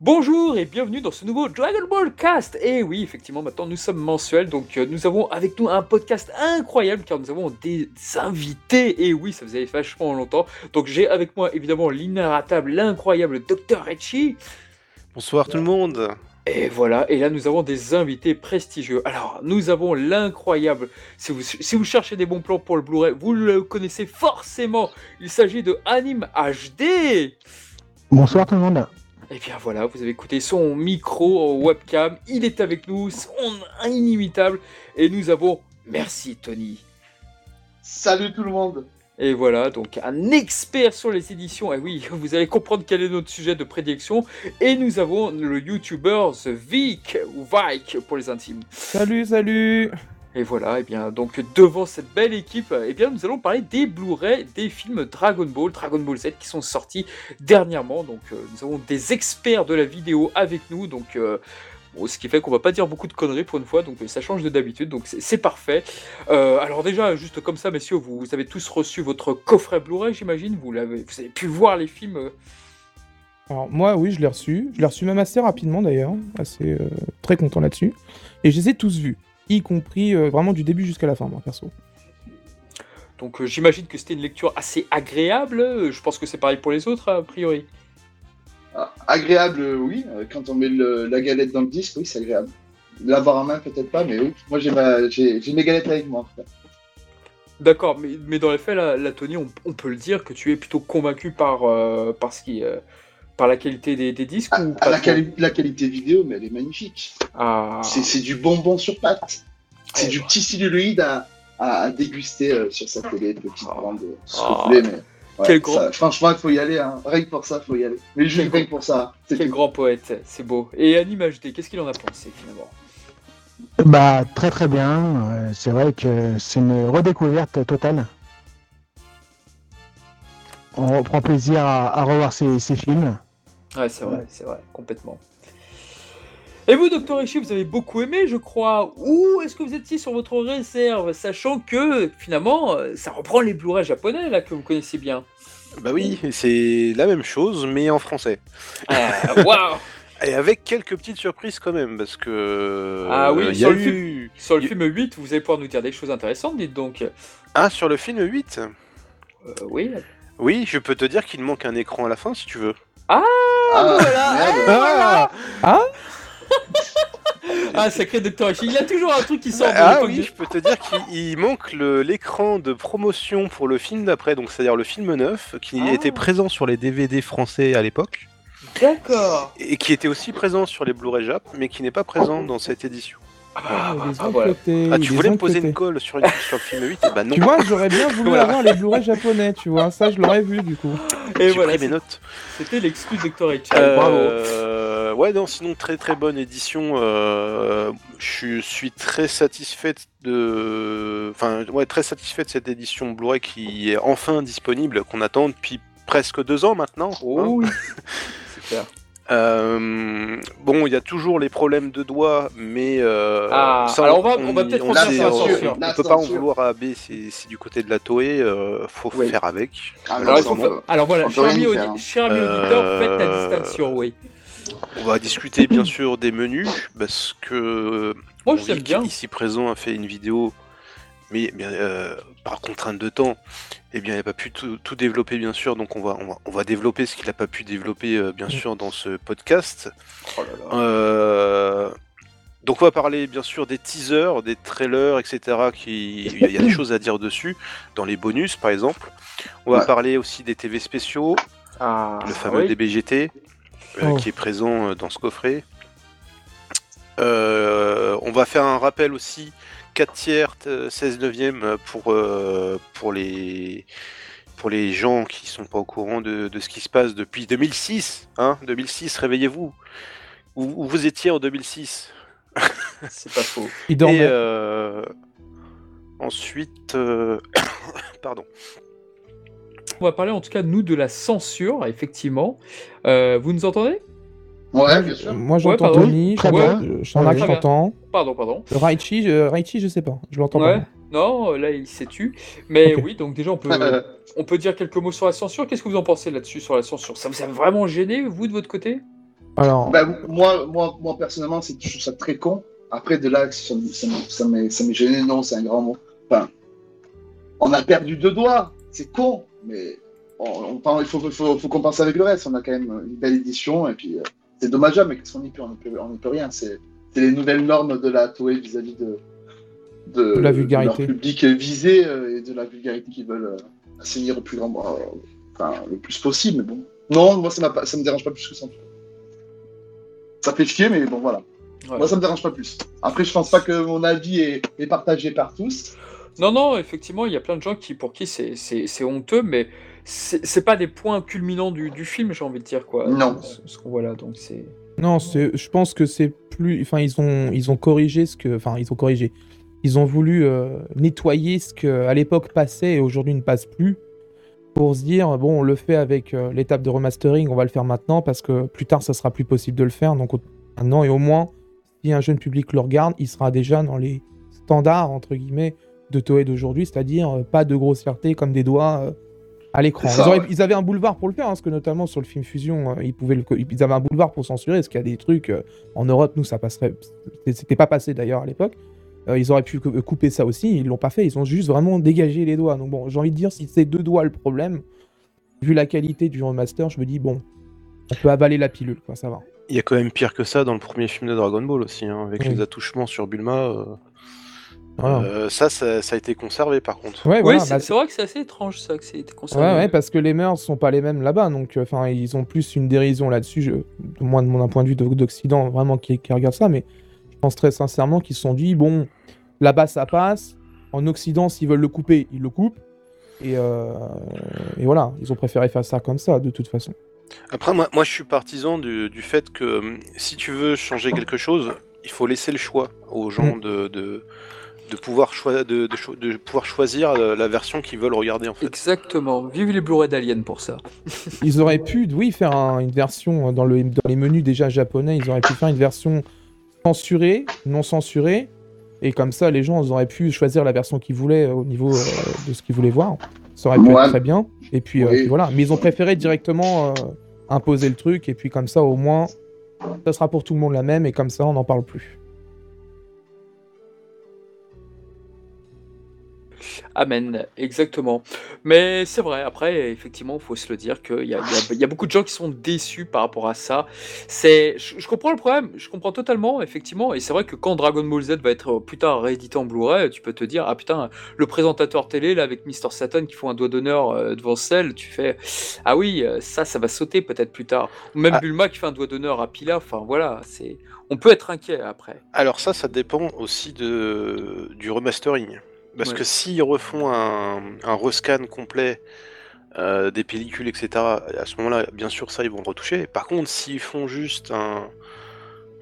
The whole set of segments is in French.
Bonjour et bienvenue dans ce nouveau Dragon Ball Cast. Et oui, effectivement, maintenant nous sommes mensuels, donc euh, nous avons avec nous un podcast incroyable car nous avons des invités. Et oui, ça faisait vachement longtemps. Donc j'ai avec moi évidemment l'inarratable, l'incroyable Dr. Rechi. Bonsoir tout le monde. Et voilà, et là nous avons des invités prestigieux. Alors, nous avons l'incroyable, si vous, si vous cherchez des bons plans pour le Blu-ray, vous le connaissez forcément. Il s'agit de Anime HD. Bonsoir tout le monde. Et bien voilà, vous avez écouté son micro webcam, il est avec nous, son inimitable, et nous avons merci Tony. Salut tout le monde. Et voilà, donc un expert sur les éditions, et oui, vous allez comprendre quel est notre sujet de prédilection, et nous avons le YouTuber The Vic, ou Vike pour les intimes. Salut, salut Et voilà, et bien donc devant cette belle équipe, et bien nous allons parler des Blu-ray des films Dragon Ball, Dragon Ball Z qui sont sortis dernièrement. Donc euh, nous avons des experts de la vidéo avec nous, donc euh, ce qui fait qu'on va pas dire beaucoup de conneries pour une fois, donc ça change de d'habitude, donc c'est parfait. Euh, alors déjà, juste comme ça, messieurs, vous, avez tous reçu votre coffret Blu-ray, j'imagine. Vous l'avez, vous avez pu voir les films. Alors moi, oui, je l'ai reçu. Je l'ai reçu même assez rapidement d'ailleurs. Assez très content là-dessus. Et je les ai tous vus. Y compris euh, vraiment du début jusqu'à la fin, moi, perso. Donc euh, j'imagine que c'était une lecture assez agréable. Je pense que c'est pareil pour les autres, a priori. Ah, agréable, euh, oui. Quand on met le- la galette dans le disque, oui, c'est agréable. L'avoir en main, peut-être pas, mais oui. Moi, j'ai ma- j'ai j'ai mes galettes avec moi. en. D'accord, mais, mais dans les faits, là, là, Tony, on, on peut le dire que tu es plutôt convaincu par, euh, par, ce qui, euh, par la qualité des, des disques Ah, ou ah, pas la, trop quali- la qualité vidéo, mais elle est magnifique. Ah. C'est c'est du bonbon sur pâte. C'est Oh. du petit celluloïde à, à, à déguster euh, sur sa télé, petite bande, euh, Oh. voulez, mais. ouais, Quel ça- grand- franchement, il faut y aller. Hein. Rien que pour ça, il faut y aller. Mais juste rien que pour ça. C'est Quel tout. grand poète, c'est beau. Et Anime HD, qu'est-ce qu'il en a pensé finalement? Bah très très bien. Euh, c'est vrai que c'est une redécouverte totale. On prend plaisir à, à revoir ces, ces films. Ouais, c'est vrai, c'est vrai, complètement. Et vous, Docteur Ishii, vous avez beaucoup aimé, je crois. Ou est-ce que vous étiez sur votre réserve, sachant que finalement, euh, ça reprend les Blu-ray japonais là que vous connaissez bien? Bah oui, c'est la même chose, mais en français. Ah, Waouh Et avec quelques petites surprises quand même, parce que. Ah oui, euh, il y sur a le eu. Sur le Il- film 8, vous allez pouvoir nous dire des choses intéressantes, dites donc. Ah, sur le film 8 Euh, oui. Oui, je peux te dire qu'il manque un écran à la fin si tu veux. Ah, voilà. merde. Ah Ah Ah, sacré Docteur Ishii, il y a toujours un truc qui sort de Ah l'époque oui, je peux te dire qu'il il manque le- l'écran de promotion pour le film d'après, donc c'est-à-dire le film 9, qui Ah. était présent sur les DVD français à l'époque, D'accord. et qui était aussi présent sur les Blu-ray Jap, mais qui n'est pas présent dans cette édition. Ah, les ah, voilà. cotés, Ah, tu voulais me poser une colle sur, une- sur le film 8 Et bah non, Tu vois, j'aurais bien voulu Voilà. avoir les Blu-ray japonais, tu vois. Ça, je l'aurais vu du coup. Et voilà, pris mes notes. c'était l'excuse Docteur Ishii. Euh, Ouais, non, sinon très très bonne édition. euh, je suis très satisfait de, enfin, ouais, très satisfait de cette édition Blu-ray qui est enfin disponible, qu'on attend depuis presque deux ans maintenant. hein. Oh oui. C'est clair. Euh, bon, il y a toujours les problèmes de doigts, mais euh, Ah, ça, alors on va- on va peut-être on on- censure, on la peut pas en censure. vouloir à AB, c'est c'est du côté de la Toei, euh, faut Oui. faire avec. Ah, Alors, faut. Alors voilà, cher ami, auditeur, faites la distinction, oui. On va discuter bien sûr des menus parce que Moi, je bien. Ici présent a fait une vidéo, mais euh, par contrainte de temps, eh bien, il n'a pas pu tout, tout développer, bien sûr. Donc, on va, on va, on va développer ce qu'il n'a pas pu développer, euh, bien sûr, dans ce podcast. Oh là là. Euh, donc, on va parler, bien sûr, des teasers, des trailers, etc. Qui, il y, a- des choses à dire dessus, dans les bonus, par exemple. On va Ouais. parler aussi des TV spéciaux, Ah, le fameux oui. DBGT, euh, Oh. qui est présent dans ce coffret. Euh, on va faire un rappel aussi 4 tiers, euh, 16 neuvième euh, pour, euh, pour, les, pour les gens qui sont pas au courant de, de ce qui se passe depuis 2006. Hein 2006, réveillez-vous. Où, où vous étiez en 2006 C'est pas faux. Et euh, ensuite... euh, Pardon. On va parler en tout cas, nous, de la censure, effectivement. Euh, vous nous entendez? Ouais, bien sûr. Moi, j'entends pardon. Tony, Très j'entends- euh, Ouais, je. Pardon, pardon. Le Raichi, euh, Raichi, je sais pas. Je l'entends Ouais. pas. Non, là, il s'est tu. Mais oui, donc déjà, on peut, on peut dire quelques mots sur la censure. Qu'est-ce que vous en pensez là-dessus, sur la censure? Ça vous a vraiment gêné, vous, de votre côté? Alors, Bah, moi, moi, moi, personnellement, c'est, je trouve ça très con. Après, de là, ça, ça, me- ça m'est, ça m'est gêné, non, c'est un grand mot. Enfin, on a perdu deux doigts, c'est con, mais on, on- il faut, faut, faut compenser avec le reste. On a quand même une belle édition, et puis euh, c'est dommageable, mais qu'est-ce qu'on y peut On n'y peut, rien. C'est, les nouvelles normes de la Toei vis-à-vis de, de, De la vulgarité. leur public visé euh, et de la vulgarité qu'ils veulent euh, assainir au plus grand, euh, enfin, le plus possible, mais bon. Non, moi, ça, ça me dérange pas plus que ça. Ça fait chier, mais bon, voilà. Ouais. Moi, ça me dérange pas plus. Après, je pense pas que mon avis est, est partagé par tous. Non, non, effectivement, il y a plein de gens qui, pour qui c'est honteux, mais c'est pas des points culminants du, du film, j'ai envie de dire, quoi. Non. Ce, ce qu'on voit là, donc c'est. non, c'est, je pense que c'est plus. Enfin, ils ont, ils ont corrigé ce que. Enfin, ils ont corrigé. Ils ont voulu euh, nettoyer ce que à l'époque passait et aujourd'hui ne passe plus. Pour se dire, bon, on le fait avec euh, l'étape de remastering, on va le faire maintenant parce que plus tard, ça sera plus possible de le faire. Donc au- maintenant, et au moins, si un jeune public le regarde, il sera déjà dans les standards, entre guillemets, de Toei d'aujourd'hui, c'est-à-dire euh, pas de grossièreté comme des doigts euh, à l'écran. Ils, auraient- ouais. ils avaient un boulevard pour le faire, hein, parce que notamment sur le film Fusion, euh, ils, pouvaient le, ils avaient un boulevard pour censurer, parce qu'il y a des trucs, euh, en Europe, nous, ça passerait... c'était- pas passé d'ailleurs à l'époque. Euh, ils auraient pu cou- couper ça aussi, ils l'ont pas fait, ils ont juste vraiment dégagé les doigts. Donc bon, j'ai envie de dire, si c'est deux doigts le problème, vu la qualité du remaster, je me dis, bon, on peut avaler la pilule, quoi, ça va. Il y a quand même pire que ça dans le premier film de Dragon Ball aussi, hein, avec Oui. les attouchements sur Bulma. euh, Voilà. euh, ça, ça, ça a été conservé par contre. Ouais, oui, c'est bah, c'est vrai que c'est assez étrange, ça, que c'est été Ouais, conservé. ouais, parce que les mœurs sont pas les mêmes là-bas, donc euh, enfin ils ont plus une dérision là-dessus, je- de moins de mon point de vue d'O- d'Occident, vraiment qui, qui regarde ça, mais je pense très sincèrement qu'ils se sont dit bon, là-bas ça passe, en Occident s'ils veulent le couper, ils le coupent, et, euh, et voilà, ils ont préféré faire ça comme ça de toute façon. Après, moi, moi je suis partisan du, du fait que hum, si tu veux changer quelque chose, il faut laisser le choix aux gens de, de, de pouvoir, choi- de, de cho- de pouvoir choisir euh, la version qu'ils veulent regarder en fait. Exactement. Vive les Blu-ray d'Alien pour ça. Ils auraient pu, oui, faire un- une version dans, le, dans les menus déjà japonais, ils auraient pu faire une version censurée, non censurée, et comme ça les gens ils auraient pu choisir la version qu'ils voulaient euh, au niveau euh, de ce qu'ils voulaient voir. Ça aurait pu Ouais. être très bien. Et puis, euh, voilà. Mais ils ont préféré directement euh, imposer le truc, et puis comme ça au moins, ça sera pour tout le monde la même, et comme ça on n'en parle plus. Amen, exactement. Mais c'est vrai, après, effectivement, il faut se le dire qu'il y y, a, il y a beaucoup de gens qui sont déçus par rapport à ça. C'est, je, je comprends le problème, je comprends totalement, effectivement, et c'est vrai que quand Dragon Ball Z va être plus tard réédité en Blu-ray, tu peux te dire, ah putain, le présentateur télé, là, avec Mr. Satan qui font un doigt d'honneur euh, devant Cell, tu fais, ah oui, euh, ça, ça va sauter peut-être plus tard. Ou même Ah. Bulma qui fait un doigt d'honneur à Pila, enfin voilà, c'est, on peut être inquiet après. Alors ça, ça dépend aussi de, du remastering. Parce Ouais. que s'ils refont un, un rescan complet euh, des pellicules, etc., à ce moment-là, bien sûr, ça, ils vont retoucher. Par contre, s'ils font juste un...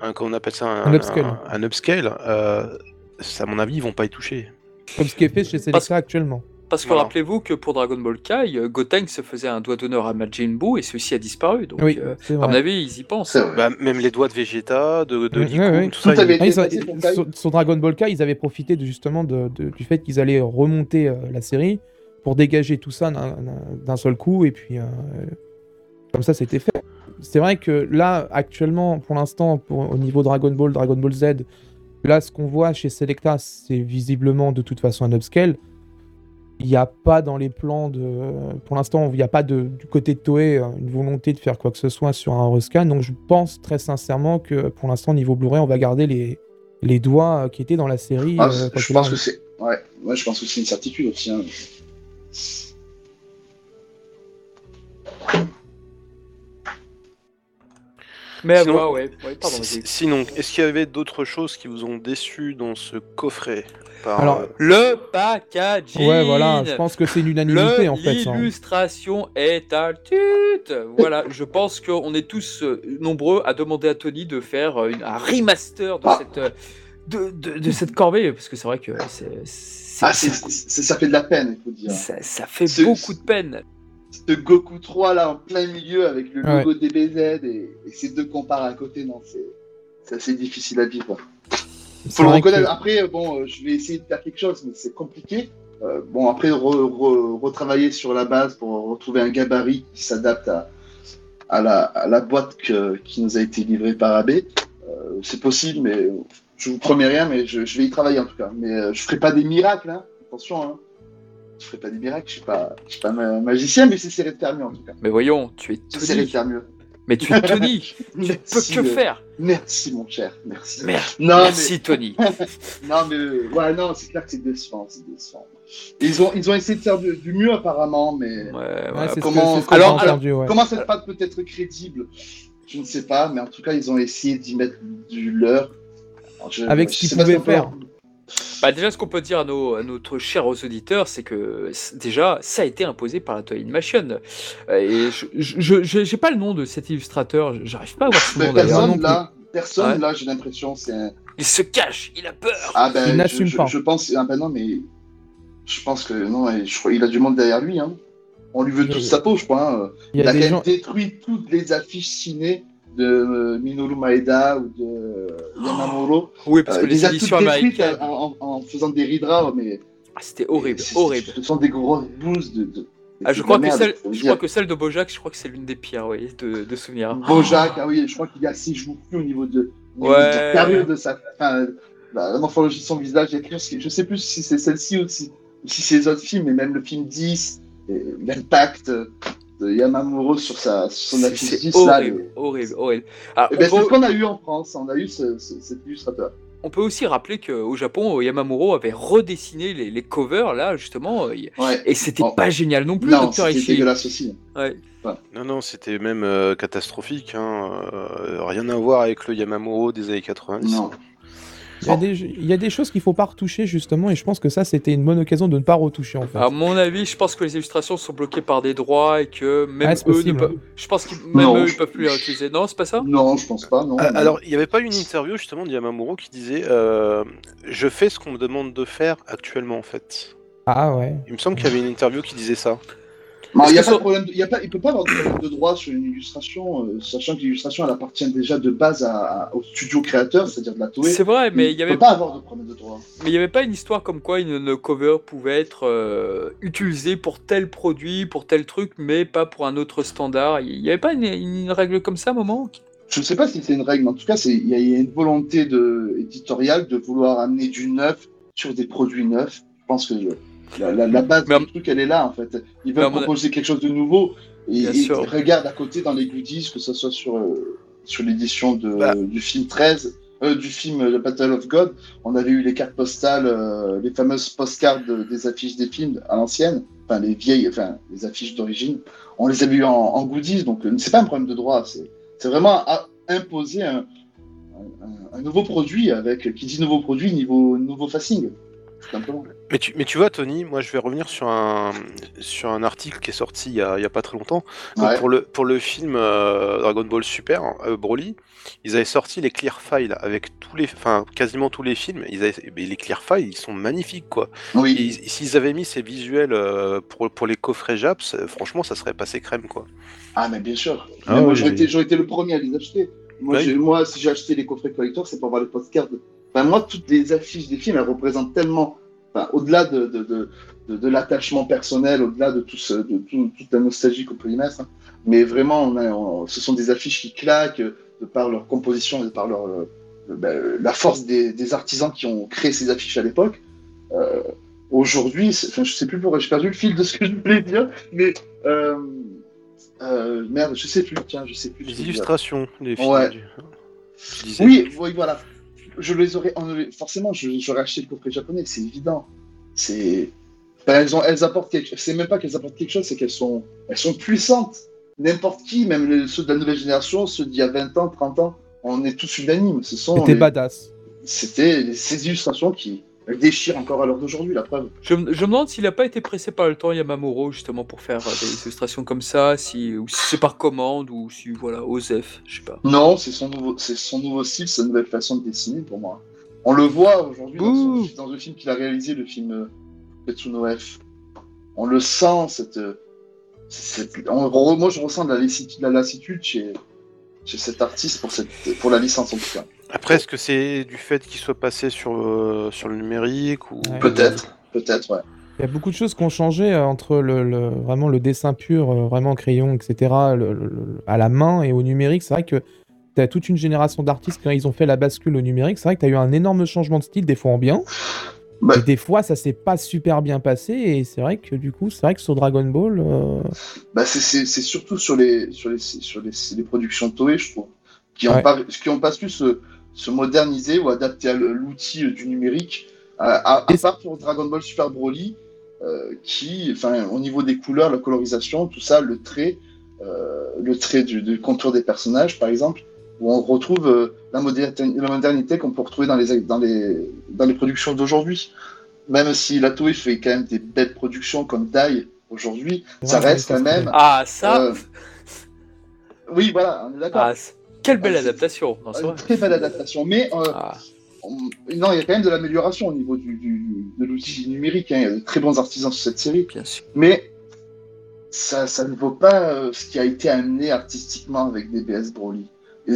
un comment on appelle ça Un upscale. Un, un upscale, euh, ça, à mon avis, ils vont pas y toucher. Comme ce qui est fait chez Parce- Selecta actuellement. Parce que Voilà. rappelez-vous que pour Dragon Ball Kai, euh, Gotenks se faisait un doigt d'honneur à Majin Buu et celui-ci a disparu. Donc, Oui, euh, à mon avis, ils y pensent. Bah, même les doigts de Vegeta, de, de Liku, ouais, ouais. tout ça. Ils- Ah, ils a- Dragon Ball Kai, ils avaient profité de, justement de- de- du fait qu'ils allaient remonter euh, la série pour dégager tout ça d'un- seul coup, et puis euh, comme ça, c'était fait. C'est vrai que là, actuellement, pour l'instant, au niveau Dragon Ball, Dragon Ball Z, là, ce qu'on voit chez Selecta, c'est visiblement de toute façon un upscale. Il n'y a pas dans les plans de. Pour l'instant, il n'y a pas de, du côté de Toei euh, une volonté de faire quoi que ce soit sur un rescan. Donc, je pense très sincèrement que pour l'instant, niveau Blu-ray, on va garder les, les doigts euh, qui étaient dans la série. Ah, euh, je pense que c'est. Ouais, ouais, je pense que c'est une certitude aussi. hein. Mais à Sinon- ouais. ouais pardon. Sinon, est-ce qu'il y avait d'autres choses qui vous ont déçu dans ce coffret? Par, Alors, euh, Le packaging Ouais, voilà, je pense que c'est une unanimité Le- en fait. ça. L'illustration est à tute. Voilà, je pense qu'on est tous euh, nombreux à demander à Tony de faire euh, une- un remaster de Ah. cette de, de- de cette corvée parce que c'est vrai que c'est c'est- Ah, ça fait de la peine, il faut dire. ça, ça fait beaucoup de peine. Ce Goku 3 là en plein milieu avec le Ouais. logo DBZ et, et ces deux comparés à côté, non, c'est c'est assez difficile à vivre. C'est Faut le que- reconnaître. Après, bon, euh, je vais essayer de faire quelque chose, mais c'est compliqué. Euh, bon, après, re- re- retravailler sur la base pour retrouver un gabarit qui s'adapte à, à la, à la boîte que- qui nous a été livrée par AB. Euh, c'est possible, mais je vous promets rien, mais je, je vais y travailler en tout cas. Mais euh, je ferai pas des miracles, hein. attention. Hein. Je ferai pas des miracles, je suis pas, je suis pas ma- magicien, mais j'essaierai de faire mieux en tout cas. Mais voyons, tu es J'essaierai de faire mieux. Mais tu es Tony. tu peux Merci, que faire. Merci mon cher, merci. Merci, Non, merci Tony. non, mais ouais, non, c'est clair que c'est décevant, c'est décevant. Ils ont, ils ont essayé de faire du, du mieux apparemment, mais Ouais, ouais. Ouais, c'est ce que- comment- ce alors- ouais. cette patte peut être crédible Je ne sais pas, mais en tout cas, ils ont essayé d'y mettre du leur. Alors, je- Avec ce qu'ils pouvaient faire. Bah déjà, ce qu'on peut dire à, nos, à notre chers auditeurs, c'est que déjà, ça a été imposé par la Toy Animation. Euh, Et je, je, je- j'ai pas le nom de cet illustrateur, j'arrive pas à voir son nom personne là, personne Ouais. là, j'ai l'impression, c'est un. Il se cache, il a peur. Ah ben, Il je- n'assume pas. Je pense, ah ben non, mais je pense que non, et je crois il a du monde derrière lui. Hein. On lui veut tous sa peau, je crois. hein. Il a a des quand gens. même détruit toutes les affiches ciné de euh, Minoru Maeda ou de euh, Yamamuro. Oui, parce Euh, que les éditions américaines, en, en- en faisant des ridrats, mais ah, c'était horrible, horrible. Ce sont des grosses bouses de. de- Ah, je crois, que merde, celle, faut le je dire. crois que celle de Bojack, je crois que c'est l'une des pires, oui, de, de souvenirs. Bojack, ah oui, je crois qu'il a ses joues au niveau de, au niveau Ouais. de la carrure de sa. Enfin, la, morphologie de son visage, il y a quelque chose qui- je sais plus si c'est celle-ci ou si, c'est les autres films, mais même le film 10, et l'impact de Yamamuro sur, sa, sur son C'est affiche c'est 10, là, horrible, le- horrible, horrible. Ah, Eh on, ben, c'est peut, ce qu'on a eu en France, on a eu ce- ce- cet illustrateur. on peut aussi rappeler qu'au Japon, Yamamuro avait redessiné les, les covers, là, justement, euh, Ouais. et c'était pas génial non plus, Non, c'était dégueulasse aussi. Ouais. Non, non, c'était même euh, catastrophique. Hein. euh, rien à voir avec le Yamamuro des années 90. Non. Il y, a des, il y a des choses qu'il faut pas retoucher justement et je pense que ça c'était une bonne occasion de ne pas retoucher en fait. À mon avis, je pense que les illustrations sont bloquées par des droits et que même c'est eux ne peuvent. Je pense qu'ils même Non, eux, ils je- peuvent plus les utiliser. Non, c'est pas ça? Non, je pense pas, non. Ah, Alors, il n'y avait pas une interview justement de Yamamuro qui disait euh, Je fais ce qu'on me demande de faire actuellement en fait. Ah ouais. Il me semble qu'il y avait une interview qui disait ça. Non, il y a Est-ce pas que de problème. de- il y a pas, il peut pas avoir de problème de droit sur une illustration, euh, sachant que l'illustration elle appartient déjà de base à, au studio créateur, c'est-à-dire de la Toei. C'est vrai, mais il y peut avait pas avoir de problème de droit. mais il y avait pas une histoire comme quoi une, une cover pouvait être euh, utilisée pour tel produit, pour tel truc, mais pas pour un autre standard. Il y avait pas une, une règle comme ça à un moment Je ne sais pas si c'est une règle, mais en tout cas, il y, a- une volonté de, éditoriale de vouloir amener du neuf sur des produits neufs. Je pense que la, la- la base Mais du truc, elle est là, en fait. Ils veulent proposer quelque chose de nouveau. Et, et regarde à côté dans les goodies, que ce soit sur, euh, sur l'édition Bah. du film 13, euh, du film euh, The Battle of God, on avait eu les cartes postales, euh, les fameuses postcards de- des affiches des films à l'ancienne, enfin les vieilles, enfin les affiches d'origine. On les avait eu en, en goodies, donc euh, c'est pas un problème de droit, c'est c'est vraiment à imposer un, un- un nouveau produit avec, qui dit nouveau produit, niveau, nouveau facing, tout simplement. Mais tu, mais tu vois, Tony, moi je vais revenir sur un, sur un article qui est sorti il y a, il y a pas très longtemps. Ouais. pour, le, pour le film euh, Dragon Ball Super, euh, Broly, ils avaient sorti les clear files avec tous les, enfin quasiment tous les films. Ils avaient, mais les clear files, ils sont magnifiques quoi. Oui, ils- S'ils avaient mis ces visuels euh, pour, pour les coffrets Japs, franchement, ça serait passé crème quoi. ah mais bien sûr. Ah Mais moi oui, j'aurais été, j'aurais été le premier à les acheter. Moi, Oui. moi si j'ai acheté les coffrets collector, c'est pour voir les postcards. Enfin, moi, toutes les affiches des films, elles représentent tellement, enfin, au-delà de, de, de, de, de l'attachement personnel, au-delà de, tout ce, de tout- toute la nostalgie qu'on peut y mettre. hein. Mais vraiment, on a, on- ce sont des affiches qui claquent euh, de par leur composition et de par leur, euh, ben, la force des, des artisans qui ont créé ces affiches à l'époque. Euh, Aujourd'hui, enfin, je sais plus pourquoi j'ai perdu le fil de ce que je voulais dire, mais euh, euh, merde, je sais plus. Tiens, je sais plus. Les illustrations, les films. Ouais. du- je disais. Oui, oui, voilà. Je les aurais enlevés. Forcément, j'aurais acheté le coffret japonais, c'est évident. C'est. Ben, elles, ont, elles apportent quelque chose. C'est même pas qu'elles apportent quelque chose, c'est qu'elles sont, elles sont puissantes. N'importe qui, même les- ceux de la nouvelle génération, ceux d'il y a 20 ans, 30 ans, on est tous unanimes. Ce sont C'était les- badass. C'était ces illustrations qui elles déchirent encore à l'heure d'aujourd'hui, la preuve. je, me- je me demande s'il n'a pas été pressé par le temps Yamamuro justement pour faire des illustrations comme ça, si, ou si c'est par commande ou si voilà, Osef, je sais pas. Non, c'est son nouveau, c'est son nouveau style, sa nouvelle façon de dessiner pour moi. On le voit aujourd'hui dans, le film qu'il a réalisé, le film euh, Tetsuno F. On le sent, cette, euh, cette- on- on- moi je ressens de la lassitude, de la lassitude chez, chez cet artiste pour, cette, pour la licence en tout cas. Après, est-ce que c'est du fait qu'il soit passé sur, euh, sur le numérique ou Ouais. Peut-être, peut-être, ouais. Il y a beaucoup de choses qui ont changé euh, entre le, le- vraiment le dessin pur, euh, vraiment crayon, etc., le- le- le- à la main et au numérique. C'est vrai que tu as toute une génération d'artistes quand ils ont fait la bascule au numérique. C'est vrai que tu as eu un énorme changement de style, des fois en bien. Bah. Et des fois, ça s'est pas super bien passé. Et c'est vrai que du coup, c'est vrai que sur Dragon Ball, euh, Bah, c'est- c'est c'est surtout sur les, sur les, sur les, les productions Toei, je trouve, qui n'ont Ouais. pas, qui ont pas su se, se moderniser ou adapter à l'outil du numérique, à, à- à Et- part pour Dragon Ball Super Broly, euh, qui, enfin, au niveau des couleurs, la colorisation, tout ça, le trait, euh, le trait du, du contour des personnages, par exemple, où on retrouve euh, la, modernité, la modernité qu'on peut retrouver dans les, dans les, dans les productions d'aujourd'hui. Même si la Toei fait quand même des belles productions comme Dai aujourd'hui, ça reste quand même Ah, ça euh, oui, voilà, on est d'accord. ah, Quelle belle Ah, c'est- adaptation non, c'est Une vrai. très belle adaptation. Mais euh, Ah. on- non, il y a quand même de l'amélioration au niveau du, du- de l'outil numérique. hein. Il y a de très bons artisans sur cette série. Bien sûr. Mais ça, ça ne vaut pas euh, ce qui a été amené artistiquement avec DBS Broly. Et,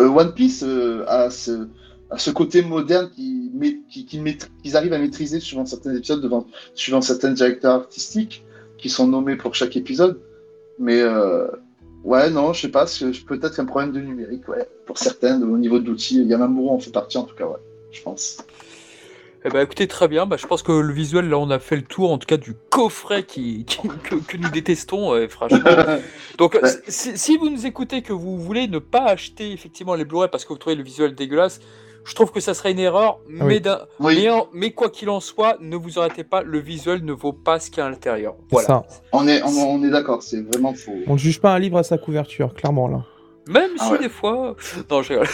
euh, One Piece a, ce, a ce côté moderne qui, met- qui, qui qu'ils arrivent à maîtriser suivant certains épisodes, devant, suivant certains directeurs artistiques qui sont nommés pour chaque épisode. Mais ouais, non, je sais pas, peut-être un problème de numérique, ouais, pour certains, au niveau de l'outil. Yamamuro en fait partie en tout cas, ouais, je pense. Eh ben, écoutez, très bien. Bah, je pense que le visuel, là, on a fait le tour, en tout cas, du coffret qui, qui- que, que nous détestons, euh, franchement. Donc, si, si vous nous écoutez, que vous voulez ne pas acheter effectivement les Blu-ray parce que vous trouvez le visuel dégueulasse, je trouve que ça serait une erreur. Ah mais, oui. d'un- oui, mais, en- mais quoi qu'il en soit, ne vous arrêtez pas, le visuel ne vaut pas ce qu'il y a à l'intérieur. Voilà. ça. on est, on, on est d'accord, c'est vraiment faux. On ne juge pas un livre à sa couverture, clairement là. Même Ah si ouais. des fois. Non, je rigole.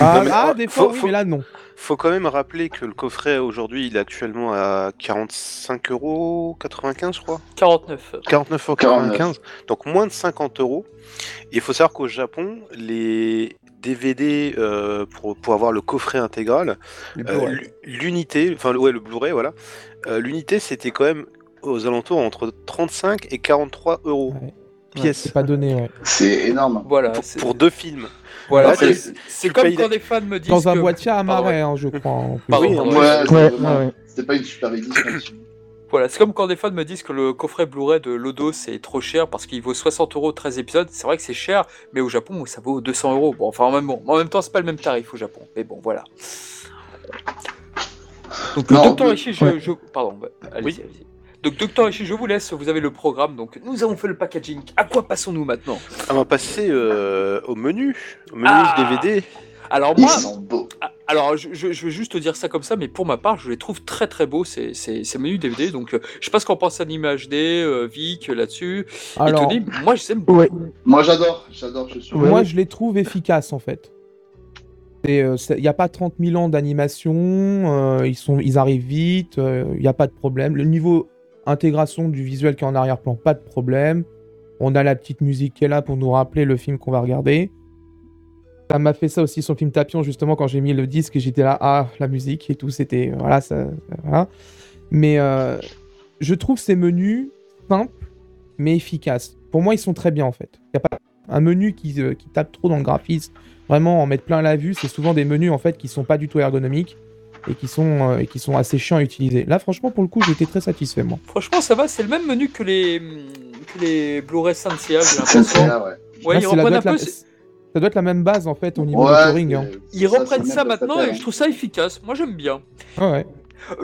Ah, Non, mais, ah, des fois, faut- oui, faut- mais là, non. Faut quand même rappeler que le coffret aujourd'hui, il est actuellement à 45 euros 95, je crois. 49. 49 euros 95, donc moins de 50 euros. Et il faut savoir qu'au Japon, les DVD euh, pour, pour avoir le coffret intégral, euh, l'unité, enfin ouais, le Blu-ray, voilà, euh, l'unité c'était quand même aux alentours entre 35 et 43 euros Ouais. pièce C'est pas donné, ouais. C'est énorme. Voilà. pour, c'est- pour deux films. voilà, Là, c'est- comme quand des fans me disent. Dans un que- boîtier à marais, hein, je crois. Pardon, Oui, ouais. C'était pas une super édition. Voilà, c'est comme quand des fans me disent que le coffret Blu-ray de Lodo c'est trop cher parce qu'il vaut 60 euros 13 épisodes. C'est vrai que c'est cher, mais au Japon ça vaut 200 euros. Bon, enfin en même, bon, en même temps c'est pas le même tarif au Japon. Mais bon, voilà. Donc Non, Docteur Ishii, je, ouais. je- pardon, bah, allez-y, Oui. allez-y. Donc Docteur Ishii, je vous laisse. Vous avez le programme. Donc nous avons fait le packaging. À quoi passons-nous maintenant? On va passer euh, au menu, au menu Ah DVD. Alors Ils moi, sont beaux. Ah, Alors, je, je- je vais juste te dire ça comme ça, mais pour ma part, je les trouve très très beaux ces, ces, ces menus DVD. Donc, euh, je sais pas ce qu'on pense Anime HD, euh, Vic euh, là-dessus. Et Alors, Tony, moi je aime beaucoup. Ouais. Moi, j'adore, j'adore, je suis. Moi, je les trouve efficaces en fait. Il n'y a pas 30 000 ans d'animation, euh, ils, sont, ils arrivent vite, il n'y a pas de problème. Le niveau intégration du visuel qui est en arrière-plan, pas de problème. On a la petite musique qui est là pour nous rappeler le film qu'on va regarder. Ça m'a fait ça aussi sur le film Tapion, justement, quand j'ai mis le disque et j'étais là, ah, la musique et tout, c'était. Voilà, ça. Voilà. Mais euh, je trouve ces menus simples, mais efficaces. Pour moi, ils sont très bien en fait. Il n'y a pas un menu qui, euh, qui tape trop dans le graphisme, vraiment en mettre plein la vue. C'est souvent des menus en fait qui sont pas du tout ergonomiques et qui sont, euh, et qui sont assez chiants à utiliser. Là, franchement, pour le coup, j'étais très satisfait, moi. Franchement, ça va, c'est le même menu que les, que les Blu-ray Sensia, j'ai l'impression. ouais. Ouais, Là, la- reprennent un la- peu. Ça doit être la même base en fait au niveau Ouais, de touring. Hein. Ils ça, reprennent ça maintenant et je trouve ça efficace. Moi, j'aime bien. Ouais, ouais.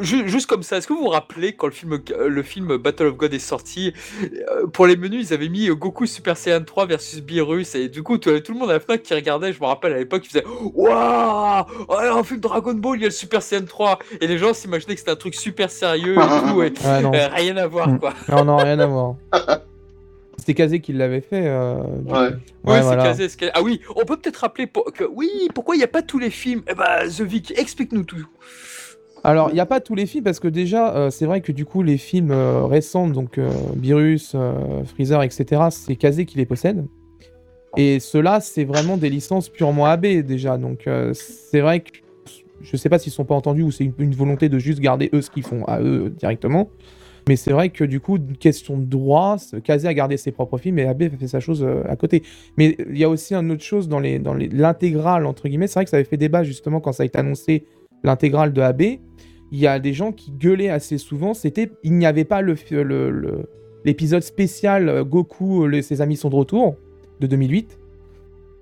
Ju- Juste comme ça, est-ce que vous vous rappelez quand le film, le film Battle of God est sorti, euh, pour les menus, ils avaient mis Goku Super Saiyan 3 versus Beerus, et du coup, tout, tout le monde à la FNAC qui regardait, je me rappelle à l'époque, ils faisaient Waouh Un film Dragon Ball, il y a le Super Saiyan 3 Et les gens s'imaginaient que c'était un truc super sérieux et tout, et Ouais, non. euh, rien à voir, Mm. quoi. non, non, rien à voir. C'était Kazé qui l'avait fait. euh, Ouais. Ouais, voilà. casé. Ah oui, on peut peut-être rappeler pour- que oui, pourquoi il n'y a pas tous les films? Eh ben, The Vic, explique-nous tout. Alors, il n'y a pas tous les films parce que déjà, euh, c'est vrai que du coup, les films euh, récents, donc euh, euh, Freezer, etc., c'est Kazé qui les possède. Et ceux-là, c'est vraiment des licences purement AB déjà. Donc, euh, c'est vrai que je sais pas s'ils sont pas entendus ou c'est une, une volonté de juste garder eux ce qu'ils font à eux euh, directement. Mais c'est vrai que du coup, question de droit, Kazé a gardé ses propres films et AB a fait sa chose euh, à côté. Mais il y a aussi une autre chose dans les dans l'intégrale entre guillemets. C'est vrai que ça avait fait débat justement quand ça a été annoncé l'intégrale de AB. il y a des gens qui gueulaient assez souvent. C'était, il n'y avait pas le l'épisode spécial euh, Goku, les- ses amis sont de retour de 2008.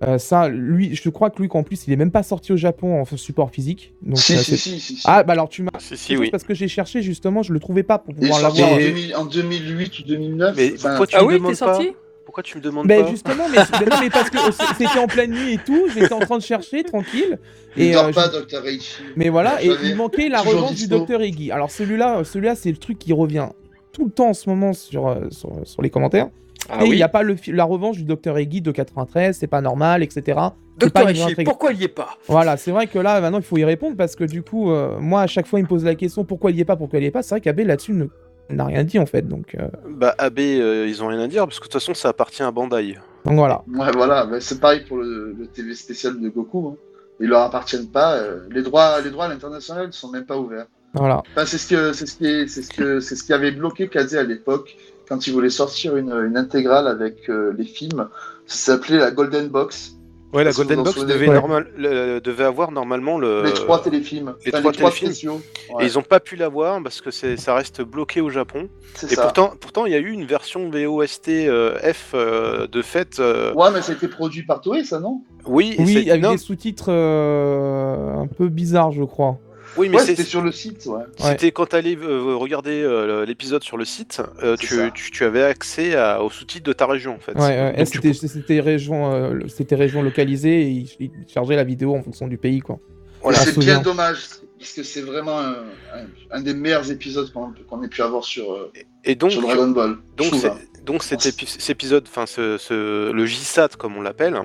Euh, ça, lui, je crois que lui, qu'en plus, il est même pas sorti au Japon en support physique. Donc, si, euh, si, c'est- si, si, si. Ah, bah alors tu m'as. Si, si, C'est oui. parce que j'ai cherché justement, je le trouvais pas pour pouvoir l'avoir. en, Mais- 2000 en 2008 ou 2009. Mais enfin, pourquoi tu Ah me oui, demandes pas sorti Pourquoi tu me demandes Ben pas justement, mais, non, mais parce que c'était en pleine nuit et tout, j'étais en train de chercher tranquille. Il Et, dort euh, pas, je- Dr. Reichi. Mais voilà, et il manquait la revanche du. Docteur Iggy. Alors celui-là, celui-là, c'est le truc qui revient tout le temps en ce moment sur, euh, sur, sur les commentaires. Ah et il oui. n'y a pas le, la revanche du Docteur Iggy de 93, c'est pas normal, etc. Docteur intrigue. pourquoi il y est pas? Voilà, c'est vrai que là, maintenant, il faut y répondre parce que du coup, euh, moi, à chaque fois, il me pose la question pourquoi il y est pas, pourquoi il y est pas. C'est vrai qu'Abe là-dessus n'a rien dit en fait. Donc, euh, Bah AB, euh, ils ont rien à dire parce que de toute façon ça appartient à Bandai. donc voilà. Ouais, voilà, mais c'est pareil pour le, le TV spécial de Goku. hein. Ils leur appartiennent pas. euh, les droits, les droits à l'international ne sont même pas ouverts. voilà. Enfin, c'est ce que, c'est ce qui, est- c'est ce que, c'est ce qui avait bloqué Kazé à l'époque quand il voulait sortir une, une intégrale avec euh, les films. Ça s'appelait la Golden Box. Ouais, la Golden en Box devait, Ouais. normal, le- devait avoir normalement le. Les trois téléfilms. les Enfin, trois les trois téléfilms. spéciaux. Et ils ont pas pu l'avoir parce que ça reste bloqué au Japon. c'est Et ça. pourtant, pourtant, il y a eu une version VOST euh, F euh, de fait. euh, Ouais, mais ça a été produit par Toei, ça, non? Oui, Oui, avec non, des sous-titres euh, un peu bizarres, je crois. Oui, mais Ouais, c'était sur le site, ouais. C'était quand tu allais regarder euh, l'épisode sur le site, euh, tu, ça. tu- tu avais accès à- aux sous-titres de ta région en fait. Ouais, c'était c'était région, euh, région localisée et il, il chargeait la vidéo en fonction du pays, quoi. Voilà. C'est bien dommage, parce que c'est vraiment un, un- un des meilleurs épisodes qu'on ait pu avoir sur, euh, Et donc, sur Dragon Ball. donc, donc cet, épi- cet épisode, enfin ce, ce- le JSAT comme on l'appelle,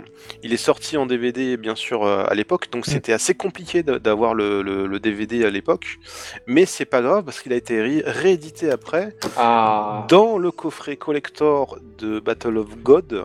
il est sorti en DVD bien sûr euh, à l'époque, donc Mm. c'était assez compliqué d'avoir le, le- le DVD à l'époque, mais c'est pas grave parce qu'il a été ré- réédité après Ah. dans le coffret collector de Battle of God.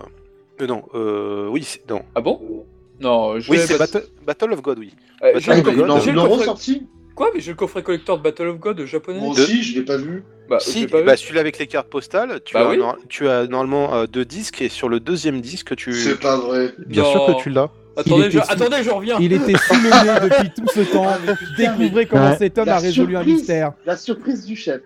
Euh, non, euh, oui, c'est- non. Ah bon? Non, je Oui, l'ai- c'est Battle, Battle of God, oui. euh, Battle of God, l'ont coffret- ressorti Quoi? Mais j'ai le coffret collector de Battle of God japonais? Moi De- aussi, je l'ai pas vu. Bah, Si, bah, celui-là avec les cartes postales, tu, Bah as, oui. nor- tu as normalement euh, deux disques et sur le deuxième disque, tu. C'est pas vrai. Bien Non. sûr que tu l'as. Attendez, je... sous- Attendez, je reviens. Il était sous le nez depuis tout ce temps. Ah, Découvrez comment Ouais. cet homme La a résolu un mystère. La surprise du chef.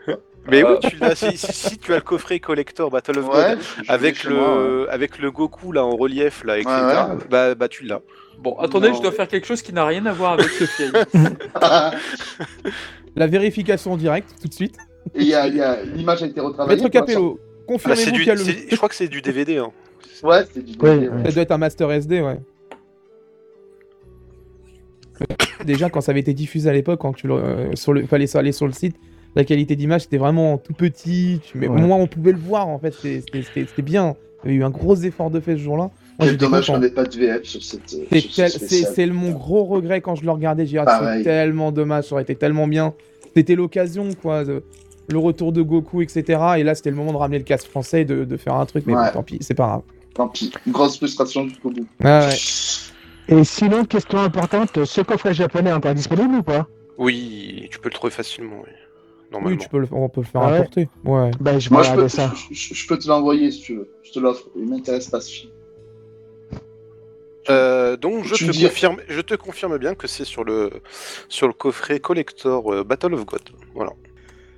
Mais oui, tu l'as. Si, si- si tu as le coffret collector Battle of Ouais, God avec le chez moi, ouais. avec le Goku là en relief là, etc. Ouais, Bah bah tu l'as. Bon, attendez, Non. je dois faire quelque chose qui n'a rien à voir avec ce film. La vérification en direct, tout de suite. Et il y a, il y a- l'image a été retravaillée. Maître Capello, Ah, c'est confirmez-vous du, qu'il y a le. c'est- je crois que c'est du DVD. Hein. Ouais, c'était du DVD. Ça doit être un master SD, ouais. Déjà, quand ça avait été diffusé à l'époque, quand tu le, euh, sur le, fallait aller sur le site, la qualité d'image c'était vraiment tout petit. Tu, mais Ouais. moins, on pouvait le voir en fait. C'était- C'était c'était- c'était bien. Il y avait eu un gros effort de fait ce jour-là. Moi, Quel j'étais dommage qu'on n'ait pas de VF sur cette. euh, C'est sur ce tel- C'est c'est mon gros regret quand je le regardais. J'ai dit, ah, c'est Pareil. tellement dommage, ça aurait été tellement bien. C'était l'occasion, quoi. de- le retour de Goku, etc. Et là, c'était le moment de ramener le casque français et de, de faire un truc. Mais bon, tant pis, c'est pas grave. Tant pis. Grosse frustration jusqu'au bout. Ah ouais. Et sinon, question importante, ce coffret japonais est encore disponible ou pas? Oui, tu peux le trouver facilement. Oui. Oui, Normalement. tu peux le, on peut le faire Ah ouais importer. Ouais. Ben, je vais Moi, je peux, ça. je, je- je peux te l'envoyer si tu veux. Je te l'offre. Il m'intéresse pas ce film. Euh, donc je te, confirme, je te confirme bien que c'est sur le, sur le coffret collector euh, Battle of God. Voilà.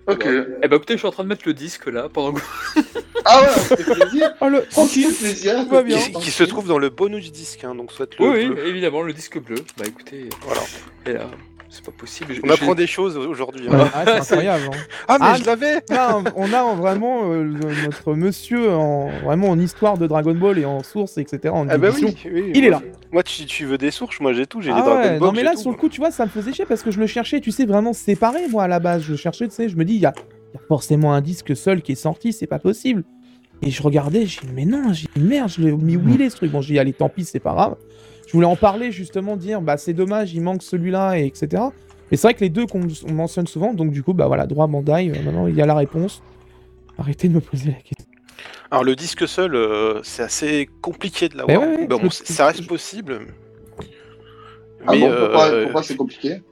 Ok. Eh ben écoutez, je suis en train de mettre le disque là pendant que Ah ouais, ça fait plaisir. Oh, le... Tranquille, plaisir. tout va bien. Qui, qui se trouve dans le bonus disque, hein, donc soit le. Oui, oui, évidemment, le disque bleu. Bah écoutez, Voilà. et là, c'est pas possible. On apprend des choses aujourd'hui. hein. Ouais. Ah, c'est incroyable. hein. Ah mais Ah, je l'avais. On a, vraiment euh, notre monsieur en, vraiment en histoire de Dragon Ball et en source, etc. En Ah bah édition. oui, oui, Il est là. Moi, tu, tu veux des sources, moi j'ai tout, j'ai Ah les Dragon ouais, Ball. non mais là tout, sur le coup tu vois ça me faisait chier parce que je le cherchais tu sais vraiment séparé moi à la base je le cherchais tu sais je me dis il y a, il y a forcément un disque seul qui est sorti c'est pas possible et je regardais j'ai dit mais non j'ai merde je l'ai mis où il est ce truc bon j'ai dit allez tant pis c'est pas grave je voulais en parler justement dire bah c'est dommage il manque celui-là et etc mais c'est vrai que les deux qu'on on mentionne souvent donc du coup bah voilà droit Bandai euh, maintenant il y a la réponse arrêtez de me poser la question Alors le disque seul, euh, c'est assez compliqué de l'avoir. ouais, ouais, Bon, je- ça reste possible. Ah Mais bon, pourquoi, euh, pourquoi c'est compliqué?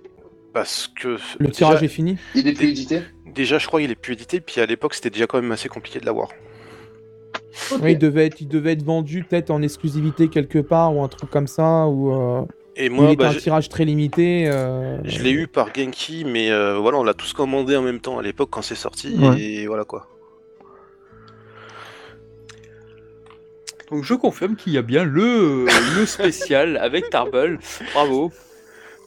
parce que le déjà- tirage est fini Il est plus édité? Déjà, je crois qu'il est plus édité, puis à l'époque, c'était déjà quand même assez compliqué de l'avoir. Il devait être, il devait être vendu peut-être en exclusivité quelque part ou un truc comme ça ou. euh, Et Il moi, était bah, un tirage très limité. euh, je l'ai eu par Genki, mais euh, voilà, on l'a tous commandé en même temps à l'époque quand c'est sorti, Ouais. et voilà quoi. Donc je confirme qu'il y a bien le, le spécial avec Tarble. Bravo.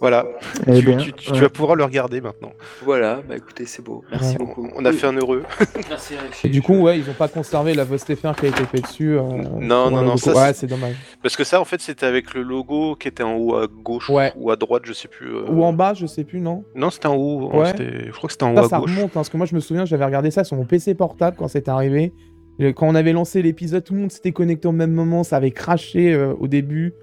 Voilà, Eh tu, bien, tu- tu- tu ouais. vas pouvoir le regarder maintenant. Voilà, bah écoutez, c'est beau. Merci Ouais. beaucoup. On a fait un heureux. Merci Alexis. Et du coup, ouais, ils ont pas conservé la Stéphane qui a été fait dessus. euh, Non, non, non, ça, Ouais, c'est- dommage. Parce que ça, en fait, c'était avec le logo qui était en haut à gauche Ouais. ou à droite, je sais plus. euh. Ou en bas, je sais plus, non Non, c'était en haut. Ouais. c'était- Je crois que c'était en haut Ça, à ça gauche. remonte, hein, parce que moi je me souviens, j'avais regardé ça sur mon PC portable quand c'était arrivé. Quand on avait lancé l'épisode, tout le monde s'était connecté au même moment, ça avait craché euh, au début.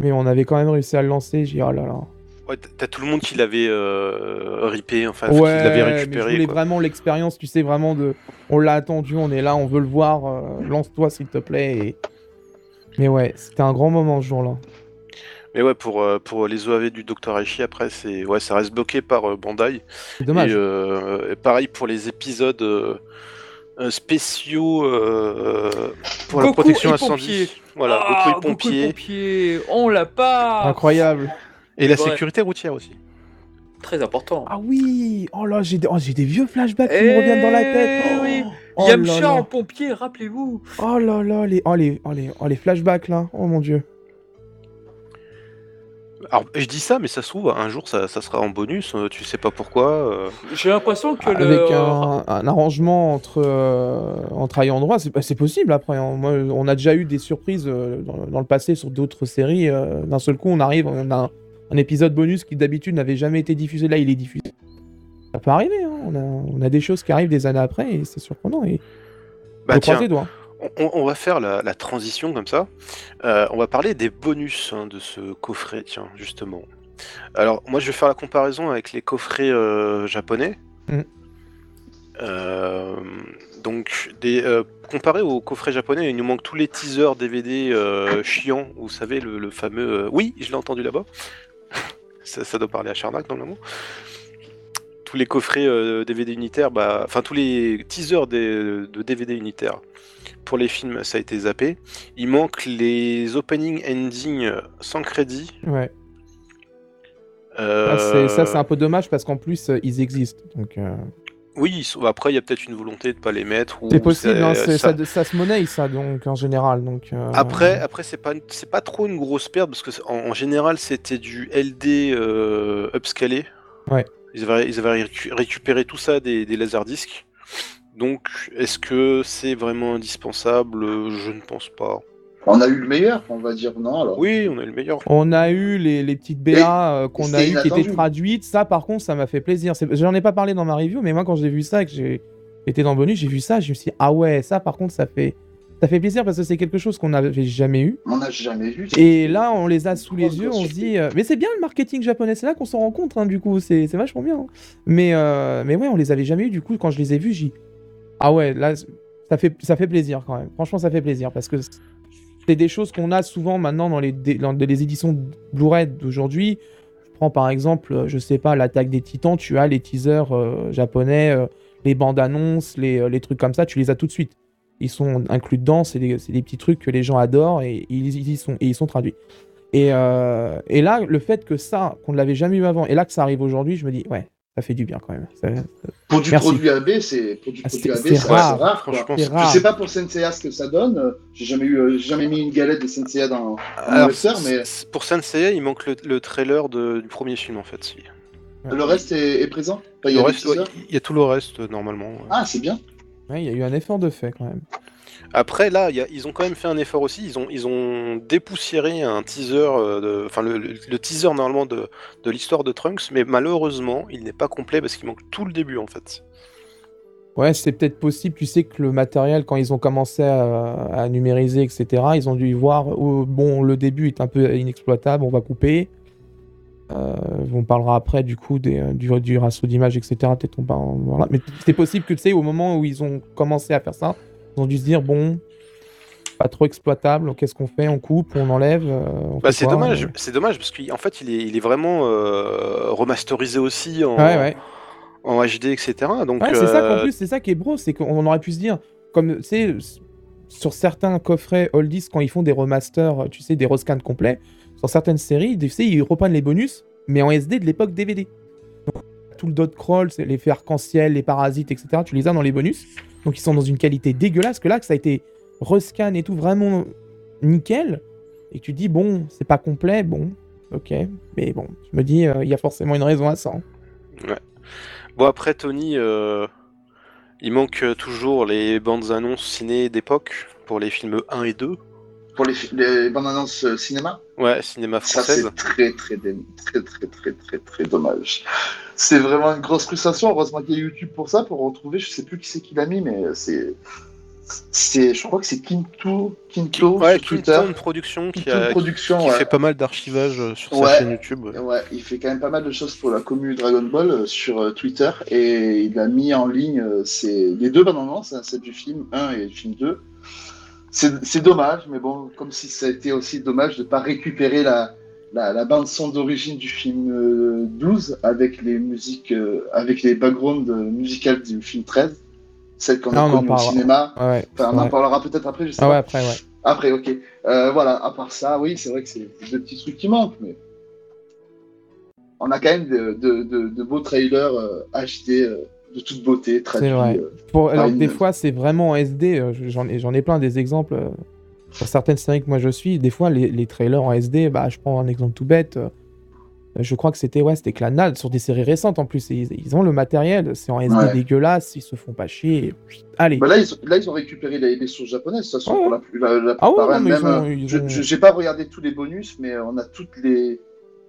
Mais on avait quand même réussi à le lancer, j'ai dit oh là là. Ouais, t'as- tout le monde qui l'avait euh, ripé, enfin, qui ouais, l'avait mais je récupéré. voulais quoi. vraiment l'expérience, tu sais, vraiment de. On l'a attendu, on est là, on veut le voir, euh, lance-toi s'il te plaît. Et... Mais ouais, c'était un grand moment ce jour-là. Mais ouais, pour, euh, pour les OAV du Dr. Aichi, après, c'est ouais, ça reste bloqué par euh, Bandai. C'est dommage. Et, euh, et pareil pour les épisodes spéciaux euh, pour la protection incendie. pompiers. Voilà, Ah, Goku et Goku pompiers. pompiers, on l'a pas. Incroyable. Et la Ouais. sécurité routière aussi. Très important. Ah oui Oh là, j'ai des... oh, j'ai des vieux flashbacks qui me reviennent dans la tête. Eh oui. Oh Yamcha là. en pompier, rappelez-vous. Oh là là, les... Oh, les... Oh, les... oh, les flashbacks là, oh mon dieu. Alors, je dis ça, mais ça se trouve, un jour, ça, ça sera en bonus, euh, tu sais pas pourquoi. euh. J'ai l'impression que le. Avec un, un arrangement entre, euh, entre ayants droit, c'est c'est possible après. hein. Moi, on a déjà eu des surprises euh, dans, dans le passé sur d'autres séries. euh, D'un seul coup, on arrive, on a un, épisode bonus qui d'habitude n'avait jamais été diffusé. Là, il est diffusé. Ça peut arriver, hein. on, a, on a des choses qui arrivent des années après et c'est surprenant. Et... Bah faut tiens, croiser les doigts. on, on va faire la, la transition comme ça. Euh, on va parler des bonus hein, de ce coffret, tiens, justement. Alors, moi, je vais faire la comparaison avec les coffrets euh, japonais. Mm. Euh, donc, des, euh, comparé aux coffrets japonais, il nous manque tous les teasers DVD euh, chiants. Vous savez, le, le fameux. Oui, je l'ai entendu là-bas. Ça, ça doit parler à Charnac, normalement. Tous les coffrets euh, DVD unitaires, bah, enfin tous les teasers des- de DVD unitaires pour les films, ça a été zappé. Il manque les opening ending sans crédit. Ouais. Euh, Ah, Ça, c'est un peu dommage parce qu'en plus, euh, ils existent. Donc, euh, Oui, après, il y a peut-être une volonté de pas les mettre. c'est possible, hein, ça- ça... ça se monnaie, ça, donc, en général. Donc, euh, Après, après c'est pas, trop une grosse perte parce que en, en général, c'était du LD euh, upscalé. Ouais. Ils avaient, ils avaient récu- récupéré tout ça des, des laserdiscs. Donc, est-ce que c'est vraiment indispensable? Je ne pense pas. On a eu le meilleur, on va dire non alors. Oui, on a le meilleur. On a eu les, les petites BA euh, qu'on a eu qui étaient traduites. Ça, par contre, ça m'a fait plaisir. J'en ai pas parlé dans ma review, mais moi, quand j'ai vu ça et que j'ai été dans le bonus, j'ai vu ça, je me suis dit, ah ouais, ça, par contre, ça fait, ça fait plaisir parce que c'est quelque chose qu'on n'avait jamais eu. On n'a jamais vu. Et là, on les a sous les yeux, on se dit, euh, mais c'est bien le marketing japonais, c'est là qu'on s'en rend compte, hein, du coup, c'est vachement bien. hein. Mais, euh, mais ouais, on les avait jamais eu, du coup, quand je les ai vus, j'ai dit, ah ouais, là, ça fait, ça fait plaisir quand même. Franchement, ça fait plaisir parce que c'est des choses qu'on a souvent maintenant dans les, éditions Blu-ray d'aujourd'hui. Je prends par exemple, euh, je sais pas, l'attaque des titans, tu as les teasers euh, japonais, euh, les bandes annonces, les, trucs comme ça, tu les as tout de suite. Ils sont inclus dedans, c'est des, petits trucs que les gens adorent et ils, sont, traduits. Et, et là, le fait que ça, qu'on ne l'avait jamais eu avant, et là que ça arrive aujourd'hui, je me dis, ouais, ça fait du bien quand même. Ça- Pour du Merci. produit AB, c'est pour du Ah, produit c'est- AB, c'est c'est rare. Franchement, rare. Je sais pas pour Senseiya ce que ça donne. euh, J'ai jamais eu, euh, jamais mis une galette de Senseiya dans, dans Alors, lecteur, mais pour Senseiya, il manque le, le trailer de- du premier film en fait. si. le reste est, est présent? Enfin, il y a des reste, ouais, teasers? il y a tout le reste euh, normalement. ouais. Ah, c'est bien. Ouais, il y a eu un effort de fait quand même. Après, là, ils ont quand même fait un effort aussi. Ils ont, dépoussiéré un teaser, euh, enfin le, teaser normalement de, l'histoire de Trunks, mais malheureusement, il n'est pas complet parce qu'il manque tout le début en fait. Ouais, c'est peut-être possible. Tu sais que le matériel, quand ils ont commencé à, numériser, etc., ils ont dû y voir. oh, bon, le début est un peu inexploitable, on va couper. Euh, on parlera après du coup du, ratio d'image, etc. Mais c'est possible que tu sais, au moment où ils ont commencé à faire ça, ils ont dû se dire bon, pas trop exploitable. Qu'est-ce qu'on fait On coupe, on enlève. euh, on Bah, c'est dommage, c'est dommage parce qu'en fait, il est, il est vraiment euh, remasterisé aussi en, Ouais, ouais. en HD, etc. Donc, Ouais, c'est ça qu'en euh, plus, c'est ça qui est bro, c'est qu'on aurait pu se dire, comme tu sais, s- sur certains coffrets oldies, quand ils font des remasters, tu sais, des rescans complets, dans certaines séries, tu sais, ils reprennent les bonus, mais en SD de l'époque DVD. Le dot crawl, l'effet arc-en-ciel, les parasites, etc. Tu les as dans les bonus. Donc ils sont dans une qualité dégueulasse. Que là, que ça a été rescan et tout vraiment nickel. Et tu dis, bon, c'est pas complet, bon, ok. Mais bon, je me dis, euh, il y a forcément une raison à ça. hein. Bon, après, Tony, euh, il manque toujours les bandes annonces ciné d'époque pour les films 1 et 2. Pour les, les bandes annonces euh, cinéma, Ouais, cinéma ça française. c'est très très, très très très très très dommage. C'est vraiment une grosse frustration. Heureusement qu'il y a YouTube pour ça, pour retrouver. Je sais plus qui c'est qui l'a mis, mais c'est, c'est, je crois que c'est Kinto, Kinto ouais, Twitter. Keaton Production qui, Kinto a- Production, qui ouais. fait pas mal d'archivage euh, sur Ouais. sa chaîne YouTube. ouais. Il fait quand même pas mal de choses pour la commune Dragon Ball euh, sur euh, Twitter et il a mis en ligne euh, les deux bandes annonces, hein, celle du film 1 et du film 2. C'est dommage, mais bon, comme si ça a été aussi dommage de ne pas récupérer la, la, la bande son d'origine du film euh, 12 avec les musiques, euh, avec les backgrounds euh, musicales du film 13, celle qu'on a connue au cinéma. Ouais, ouais. Enfin, on en parlera peut-être après, je sais Ah pas. après, ouais. Après, ok. Euh, voilà, à part ça, oui, c'est vrai que c'est des petits trucs qui manquent, mais on a quand même de, de- de- de beaux trailers euh, de toute beauté, traduits. vrai. euh. Pour, alors, une- des fois, c'est vraiment en SD. euh, J'en ai, plein des exemples. euh, Sur certaines séries que moi je suis, des fois, les, les trailers en SD, bah, je prends un exemple tout bête. euh, je crois que c'était ouais, c'était Clanad sur des séries récentes en plus. Ils, ils ont le matériel, c'est en SD Ouais. dégueulasse, ils se font pas chier. allez. Bah là, ils, ont- là, ils ont récupéré les, les sources japonaises, toute façon, Ouais, pour la, plus- la, la Ah ouais, non, hein, mais même, ils ont- euh, je ont- je- j'ai pas regardé tous les bonus, mais on a toutes les,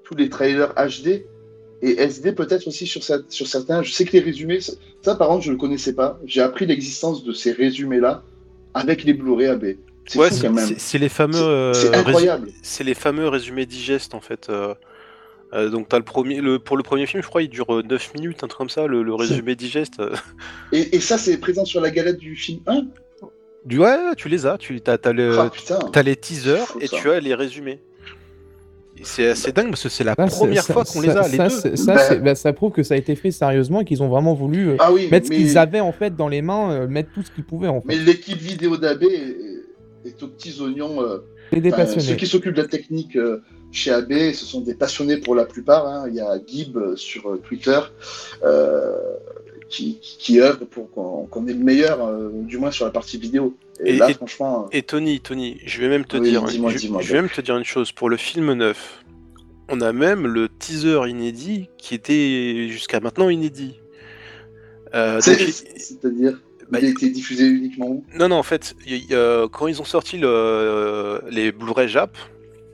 tous les trailers HD et SD peut-être aussi sur, cer- sur certains. Je sais que les résumés, ça, ça, par contre, je le connaissais pas. J'ai appris l'existence de ces résumés-là avec les Blu-ray AB. C'est Ouais, c'est quand même. c'est- c'est les fameux. euh, C'est résu- incroyable. C'est les fameux résumés digest en fait. euh, euh, donc t'as le premier, le, pour le premier film, je crois, il dure euh, 9 minutes, un truc comme ça, le, le résumé digest. euh. Et, et ça, c'est présent sur la galette du film 1 Du ouais, tu les as, tu as, le, Ah putain les teasers et ça. tu as les résumés. C'est assez dingue parce que c'est la Ça, c'est- première ça- fois qu'on les a, les ça, deux. c'est- Ça, Bah. bah, ça prouve que ça a été fait sérieusement et qu'ils ont vraiment voulu euh, Ah oui, mettre ce mais, qu'ils avaient en fait dans les mains, euh, mettre tout ce qu'ils pouvaient en mais fait. l'équipe vidéo d'AB est, est aux petits oignons. euh, C'est des enfin, ceux passionnés. qui s'occupent de la technique euh, chez AB, ce sont des passionnés pour la plupart. hein. Il y a Gib sur euh, Twitter euh, qui, qui, qui œuvre pour qu'on ait le meilleur, euh, du moins sur la partie vidéo. Et, Et- là, et- franchement, euh, Et Tony, Tony, je vais même te Oui, dire, dis-moi, je, dis-moi, je vais même te dire une chose pour le film neuf. On a même le teaser inédit qui était jusqu'à maintenant inédit. Euh, c'est- donc, il- c'est-à-dire, bah, il a été diffusé uniquement où? Non, non, en fait, y- euh, quand ils ont sorti le- les Blu-ray Jap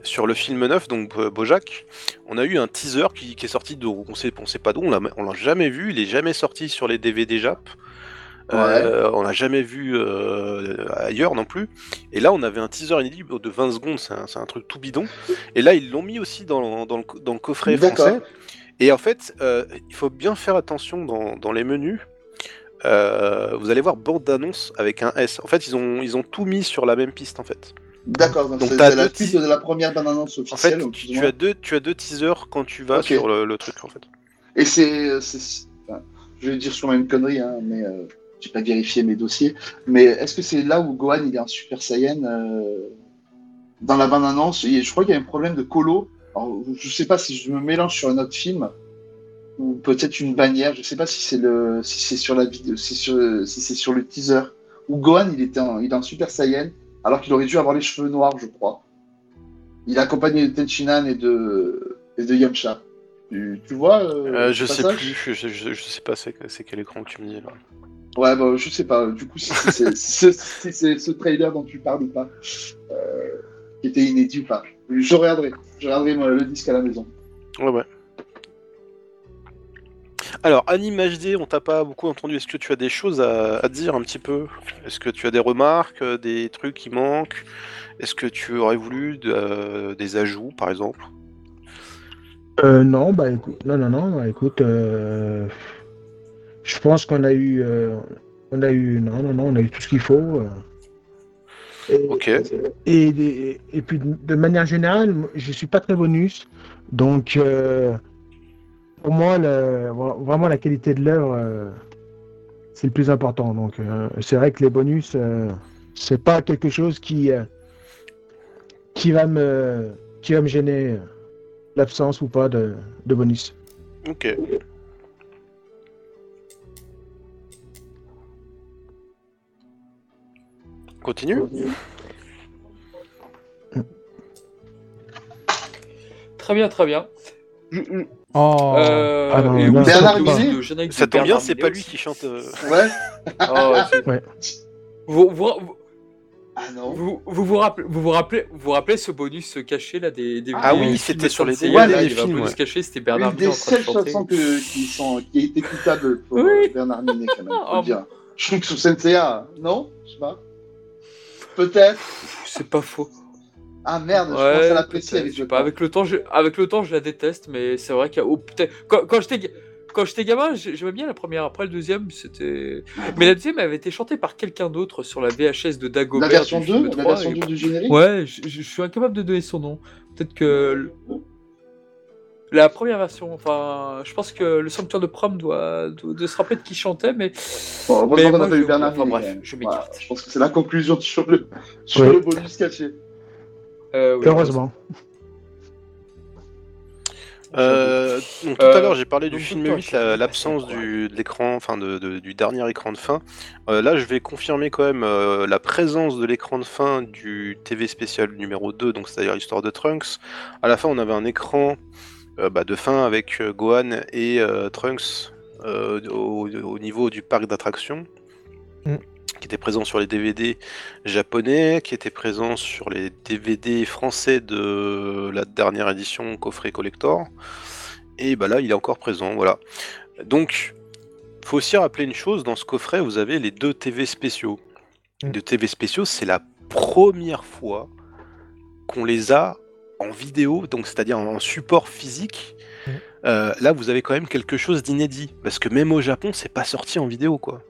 sur le film neuf, donc euh, Bojack, on a eu un teaser qui, qui est sorti de, on sait, on sait pas d'où, on l'a, jamais vu, il est jamais sorti sur les DVD Jap. Euh, on l'a jamais vu euh, ailleurs non plus. Et là, on avait un teaser inédit de 20 secondes, c'est un, truc tout bidon. Et là, ils l'ont mis aussi dans, dans le, dans le coffret français. Et en fait, euh, il faut bien faire attention dans, dans les menus. Vous allez voir bande d'annonce avec un S. En fait, ils ont, ils ont tout mis sur la même piste en fait. D'accord, donc Donc, c'est la suite de la première bande-annonce En fait, officielle. tu, ou tu as deux, tu as deux teasers quand tu vas sur le, le truc en fait. Et c'est. enfin, je vais dire sûrement une connerie, hein, mais euh, j'ai pas vérifié mes dossiers. Mais est-ce que c'est là où Gohan il est en Super Saiyan euh, dans la bande-annonce Je crois qu'il y a un problème de colo. Alors, je sais pas si je me mélange sur un autre film ou peut-être une bannière. Je sais pas si c'est le si c'est sur la vidéo, si, sur, si c'est sur le teaser où Gohan il était en, il est en Super Saiyan alors qu'il aurait dû avoir les cheveux noirs, je crois. Il est accompagné de Tenchinan et de et de Yamcha. Tu, tu vois euh, Euh, je sais plus, je, je, je- je sais pas c'est quel écran que tu me dis là. Ouais, bah, je sais pas. Du coup, si c'est si si ce trailer dont tu parles ou pas, euh, qui était inédit ou pas. Je regarderai. Je regarderai moi, le disque à la maison. Ouais, ouais. Alors, Anime HD, on t'a pas beaucoup entendu. Est-ce que tu as des choses à, à dire un petit peu? Est-ce que tu as des remarques, euh, des trucs qui manquent? Est-ce que tu aurais voulu de- euh, des ajouts, par exemple? Euh, non, bah écoute, non, non, non, bah, écoute, euh, je pense qu'on a eu, on a eu, non, non, non, on a eu tout ce qu'il faut. Et, Ok. Et, et, et puis de manière générale, je suis pas très bonus, donc euh, pour moi, le- vraiment la qualité de l'œuvre, euh, c'est le plus important. Donc euh, c'est vrai que les bonus, euh, c'est pas quelque chose qui, euh, qui va me qui va me gêner l'absence ou pas de, de bonus. Ok. Continue. Très bien, très bien. Oh. Euh, Ah non, et non, oui, Bernard de Ça tombe bien, c'est pas lui qui chante. euh, Ouais. Ah ouais, Ouais. vous, vous, vous, Ah non. vous, vous, vous rappelez, vous, vous rappelez, vous vous rappelez ce bonus caché là des, des Ah des oui, c'était sur les là, un films, bonus ouais. caché, c'était Bernard Une Minet des en train de seules chanter. chansons que, qui, sont, qui est écoutable pour Oui. euh, Bernard Minet, quand même. que sous Senseiya, non? Je sais pas. Peut-être. C'est pas faux. Ah merde, je Ouais, commence à l'apprécier avec je sais le pas, temps. avec le temps, je, avec le temps, je la déteste, mais c'est vrai qu'il y a, oh, peut-être, quand, quand j'étais, quand j'étais gamin, j'ai- j'aimais bien la première. Après le deuxième, c'était, mais la deuxième avait été chantée par quelqu'un d'autre sur la VHS de Dagobert. La version du 2 film La 3, version et- 2 du générique Ouais, je, je- je suis incapable de donner son nom. Peut-être que la première version, enfin, je pense que le Sanctuaire de Prom doit, doit, de se rappeler de qui chantait, mais Bon, Mais moi, a pas je- eu Bernard enfin, bref, je Voilà, m'écarte. je pense que c'est la conclusion sur le, sur Ouais. le bonus caché. Euh, oui, Heureusement. Euh, donc, tout Euh, à l'heure, j'ai parlé du film toi, 8, tu- la- l'absence du, de l'écran, enfin de, de- du dernier écran de fin. Euh, là, je vais confirmer quand même euh, la présence de l'écran de fin du TV spécial numéro 2, donc c'est-à-dire l'histoire de Trunks. À la fin, on avait un écran euh, bah, de fin avec euh, Gohan et euh, Trunks euh, au, au niveau du parc d'attractions. Mm. Qui était présent sur les DVD japonais, qui était présent sur les DVD français de la dernière édition coffret collector. Et bah là, il est encore présent, voilà. Donc, faut aussi rappeler une chose, dans ce coffret, vous avez les deux TV spéciaux. Mm. Les deux TV spéciaux, c'est la première fois qu'on les a en vidéo, donc c'est-à-dire en support physique. Mm. Euh, là, vous avez quand même quelque chose d'inédit, parce que même au Japon, c'est pas sorti en vidéo, quoi.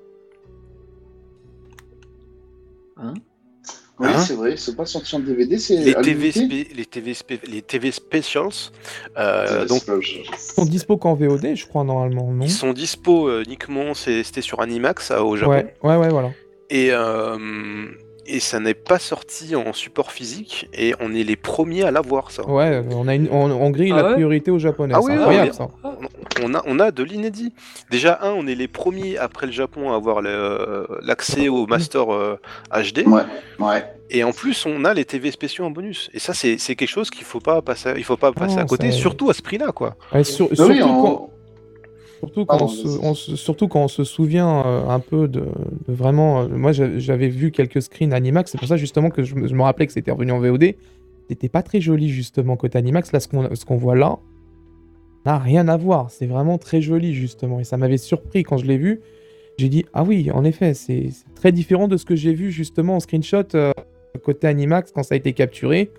Oui, Hein c'est vrai, c'est pas sorti en DVD, c'est les TV, les TV, les TV specials, euh, donc sont dispo qu'en VOD, je crois, normalement, non ils sont dispo euh, uniquement, c'était sur Animax au Japon, Ouais, ouais, ouais, voilà. et, euh, et ça n'est pas sorti en support physique, et on est les premiers à l'avoir ça. Ouais, on a une, on, on grille Ah la ouais priorité aux Japonais. Ah c'est oui, incroyable ça. On a, on a de l'inédit. Déjà, un, on est les premiers après le Japon à avoir l'accès au Master euh, HD, Ouais, ouais. et en plus, on a les TV spéciaux en bonus. Et ça, c'est quelque chose qu'il faut pas passer, il faut pas passer à côté, surtout à ce prix-là, quoi. Ouais, sur- Bah surtout, oui, on- quand, surtout, quand Pardon, on se, vas-y. on se- surtout quand on se souvient euh, un peu de, de vraiment. euh, moi, j'a- j'avais vu quelques screens Animax, c'est pour ça justement que je, me- je me rappelais que c'était revenu en VOD. C'était pas très joli justement côté Animax. Là, ce qu'on ce qu'on voit là n'a rien à voir. C'est vraiment très joli justement. Et ça m'avait surpris quand je l'ai vu. J'ai dit, ah oui, en effet, c'est c'est très différent de ce que j'ai vu justement en screenshot euh, côté Animax quand ça a été capturé.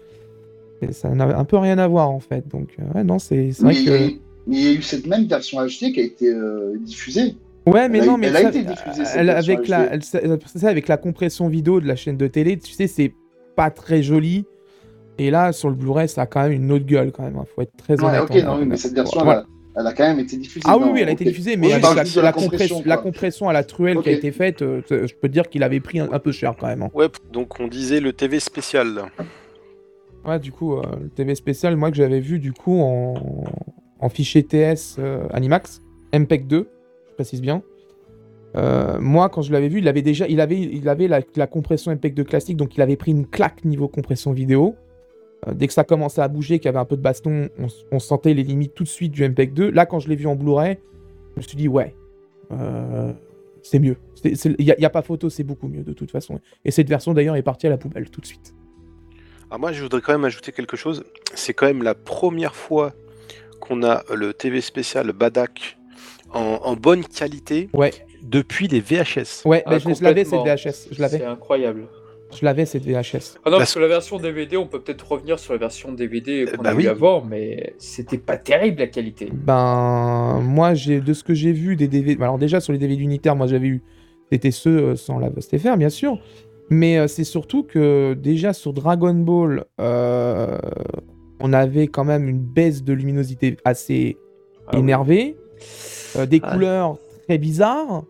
Et ça n'a un peu rien à voir en fait. Donc, euh, ouais, non, c'est vrai que. Mais il y a eu cette même version HD qui a été euh, diffusée. Ouais, mais Elle a- non, mais elle a été diffusée, cette elle- version avec la, elle- ça, avec la compression vidéo de la chaîne de télé, tu sais, c'est pas très joli. Et là, sur le Blu-ray, ça a quand même une autre gueule, quand même. hein, Faut être très Ouais, honnête. ok, hein. non, oui, mais cette version, elle, a, elle a quand même été diffusée. Ah oui, non, oui, elle a été diffusée, mais avec la, compression, la à la truelle qui a été faite, euh, je peux te dire qu'il avait pris un, un peu cher quand même. hein. Ouais, donc on disait le TV spécial. Ouais, du coup, euh, le TV spécial, moi que j'avais vu du coup en, en fichier TS euh, Animax, MPEG 2, je précise bien. Euh, moi, quand je l'avais vu, il avait déjà, il avait, il avait la, compression MPEG 2 classique, donc il avait pris une claque niveau compression vidéo. Euh, dès que ça commençait à bouger, qu'il y avait un peu de baston, on, sentait les limites tout de suite du MPEG 2. Là, quand je l'ai vu en Blu-ray, je me suis dit ouais, c'est mieux. Il n'y a, pas photo, c'est beaucoup mieux de toute façon. Et cette version d'ailleurs est partie à la poubelle tout de suite. Alors moi, je voudrais quand même ajouter quelque chose. C'est quand même la première fois qu'on a le TV spécial Badak en, en bonne qualité Ouais, depuis les VHS. ouais, Ah, je, l'avais cette. VHS, je l'avais. C'est incroyable. Je l'avais cette VHS. Ah non, Parce- parce que la version DVD, on peut peut-être revenir sur la version DVD qu'on bah a oui. eu avant, mais c'était pas terrible la qualité. Ben, moi, j'ai de ce que j'ai vu des DVD. Alors, déjà, sur les DVD unitaires, moi, j'avais eu. C'était ceux euh, sans la STFR, bien sûr. Mais euh, c'est surtout que, déjà, sur Dragon Ball, euh, on avait quand même une baisse de luminosité assez Ah oui. énervée. euh, des Ah. couleurs très bizarres.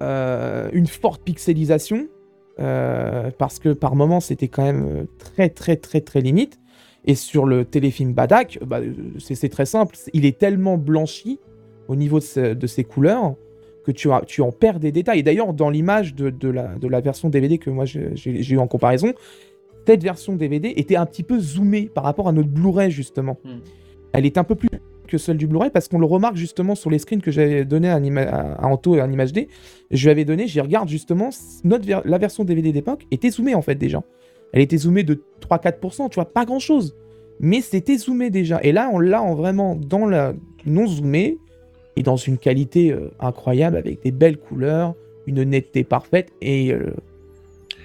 euh, une forte pixelisation. euh, parce que par moments, c'était quand même très, très, très, très limite. Et sur le téléfilm Badak, bah, c'est très simple. Il est tellement blanchi au niveau de, ce- de ses couleurs que tu, as- tu en perds des détails. Et d'ailleurs, dans l'image de, de la, de la version DVD que moi j'ai eu en comparaison, cette version DVD était un petit peu zoomée par rapport à notre Blu-ray justement. Hmm. Elle est un peu plus que celle du Blu-ray parce qu'on le remarque justement sur les screens que j'avais donné à, à- à Anto et en image D. Je lui avais donné, j'y regarde justement, notre ver- la version DVD d'époque était zoomée en fait déjà. Elle était zoomée de 3-4%, tu vois, pas grand chose. Mais c'était zoomé déjà. Et là, on l'a en vraiment dans la non zoomé et dans une qualité euh, incroyable avec des belles couleurs, une netteté parfaite. Et euh,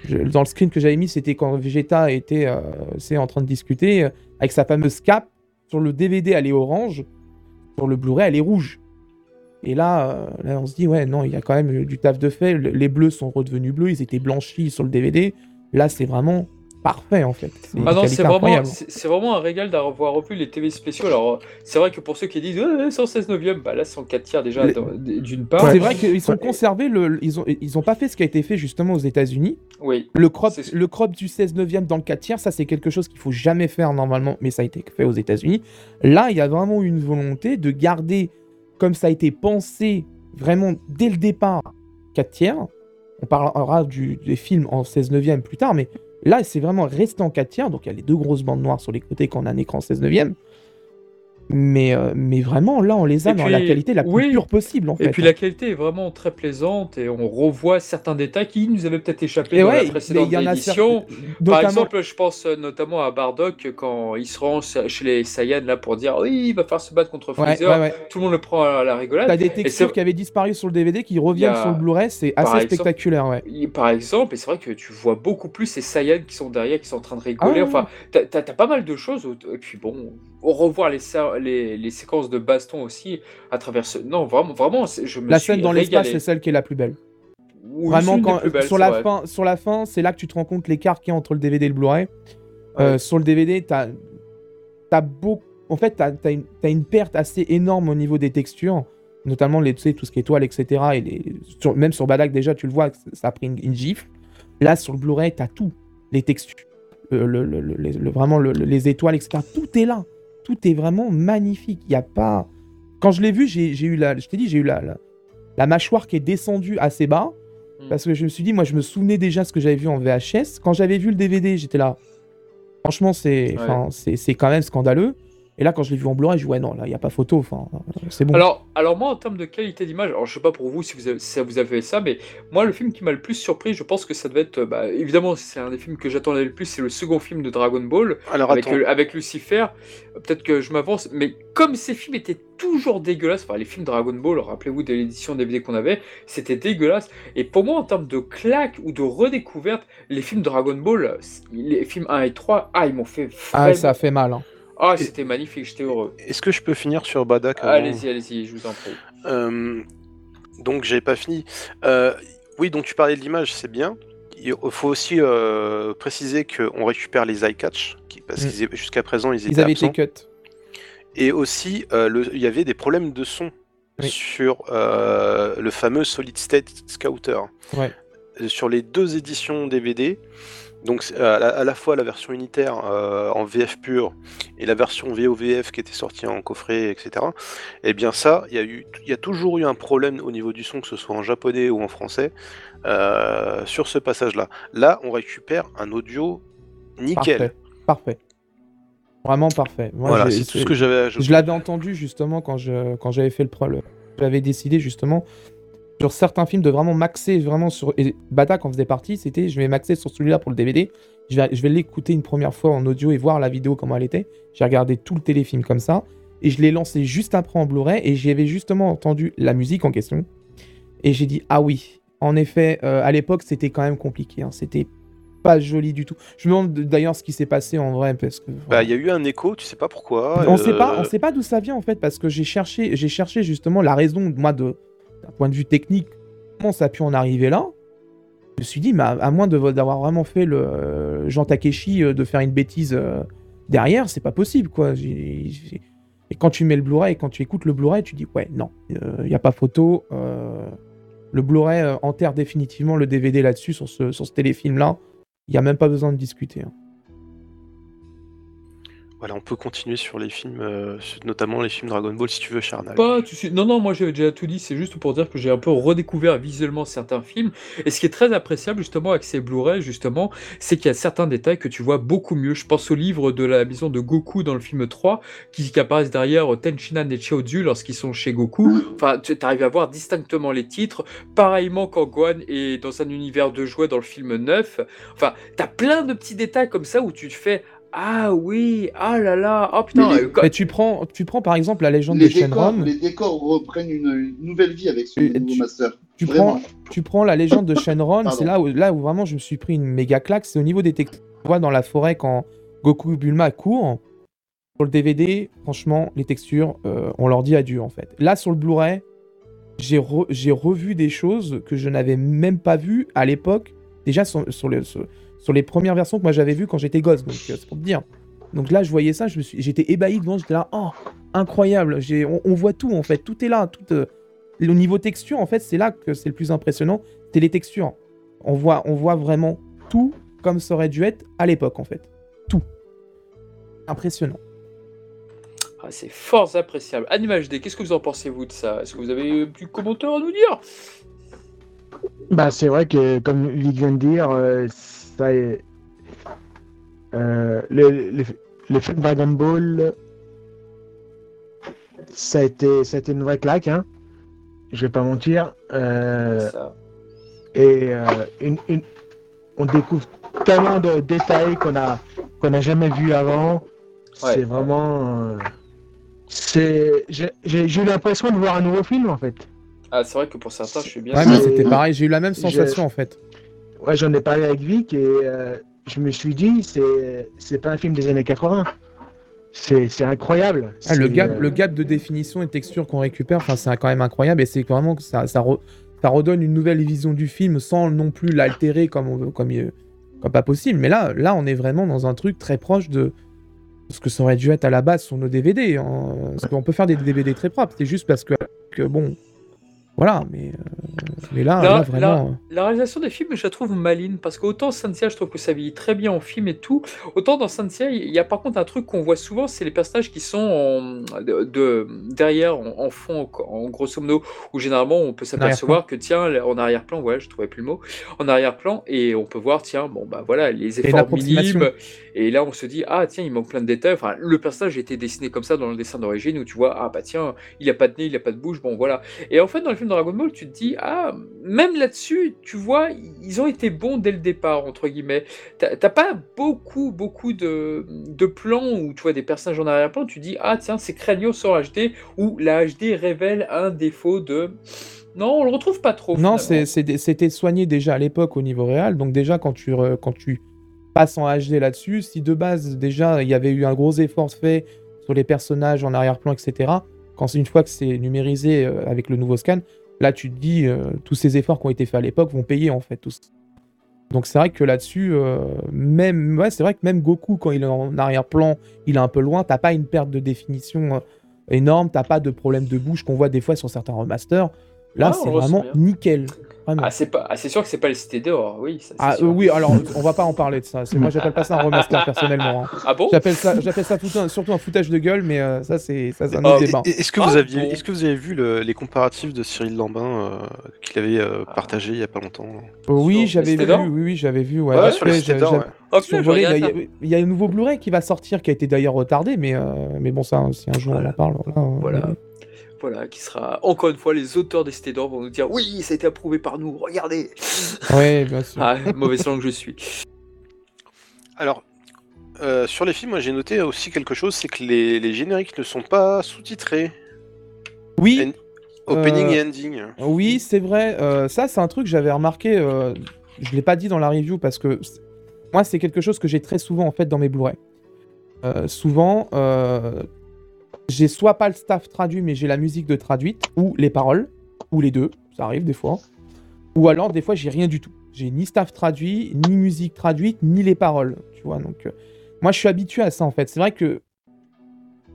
dans le screen que j'avais mis, c'était quand Vegeta était euh, c'est en train de discuter euh, avec sa fameuse cape. Sur le DVD, elle est orange. Sur le Blu-ray, elle est rouge. Et là, euh, là, on se dit, ouais, non, il y a quand même du taf de fait. Le- Les bleus sont redevenus bleus, ils étaient blanchis sur le DVD. Là, c'est vraiment parfait, en fait. C'est Ah non, qualité c'est vraiment, vraiment un régal d'avoir revu les TV spéciaux. Alors, euh, c'est vrai que pour ceux qui disent ouais, 116 neuvième, bah là, c'est en 4 tiers déjà, Les- d'une part. C'est vrai qu'ils ont Ouais. conservé le. Ils ont, ils ont pas fait ce qui a été fait justement aux États-Unis. Oui. Le crop, le crop du 16 neuvième dans le 4 tiers, ça c'est quelque chose qu'il faut jamais faire normalement, mais ça a été fait aux États-Unis. Là, il y a vraiment une volonté de garder, comme ça a été pensé vraiment dès le départ, 4 tiers. On parlera du, des films en 16 neuvième plus tard, mais là, c'est vraiment resté en 4 tiers. Donc il y a les deux grosses bandes noires sur les côtés quand on a un écran 16 neuvième. Mais, euh, mais vraiment, là, on les a Et dans puis, la qualité la plus oui. pure possible, en fait. Et puis la qualité est vraiment très plaisante et on revoit certains détails qui nous avaient peut-être échappé Et dans ouais, la précédente y en édition. Par exemple, je pense euh, notamment à Bardock quand il se rend chez les Saiyans là pour dire oui, il va faire se battre contre Freezer. ouais, ouais. Tout le monde le prend à la rigolade. T'as des textures qui avaient disparu sur le DVD qui reviennent a- sur le Blu-ray, c'est assez exemple- spectaculaire, Par exemple, et c'est vrai que tu vois beaucoup plus ces Saiyans qui sont derrière, qui sont en train de rigoler. Ah. Enfin, t'as t'as pas mal de choses. Et puis bon, revoir les, sa- les, les séquences de baston aussi à travers ce. Non, vraiment, vraiment, je me La suis scène dans l'espace, c'est celle qui est la plus belle. Oui, Vraiment, quand, belles, sur, la vrai. fin, sur la fin, c'est là que tu te rends compte l'écart qu'il y a entre le DVD et le Blu-ray. Euh, sur le DVD, t'as as beaucoup. En fait, t'as as une, t'as une perte assez énorme au niveau des textures, notamment les, tu sais, tout ce qui est étoile, etc. Et les, sur- même sur Badak, déjà, tu le vois, ça a pris une, une gifle. Là, sur le Blu-ray, t'as tout. Les textures, le, le- le- le- vraiment le- le- les étoiles, etc. Tout est là. Tout est vraiment magnifique. Il y a pas. Quand je l'ai vu, j'ai eu la. Je t'ai dit, j'ai eu la, la, la mâchoire qui est descendue assez bas. Mm. Parce que je me suis dit, moi, je me souvenais déjà ce que j'avais vu en VHS. Quand j'avais vu le DVD, j'étais là. Franchement, c'est c'est quand même scandaleux. Et là, quand je l'ai vu en Blu-ray, je dis, ouais, non, là, il n'y a pas photo. Enfin, euh, c'est bon. Alors, alors moi, en termes de qualité d'image, alors je sais pas pour vous si vous avez, si ça vous avez ça, mais moi, le film qui m'a le plus surpris, je pense que ça devait être, bah, évidemment, c'est un des films que j'attendais le plus, c'est le second film de Dragon Ball Alors avec, attends, euh, avec Lucifer. Euh, Peut-être que je m'avance, mais comme ces films étaient toujours dégueulasses, enfin les films Dragon Ball, rappelez-vous de l'édition DVD qu'on avait, c'était dégueulasse. Et pour moi, en termes de claque ou de redécouverte, les films Dragon Ball, les films 1 et 3, ah, ils m'ont fait ah, vraiment... ça fait mal. hein. Ah, c'était magnifique, j'étais heureux. est-ce que je peux finir sur Badak avant Allez-y, allez-y, je vous en prie. Euh, donc j'avais pas fini. Euh, oui, donc tu parlais de l'image, c'est bien. Il faut aussi euh, préciser qu'on récupère les eye catch, qui- parce Mm. qu'ils étaient- jusqu'à présent ils étaient Ils avaient absents. été cut. Et aussi, euh, le- il y avait des problèmes de son Oui. sur euh, le fameux Solid State Scouter. Ouais. Sur les deux éditions DVD, donc c'est à la, à la fois la version unitaire euh, en VF pur et la version VOVF qui était sortie en coffret, etc. Et bien ça, il y a eu, il y a toujours eu un problème au niveau du son, que ce soit en japonais ou en français, euh, sur ce passage-là. Là, on récupère un audio nickel. Parfait. Parfait. Vraiment parfait. Moi, voilà, c'est tout ce que j'avais à ajouter. Je l'avais entendu justement quand je quand j'avais fait le pro. J'avais décidé justement sur certains films de vraiment maxer vraiment sur. Et Batak en faisait partie. C'était je vais maxer sur celui-là pour le DVD. Je vais, je vais l'écouter une première fois en audio et voir la vidéo comment elle était. J'ai regardé tout le téléfilm comme ça et je l'ai lancé juste après en Blu-ray et j'y avais justement entendu la musique en question et j'ai dit ah oui. En effet, euh, à l'époque c'était quand même compliqué. hein. C'était pas joli du tout. Je me demande d'ailleurs ce qui s'est passé en vrai parce que. Bah, il y a eu un écho, tu sais pas pourquoi. On sait pas, euh, on sait pas d'où ça vient en fait parce que j'ai cherché, j'ai cherché justement la raison, moi de d'un point de vue technique, comment ça a pu en arriver là. Je me suis dit, mais à, moins d'avoir vraiment fait le euh, Jean Takeshi euh, de faire une bêtise euh, derrière, c'est pas possible quoi. Et quand tu mets le Blu-ray, quand tu écoutes le Blu-ray, tu dis ouais non, il y a pas photo. le Blu-ray enterre définitivement le DVD là-dessus sur ce, sur ce téléfilm là. Il y a même pas besoin de discuter. hein. Voilà, on peut continuer sur les films, euh, notamment les films Dragon Ball si tu veux, Charnal. Pas. Non, non, moi j'avais déjà tout dit, c'est juste pour dire que j'ai un peu redécouvert visuellement certains films. Et ce qui est très appréciable justement avec ces Blu-ray, justement, c'est qu'il y a certains détails que tu vois beaucoup mieux. Je pense au livre de la maison de Goku dans le film 3, qui, apparaissent derrière Tenchinan et Chiaozu lorsqu'ils sont chez Goku. Enfin, tu arrives à voir distinctement les titres. Pareillement quand Gohan est dans un univers de jouets dans le film 9. Enfin, t'as plein de petits détails comme ça où tu te fais. Ah oui, ah là là, oh putain, Mais les- euh, quand- Mais tu prends, tu prends par exemple la légende Les de décors, Shenron. les décors reprennent une, une nouvelle vie avec ce nouveau tu- master. Tu Vraiment. prends, tu prends la légende de Shenron, c'est là où, là où vraiment je me suis pris une méga claque. C'est au niveau des textures. Tu vois dans la forêt quand Goku et Bulma courent. Sur le DVD, franchement, les textures, euh, on leur dit adieu en fait. Là, sur le Blu-ray, j'ai re- j'ai revu des choses que je n'avais même pas vues à l'époque. Déjà sur, sur le- sur- sur les premières versions que moi j'avais vues quand j'étais gosse. Donc euh, c'est pour te dire. Donc là, je voyais ça, je me suis- j'étais ébahi devant, j'étais là, oh, incroyable. J'ai- On, on voit tout en fait, tout est là, tout. euh, au niveau texture, en fait, c'est là que c'est le plus impressionnant, c'est les textures. On voit, on voit vraiment tout comme ça aurait dû être à l'époque, en fait. Tout. Impressionnant. Ah, c'est fort appréciable. Animal HD, qu'est-ce que vous en pensez, vous, de ça? Est-ce que vous avez du commentaire à nous dire? Bah, c'est vrai que, comme Lee vient de dire, euh, ça est. euh, le, le, le film Dragon Ball, ça a été, ça a été une vraie claque, hein. Je vais pas mentir. Euh, et euh, une- une- on découvre tellement de détails qu'on a qu'on n'a jamais vu avant. Ouais. C'est vraiment. c'est, j'ai j'ai- j'ai eu l'impression de voir un nouveau film en fait. Ah, c'est vrai que pour certains, je suis bien. Ouais, c'était pareil, j'ai eu la même j'ai- sensation, en fait. Ouais, j'en ai parlé avec Vic et euh, je me suis dit, c'est c'est pas un film des années 80. C'est c'est incroyable. Ah, le, gap, euh, le gap de définition et de texture qu'on récupère, c'est quand même incroyable et c'est vraiment que ça, ça, re- ça redonne une nouvelle vision du film sans non plus l'altérer comme, on veut- comme, comme pas possible. Mais là, là, on est vraiment dans un truc très proche de ce que ça aurait dû être à la base sur nos DVD. hein. Parce qu'on peut faire des DVD très propres, c'est juste parce que, que bon, voilà, mais, euh, mais là, là, vraiment. La réalisation des films, je la trouve maline parce qu'autant Santia, je trouve que ça vieillit très bien en film et tout. Autant dans Santia, il y a par contre un truc qu'on voit souvent, c'est les personnages qui sont en- de, de- derrière, en, en fond, en, en grosso modo, où généralement on peut s'apercevoir que tiens, en arrière-plan, ouais, je trouvais plus le mot, en arrière-plan, et on peut voir, tiens, bon bah voilà, les efforts minimes. Et là, on se dit, ah tiens, il manque plein de détails. Enfin, le personnage était dessiné comme ça dans le dessin d'origine où tu vois, ah bah tiens, il a pas de nez, il a pas de bouche, bon voilà. Et en fait, dans le film Dragon Ball, tu te dis, ah, même là-dessus, tu vois, ils ont été bons dès le départ, entre guillemets. T'as pas beaucoup, beaucoup de, de plans où tu vois des personnages en arrière-plan, tu dis, ah tiens, c'est Craignos en HD, où la HD révèle un défaut de. Non, on le retrouve pas trop. Non, c'était soigné déjà à l'époque au niveau réel. Donc déjà, quand tu, quand tu passes en HD là-dessus, si de base, déjà, il y avait eu un gros effort fait sur les personnages en arrière-plan, etc., quand une fois que c'est numérisé euh, avec le nouveau scan, là, tu te dis, euh, tous ces efforts qui ont été faits à l'époque vont payer, en fait, tous. Donc c'est vrai que là-dessus, euh, même, ouais, c'est même Goku, quand il est en arrière-plan, il est un peu loin, t'as pas une perte de définition énorme, t'as pas de problème de bouche qu'on voit des fois sur certains remasters. Là, Ah, c'est ressent vraiment nickel. Vraiment. Ah, c'est pas... ah, c'est sûr que c'est pas les cités dehors, oui. ça, c'est Ah sûr. euh, oui, alors on va pas en parler de ça. Moi j'appelle pas ça un remaster personnellement. hein. Ah bon? J'appelle ça, j'appelle ça tout un- surtout un foutage de gueule, mais euh, ça c'est ça c'est un Ah, autre débat. Est-ce que, Ah, vous aviez, bon? est-ce que vous avez vu le- les comparatifs de Cyril Lambin euh, qu'il avait euh, Ah. partagé il y a pas longtemps Euh, oui, j'avais vu, oui, oui, j'avais vu. Ouais, sur les. Oh. Il y, a- il y a un nouveau Blu-ray qui va sortir, qui a été d'ailleurs retardé, mais, euh, mais bon, ça, si un jour on en parle. Voilà, Voilà. qui sera encore une fois les auteurs des Cités d'Or vont nous dire oui, ça a été approuvé par nous, regardez. Ouais, bien sûr. Ah, mauvais sang que je suis. Alors, euh, sur les films, moi j'ai noté aussi quelque chose, c'est que les, les génériques ne sont pas sous-titrés. Oui, Opening Euh, et ending. Oui, c'est vrai. euh, ça, c'est un truc que j'avais remarqué. euh, je l'ai pas dit dans la review parce que c'est- moi, c'est quelque chose que j'ai très souvent en fait dans mes Blu-ray. Euh, souvent, euh, j'ai soit pas le staff traduit, mais j'ai la musique de traduite ou les paroles ou les deux. Ça arrive des fois. Ou alors des fois, j'ai rien du tout. J'ai ni staff traduit, ni musique traduite, ni les paroles. Tu vois. Donc, euh, moi, je suis habitué à ça en fait. C'est vrai que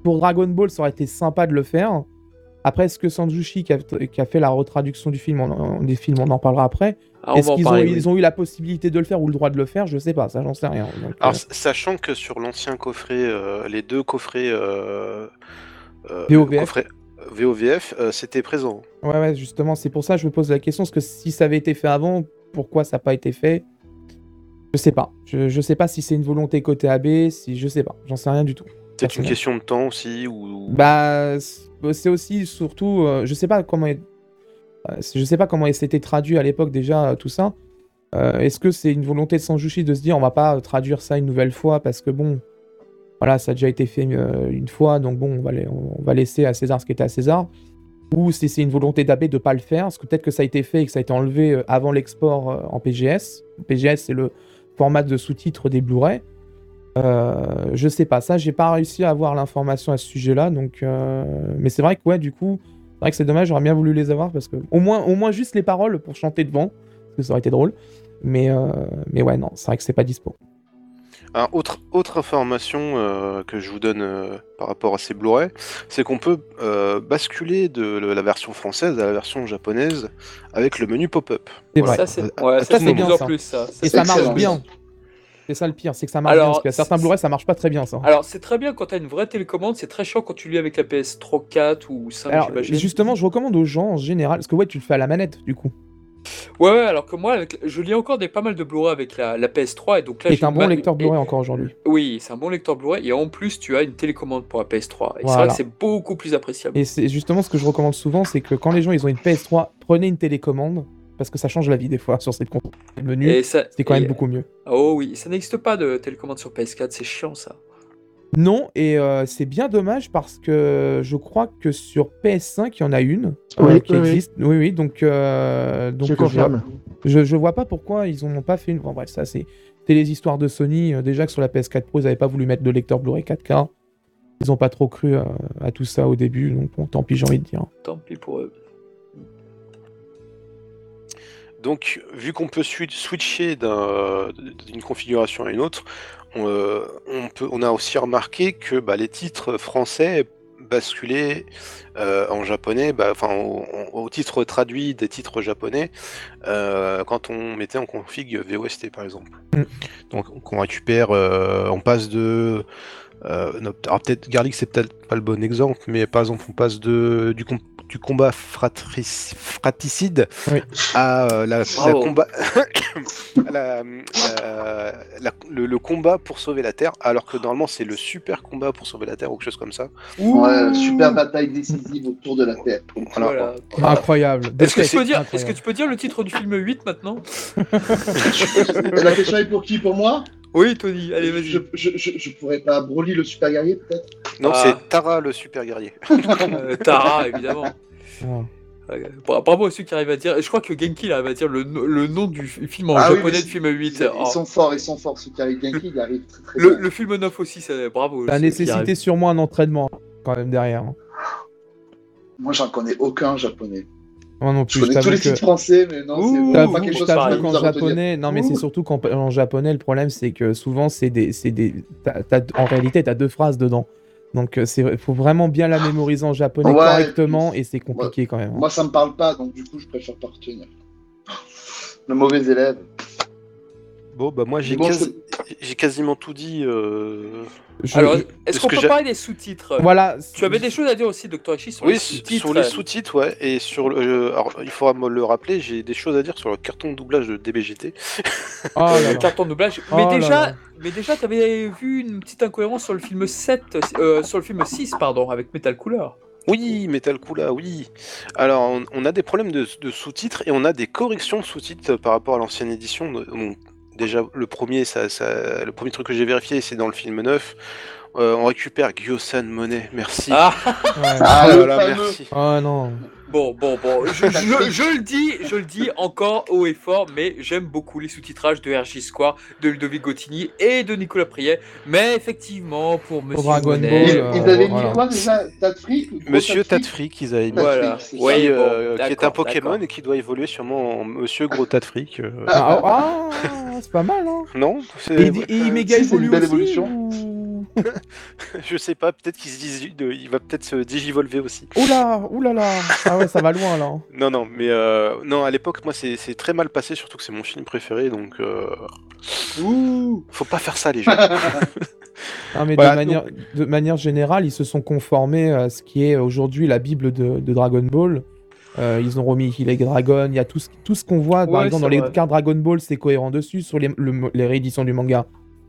pour Dragon Ball, ça aurait été sympa de le faire. Après, est-ce que Sanjushi, qui a, qui a fait la retraduction du film, en- des films, on en parlera après, Ah, on est-ce qu'ils ont, oui. eu la possibilité de le faire ou le droit de le faire? Je sais pas, ça j'en sais rien. Donc, euh, Alors, sachant que sur l'ancien coffret, euh, les deux coffrets, euh, euh, VOVF. euh, c'était présent. Ouais, ouais, justement, c'est pour ça que je me pose la question, parce que si ça avait été fait avant, pourquoi ça n'a pas été fait? Je sais pas. Je, je sais pas si c'est une volonté côté AB, si je sais pas. J'en sais rien du tout. C'est une question de temps aussi, ou Bah, c'est aussi surtout, euh, je sais pas comment, euh, je sais pas comment c'était traduit à l'époque déjà euh, tout ça. Euh, Est-ce que c'est une volonté de Sanjushi de se dire on va pas traduire ça une nouvelle fois parce que bon, voilà, ça a déjà été fait une fois, donc bon, on va, la- on va laisser à César ce qui était à César. Ou si c'est une volonté d'AB de pas le faire, parce que peut-être que ça a été fait et que ça a été enlevé avant l'export en PGS. PGS c'est le format de sous-titres des Blu-ray. Euh, je sais pas, ça j'ai pas réussi à avoir l'information à ce sujet-là, donc euh, mais c'est vrai que ouais, du coup, c'est vrai que c'est dommage, j'aurais bien voulu les avoir parce que au moins, au moins juste les paroles pour chanter devant, parce que ça aurait été drôle. Mais euh, mais ouais, non, c'est vrai que c'est pas dispo. Un autre, autre information euh, que je vous donne euh, par rapport à ces Blu-ray, c'est qu'on peut euh, basculer de le- la version française à la version japonaise avec le menu pop-up. C'est Voilà. Ça, c'est ouais, à ça, plus en ça. plus ça. Ça, Et ça marche bien. C'est ça le pire, c'est que ça marche Alors, bien, parce a certains c'est- Blu-ray ça marche pas très bien ça. Alors, c'est très bien quand tu as une vraie télécommande, c'est très chiant quand tu lis avec la PS3, 4 ou 5, Alors j'imagine. justement, je recommande aux gens en général, parce que ouais, tu le fais à la manette du coup. Ouais, ouais, alors que moi, avec- je lis encore des pas mal de Blu-ray avec la, la PS3, et donc là, j'ai un bon lecteur Blu-ray encore aujourd'hui. Oui, c'est un bon lecteur Blu-ray, et en plus, tu as une télécommande pour la PS3. Et c'est vrai Voilà. que c'est beaucoup plus appréciable. Et c'est justement ce que je recommande souvent, c'est que quand les gens ils ont une PS3, prenez une télécommande, parce que ça change la vie des fois sur cette console. Le menu, Et ça, c'est quand même beaucoup mieux. Oh oui, ça n'existe pas de télécommande sur PS4, c'est chiant ça. Non, et euh, c'est bien dommage parce que je crois que sur PS5, il y en a une euh, Oui, qui oui, existe. Oui, oui, donc, euh, donc Je confirme. je, je vois pas pourquoi ils en ont pas fait une. Bon, bref, ça, c'est les histoires de Sony. Euh, déjà que sur la PS4 Pro, ils n'avaient pas voulu mettre de lecteur Blu-ray 4K. Ils ont pas trop cru à tout ça au début, donc bon, tant pis, j'ai envie de dire. Tant pis pour eux. Donc, vu qu'on peut swi- switcher d'un- d'une configuration à une autre, on, euh, on peut, on a aussi remarqué que bah, les titres français basculaient euh, en japonais, bah, enfin au, au titre traduit des titres japonais, euh, quand on mettait en config VOST par exemple. Mm. Donc, on récupère, on passe de euh, peut-être Garlic c'est peut-être pas le bon exemple, mais par exemple on passe de du, com- du combat fratric- fratricide Oui. à euh, la, combat à la- euh, la- le, le combat pour sauver la Terre, alors que normalement c'est le super combat pour sauver la Terre ou quelque chose comme ça. Ouais, super bataille décisive autour de la Terre. Voilà. Voilà. Incroyable. Est-ce que, tu peux dire, incroyable. est-ce que tu peux dire le titre du film 8 maintenant? La question est pour qui? Pour moi? Oui, Tony, allez, vas-y. je, je, je, je pourrais pas Broly le super guerrier peut-être? Non, Ah. c'est Tara le super guerrier. Euh, Tara, évidemment. Ouais. Euh, bra- Bravo à ceux qui arrivent à dire. Je crois que Genki arrive à dire le, le nom du film en Ah oui, japonais mais de film 8. Ils, Oh. ils sont forts, ils sont forts. Ceux qui arrivent qui, ils arrivent très très le, bien. le film 9 aussi, c'est bravo. Ça a nécessité sûrement un entraînement quand même derrière. Moi, j'en connais aucun japonais. Moi non Je plus. connais tous les que- titres français, mais non, Ouh, c'est pas quelque je chose que je qu'en japonais, non mais c'est surtout qu'en en japonais, le problème c'est que souvent c'est des, c'est des, t'as- t'as- en réalité t'as deux phrases dedans. Donc euh, c'est, faut vraiment bien la mémoriser en japonais Ouais, correctement et c'est compliqué quand même. hein. Moi, ça me parle pas, donc du coup, je préfère pas retenir. Le mauvais élève. Bon, bah moi j'ai Bon, quasi- j'ai quasiment tout dit. euh, Je- Alors, est-ce ce qu'on peut j'ai- parler des sous-titres? Voilà. Tu avais des choses à dire aussi, Dr. Ishi, sur Oui, les sous-titres. sur les sous-titres, ouais. Et sur le. euh, Alors, il faudra me le rappeler, j'ai des choses à dire sur le carton de doublage de DBGT. Oh là le carton de doublage. Oh Mais là déjà, là. mais déjà, t'avais vu une petite incohérence sur le film 7, euh, sur le film 6, pardon, avec Metal Cooler. Oui, Metal Kula, oui. Alors, on, on a des problèmes de, de sous-titres et on a des corrections de sous-titres par rapport à l'ancienne édition. Donc, déjà, le premier, ça, ça- le premier truc que j'ai vérifié, c'est dans le film 9. Euh, on récupère Gyosan Monet, merci. Ah, Ouais. Ah, le là là, fameux. merci. Oh non. Bon, bon, bon. Je, je- je le dis, je le dis encore haut et fort, mais j'aime beaucoup les sous-titrages de RJ Square, de Ludovic Gottini et de Nicolas Priet. Mais effectivement, pour Monsieur Dragon Ball, Ils, euh, ils avaient voilà. mis quoi déjà Tas de fric ou gros Monsieur Tatfric, ils avaient mis. Tatfric, Voilà. c'est Ouais, bon, euh, qui est un Pokémon et qui doit évoluer sûrement en Monsieur Gros Tatfric. euh. Ah, ah, ah, c'est pas mal hein. Non Et, et il méga si, c'est une évolue belle aussi, évolution. ou- Je sais pas, peut-être qu'il se dit, il va peut-être se digivolver aussi. Oula, oulala Ah ouais, ça va loin là. Non, non, mais euh, non, à l'époque, moi, c'est très mal passé, surtout que c'est mon film préféré, donc euh, Ouh faut pas faire ça, les gens. Non, mais Voilà, de, manière, de manière générale, ils se sont conformés à ce qui est aujourd'hui la Bible de, de Dragon Ball. Euh, ils ont remis Healing Dragon, il y a tout ce, tout ce qu'on voit, par exemple, dans les cartes Dragon Ball, c'est cohérent dessus. Sur les, le- les rééditions du manga,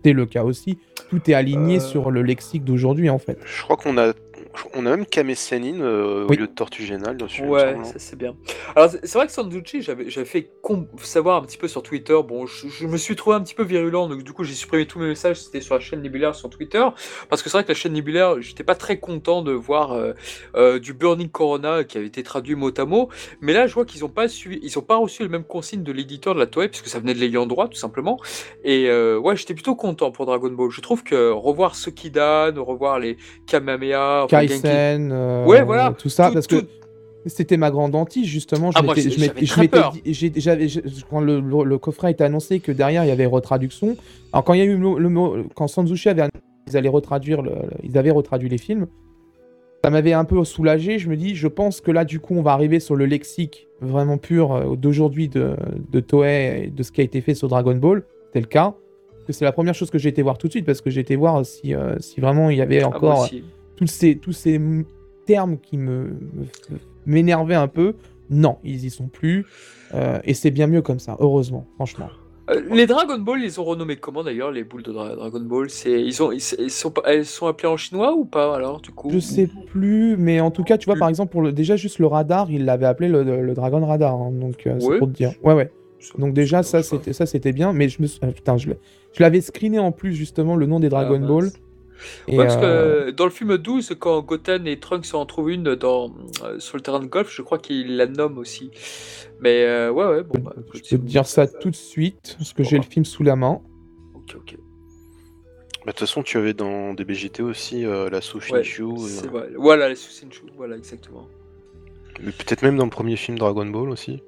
c'est le cas aussi. Tout est aligné Euh. sur le lexique d'aujourd'hui, en fait. Je crois qu'on a, on a même Kame Sennin euh, Oui. au lieu de me Ouais, hein. ça c'est bien. Alors c'est vrai que Sanducci, j'avais j'avais fait com- savoir un petit peu sur Twitter. Bon, je, je me suis trouvé un petit peu virulent, donc du coup j'ai supprimé tous mes messages. C'était sur la chaîne Nébulaire sur Twitter, parce que c'est vrai que la chaîne Nébulaire, j'étais pas très content de voir euh, euh, du Burning Corona qui avait été traduit mot à mot. Mais là, je vois qu'ils ont pas suivi, ils ont pas reçu le même consigne de l'éditeur de la Toei, puisque ça venait de l'ayant droit tout simplement. Et euh, ouais, j'étais plutôt content pour Dragon Ball. Je trouve que revoir Sokidan, revoir les Kamehameha, enfin, Kaisen, euh, Ouais, voilà, tout ça, tout- parce tout- que c'était ma grande hantise, justement. Je Ah, m'étais- je m'étais- j'avais je m'étais quand le, le- le coffret a été annoncé que derrière il y avait retraduction. Alors quand il y a eu le, le mot- quand Sanzushi avait annoncé qu'ils allaient retraduire, ils avaient retraduit les films, ça m'avait un peu soulagé. Je me dis, je pense que là du coup on va arriver sur le lexique vraiment pur euh, d'aujourd'hui de, de Toei et de ce qui a été fait sur Dragon Ball. C'était le cas. Que c'est la première chose que j'ai été voir tout de suite parce que j'ai été voir si, euh, si vraiment il y avait Ah, encore. Tous ces, tous ces termes qui me m'énervaient un peu, non, ils y sont plus. euh, et c'est bien mieux comme ça, heureusement, franchement. Euh, les Dragon Ball, ils ont renommé comment d'ailleurs les boules de Dra- Dragon Ball? C'est ils ont ils, ils sont elles sont appelées en chinois ou pas alors du coup? Je sais plus, mais en tout cas, tu vois, par exemple, pour le, déjà juste le radar, il l'avait appelé le, le Dragon Radar, hein, donc euh, c'est pour te dire. Ouais, ouais. Donc déjà, ça, c'était ça, c'était bien, mais je me ah, putain, je l'avais screené en plus justement le nom des Dragon Ah, Ball. mince. Ouais, parce euh, que dans le film 12, quand Goten et Trunks en trouvent une dans, euh, sur le terrain de golf, je crois qu'il la nomme aussi. Mais euh, ouais, ouais, bon. Bah, je si peux te dire ça tout de suite, parce que j'ai le film sous la main. Ok, ok. Bah, De toute façon, tu avais dans DBGT aussi euh, la Ouais, euh, vrai. Voilà, les Susenchu, voilà, exactement. mais peut-être même dans le premier film Dragon Ball aussi.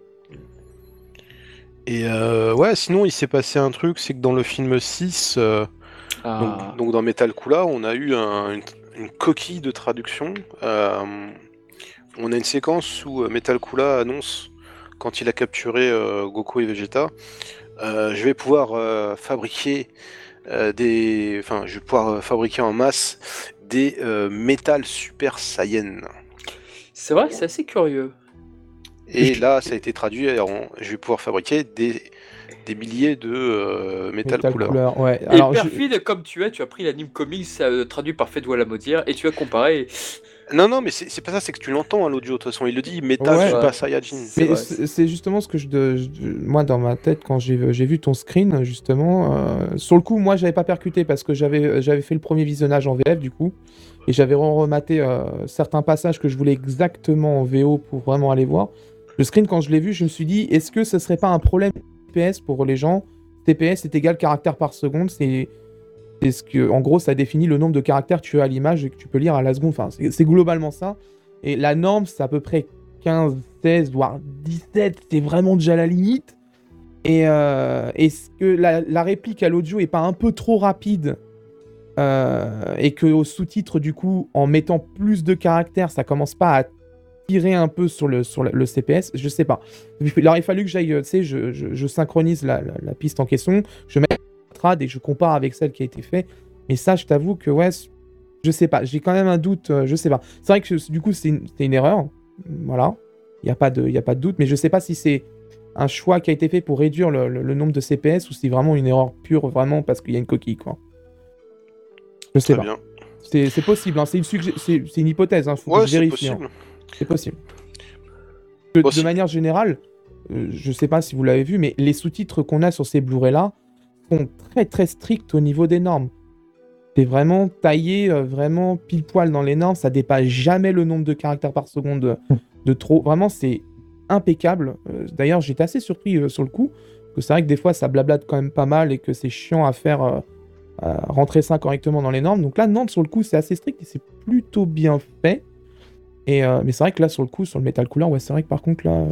Et euh, ouais, sinon il s'est passé un truc, c'est que dans le film 6, euh, Ah, donc, donc dans Metal Kula, on a eu un- une, une coquille de traduction. Euh, on a une séquence où euh, Metal Kula annonce, quand il a capturé euh, Goku et Vegeta, euh, je vais pouvoir fabriquer des. Enfin, je vais pouvoir fabriquer en masse des Metal Super Saiyan. c'est vrai c'est assez curieux. Et là, ça a été traduit en je vais pouvoir fabriquer des, des milliers de euh. Cooler, ouais. Et Alors, je- perfide comme tu es, tu as pris l'anime comics euh, traduit par Fedwa Lamodière et tu as comparé. Non, non, mais c'est pas ça, c'est que tu l'entends à l'audio, de toute façon. Il le dit Metal Ouais. Super. Saiyajin. C'est Mais justement ce que je, moi dans ma tête quand j'ai j'ai vu ton screen justement euh, sur le coup moi j'avais pas percuté parce que j'avais j'avais fait le premier visionnage en VF du coup et j'avais rematé euh, certains passages que je voulais exactement en VO pour vraiment aller voir le screen quand je l'ai vu je me suis dit est-ce que ce serait pas un problème TPS pour les gens TPS est égal caractère par seconde c'est ce que en gros ça définit le nombre de caractères que tu as à l'image et que tu peux lire à la seconde. Enfin c'est globalement ça. Et la norme c'est à peu près 15, 16, voire 17, c'est vraiment déjà la limite. Et euh, est-ce que la, la réplique à l'audio est pas un peu trop rapide euh, et que au sous-titre du coup, en mettant plus de caractères, ça commence pas à tirer un peu sur le, sur le, CPS Je sais pas. Il aurait fallu que j'aille, tu sais, je, je, je synchronise la, la, la piste en question, je mets la trad et je compare avec celle qui a été faite. Mais ça, je t'avoue que ouais, je sais pas, j'ai quand même un doute, euh, je sais pas. C'est vrai que du coup, c'est une, une erreur. Voilà. Il n'y a, pas de- y a pas de doute, mais je sais pas si c'est un choix qui a été fait pour réduire le, le- le nombre de CPS ou si c'est vraiment une erreur pure, vraiment parce qu'il y a une coquille, quoi. Je sais Très pas. C'est possible, hein, c'est une, une hypothèse, hein, faut que Ouais, je hein. C'est possible. De, manière générale, euh, je sais pas si vous l'avez vu, mais les sous-titres qu'on a sur ces Blu-ray là sont très très stricts au niveau des normes. C'est vraiment taillé, euh, vraiment pile poil dans les normes. Ça dépasse jamais le nombre de caractères par seconde de, de trop. Vraiment, c'est impeccable. Euh, D'ailleurs, j'étais assez surpris euh, sur le coup. Parce que c'est vrai que des fois, ça blablate quand même pas mal et que c'est chiant à faire euh, rentrer ça correctement dans les normes. Donc là, Nantes, sur le coup, c'est assez strict et c'est plutôt bien fait. Et, euh, mais c'est vrai que là, sur le coup, sur le Metal Cooler, ouais, c'est vrai que par contre, là, euh,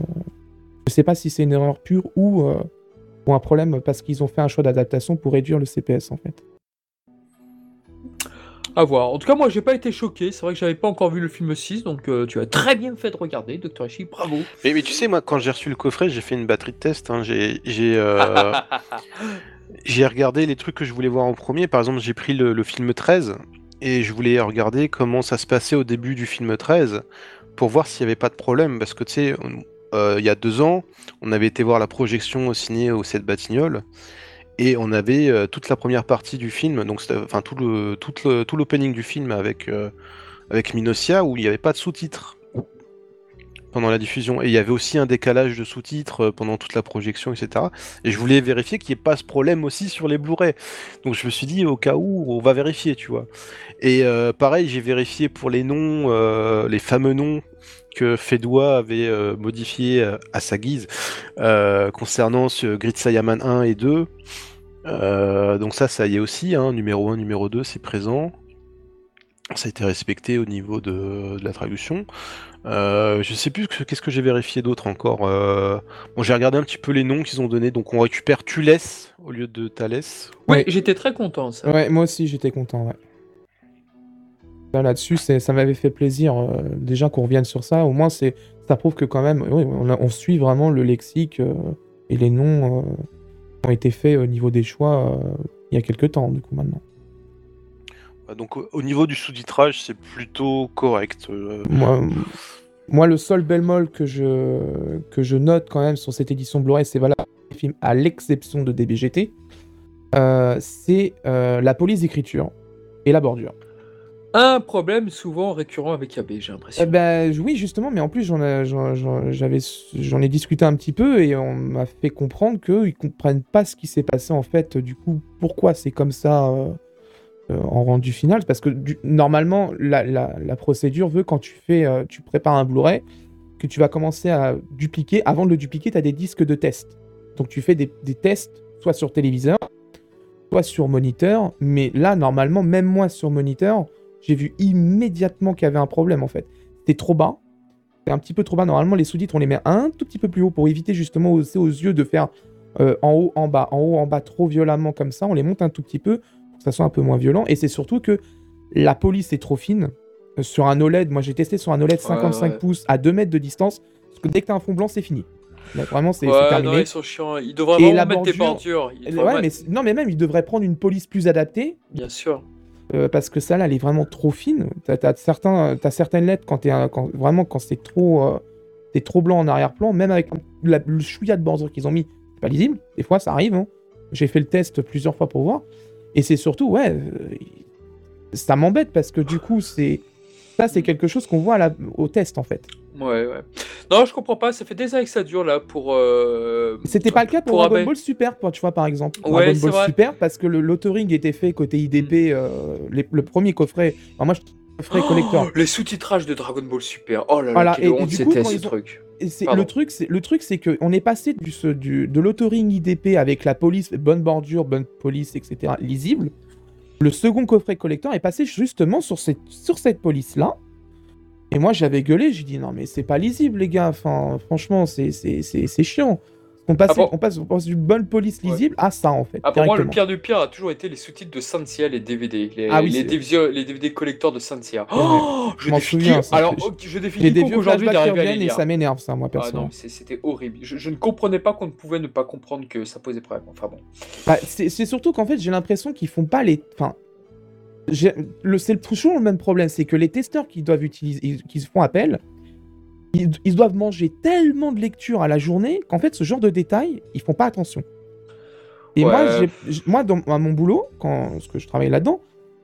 je sais pas si c'est une erreur pure ou, euh, ou un problème parce qu'ils ont fait un choix d'adaptation pour réduire le CPS, en fait. À voir. En tout cas, moi, j'ai pas été choqué. C'est vrai que j'avais pas encore vu le film 6, donc euh, tu as très bien fait de regarder, Dr. Ishii. Bravo. Mais, mais tu sais, moi, quand j'ai reçu le coffret, j'ai fait une batterie de test. hein. J'ai euh, regardé les trucs que je voulais voir en premier. Par exemple, j'ai pris le, le film 13 et je voulais regarder comment ça se passait au début du film 13 pour voir s'il n'y avait pas de problème. Parce que tu sais, euh, il y a deux ans, on avait été voir la projection au ciné au 7 Batignolles et on avait euh, toute la première partie du film, donc enfin tout le tout le tout l'opening du film avec euh, avec Minosia où il n'y avait pas de sous-titres la diffusion et il y avait aussi un décalage de sous-titres euh, pendant toute la projection, etc. Et je voulais vérifier qu'il n'y ait pas ce problème aussi sur les Blu-ray. Donc je me suis dit au cas où on va vérifier, tu vois. Et euh, pareil, j'ai vérifié pour les noms, euh, les fameux noms que Fedwa avait modifiés euh, à sa guise concernant ce Grid Sayaman 1 et 2. Euh, donc ça, ça y est aussi, hein, numéro 1, numéro 2, c'est présent. Ça a été respecté au niveau de, de la traduction. Euh, je sais plus que- qu'est-ce que j'ai vérifié d'autre encore. Euh, bon, j'ai regardé un petit peu les noms qu'ils ont donnés. Donc on récupère Tulès au lieu de Thalès. Oui, Ouais. j'étais très content, ça. Ouais, moi aussi j'étais content, ouais. Là, Là-dessus, ça m'avait fait plaisir euh, déjà qu'on revienne sur ça. Au moins, c'est ça prouve que quand même, oui, on, a- on suit vraiment le lexique euh, et les noms euh, ont été faits au niveau des choix euh, il y a quelques temps, du coup, maintenant. Euh, Donc au, au niveau du sous-titrage, c'est plutôt correct. Euh, Moi, moi, le seul bémol que je, que je note quand même sur cette édition Blu-ray, c'est valable pour les films, à l'exception de DBGT, euh, c'est euh, la police d'écriture et la bordure. Un problème souvent récurrent avec AB, j'ai l'impression. Eh ben, oui, justement, mais en plus, j'en ai, ai discuté un petit peu et on m'a fait comprendre qu'ils comprennent pas ce qui s'est passé en fait. Du coup, pourquoi c'est comme ça euh, euh, en rendu final Parce que normalement, la, la- procédure veut quand tu fais, euh, tu prépares un Blu-ray, que tu vas commencer à dupliquer. Avant de le dupliquer, tu as des disques de test. Donc tu fais des, des tests, soit sur téléviseur, soit sur moniteur. Mais là, normalement, même moi sur moniteur, j'ai vu immédiatement qu'il y avait un problème en fait. C'était trop bas. C'est un petit peu trop bas. Normalement, les sous-titres, on les met un tout petit peu plus haut pour éviter justement aux, aux yeux de faire euh, en haut, en bas, en haut, en bas trop violemment comme ça. On les monte un tout petit peu ça soit un peu moins violent. Et c'est surtout que la police est trop fine. Euh, sur un OLED, moi j'ai testé sur un OLED 55 ouais. pouces à 2 mètres de distance. Parce que dès que t'as un fond blanc, c'est fini. Là, vraiment, c'est ouais, non, terminé. ils sont chiants. Ils devraient vraiment des bordures. Ouais, devraient mais, non, mais même, ils devraient prendre une police plus adaptée. Bien sûr. Euh, parce que ça là elle est vraiment trop fine. T'as as certains, as certaines lettres quand t'es un- quand vraiment quand c'est trop euh, t'es trop blanc en arrière-plan, même avec la- le chouïa de bordure qu'ils ont mis, c'est pas lisible. Des fois ça arrive. hein. J'ai fait le test plusieurs fois pour voir. Et c'est surtout ouais, euh, ça m'embête parce que du coup c'est ça c'est quelque chose qu'on voit à la- au test en fait. Ouais, ouais. Non, je comprends pas. Ça fait des années que ça dure là pour. euh, C'était pas le cas pour, pour Dragon. Ball Super, tu vois, par exemple. Ouais, Dragon Ball vrai. Mm. Super, parce que le l'authoring était fait côté IDP, euh, les- le premier coffret. Alors moi, je le coffret collector. Oh, les sous-titrages de Dragon Ball Super. Oh là là, Voilà, quelle et- honte c'était ce truc. Et le truc, c'est le truc, c'est que on est passé du, ce- du- de l'authoring IDP avec la police, bonne bordure, bonne police, etc. lisible. Le second coffret collector est passé justement sur cette sur cette police là. Et moi, j'avais gueulé, j'ai dit non mais c'est pas lisible les gars. Enfin, franchement, c'est c'est c'est c'est chiant. On passe, Ah bon on passe, on passe d'une bonne police Ouais. lisible à ça en fait. Ah, pour moi, le pire du pire a toujours été les sous-titres de Sansia, les DVD. Les, Ah oui, les, DVD, les DVD collecteurs de. Ouais, Oh, je défie souviens, Alors, je défie quiconque aujourd'hui d'arriver à les reviennent et ça m'énerve ça, moi Ah non, perso. mais c'est- c'était horrible. Je, je ne comprenais pas qu'on ne pouvait ne pas comprendre que ça posait problème. Enfin bon. Bah, c'est surtout qu'en fait, j'ai l'impression qu'ils font pas les. Enfin, c'est toujours le même problème, c'est que les testeurs qui doivent utiliser, qui se font appel, ils, ils doivent manger tellement de lectures à la journée qu'en fait, ce genre de détails, ils font pas attention. Et moi, Ouais. moi, dans à mon boulot, quand parce que je travaille là-dedans,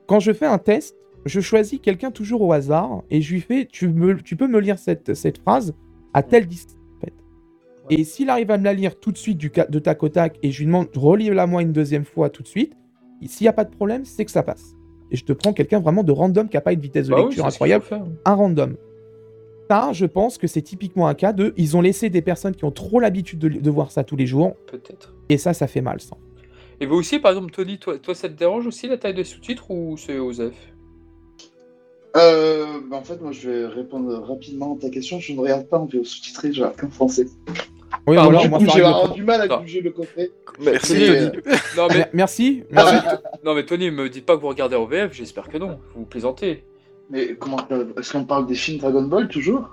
quand je fais un test, je choisis quelqu'un toujours au hasard et je lui fais, tu, me, tu peux me lire cette, cette phrase à telle distance. en fait. Et s'il arrive à me la lire tout de suite du, de tac au tac et je lui demande relis-la moi une deuxième fois tout de suite, s'il n'y a pas de problème, c'est que ça passe. Et je te prends quelqu'un vraiment de random qui n'a pas une vitesse de Bah lecture incroyable, un random. Ça, je pense que c'est typiquement un cas de. Ils ont laissé des personnes qui ont trop l'habitude de, de voir ça tous les jours, Peut-être. et ça, ça fait mal, ça. Et vous aussi, par exemple, Tony, toi, toi, ça te dérange aussi la taille des sous-titres ou c'est Osef? Euh, bah, en fait, moi, je vais répondre rapidement à ta question. Je ne regarde pas en VO sous-titré, je regarde qu'en français. Oui, Ah, voilà, du coup, j'ai du mal à Ah. juger le coffret. Merci, Tony. euh, Non, mais Mer- Merci, Non, merci. mais Non, mais Tony, me dites pas que vous regardez en VF, j'espère que non. Vous plaisantez. Mais comment Est-ce qu'on parle des films Dragon Ball toujours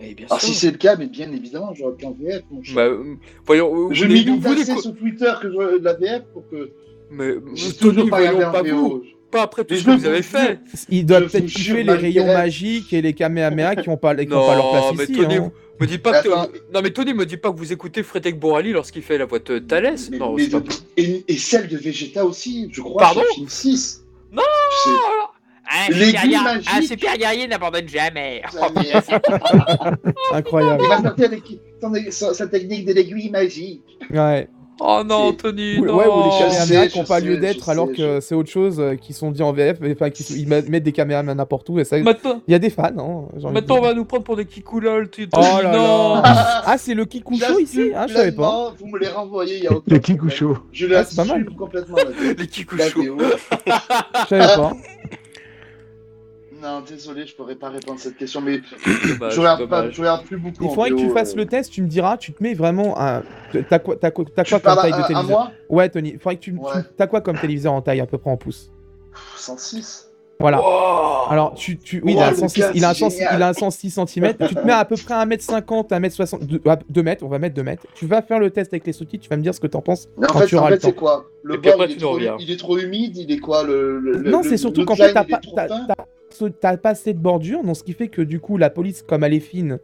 bien Alors sûr. si c'est le cas, mais bien évidemment, j'aurais pris en VF, mon cher. Bah, euh, voyons, euh, je vous m'y assez sur Twitter que je vois la VF pour que Mais Tony, toujours pas voyons pas vous. VO. Pas après tout ce que vous avez fait. Ils doivent Je peut-être kiffer jure, les rayons magiques et les kamehameha qui ont pas, qui ont pas leur Non, place mais ici. Tony, hein. me dites pas que. Non, mais Tony, me dit pas que vous écoutez Frédéric Borali lorsqu'il fait la voix de Thalès. Mais- Non, mais c'est pas de- et, et celle de Vegeta aussi, je crois, Pardon sur le film 6. Non. Un super, un super guerrier n'abandonne jamais. Incroyable. Il va sortir avec son- sa, sa technique de l'aiguille magique. Ouais. Oh non, Tony, Ou- non. ouais, ou les sais, qui n'ont pas sais, lieu d'être sais, alors je- que c'est autre chose euh, qui sont dit en VF. mais, Enfin, qui ils mettent des kamehameha n'importe où. Et ça... Il Maintenant, y a des fans. Hein, maintenant, on va nous prendre pour des kikoulol. tu- Oh là non. là. Ah, c'est le Kikusho ici Ah, je savais pas. Vous me les renvoyez, il y a aucun Le. Kikusho. Je Ah, c'est pas mal. l'assume complètement. La, Les. VO. Je savais pas. Non, désolé, je pourrais pas répondre à cette question, mais Dommage, je regarde pas, je regarde plus beaucoup. Il faudrait que tu fasses euh. le test. Tu me diras. Tu te mets vraiment un. T'as quoi, t'as quoi, t'as Tu quoi comme taille à, de à téléviseur moi Ouais, Tony. Il faudrait que tu. tu- Ouais. T'as quoi comme téléviseur en taille à peu près en pouces 106 Voilà. Oh. Alors, tu, tu, oui, il, a un le 106, gars, il, a un c'est 106 génial. il a un 106 cm. tu te mets à peu près à 1m50, 1m60, 2, 2 mètres, on va mettre 2 mètres. Tu vas faire le test avec les sous-titres, tu vas me dire ce que t'en penses Mais en quand fait, tu en auras fait c'est quoi? Le bord, après, il, est trop, il est trop humide, il est quoi le, le- Non, c'est surtout qu'en fait, t'as pas, t'as- pas assez de bordure, donc ce qui fait que du coup, la police, comme elle est fine,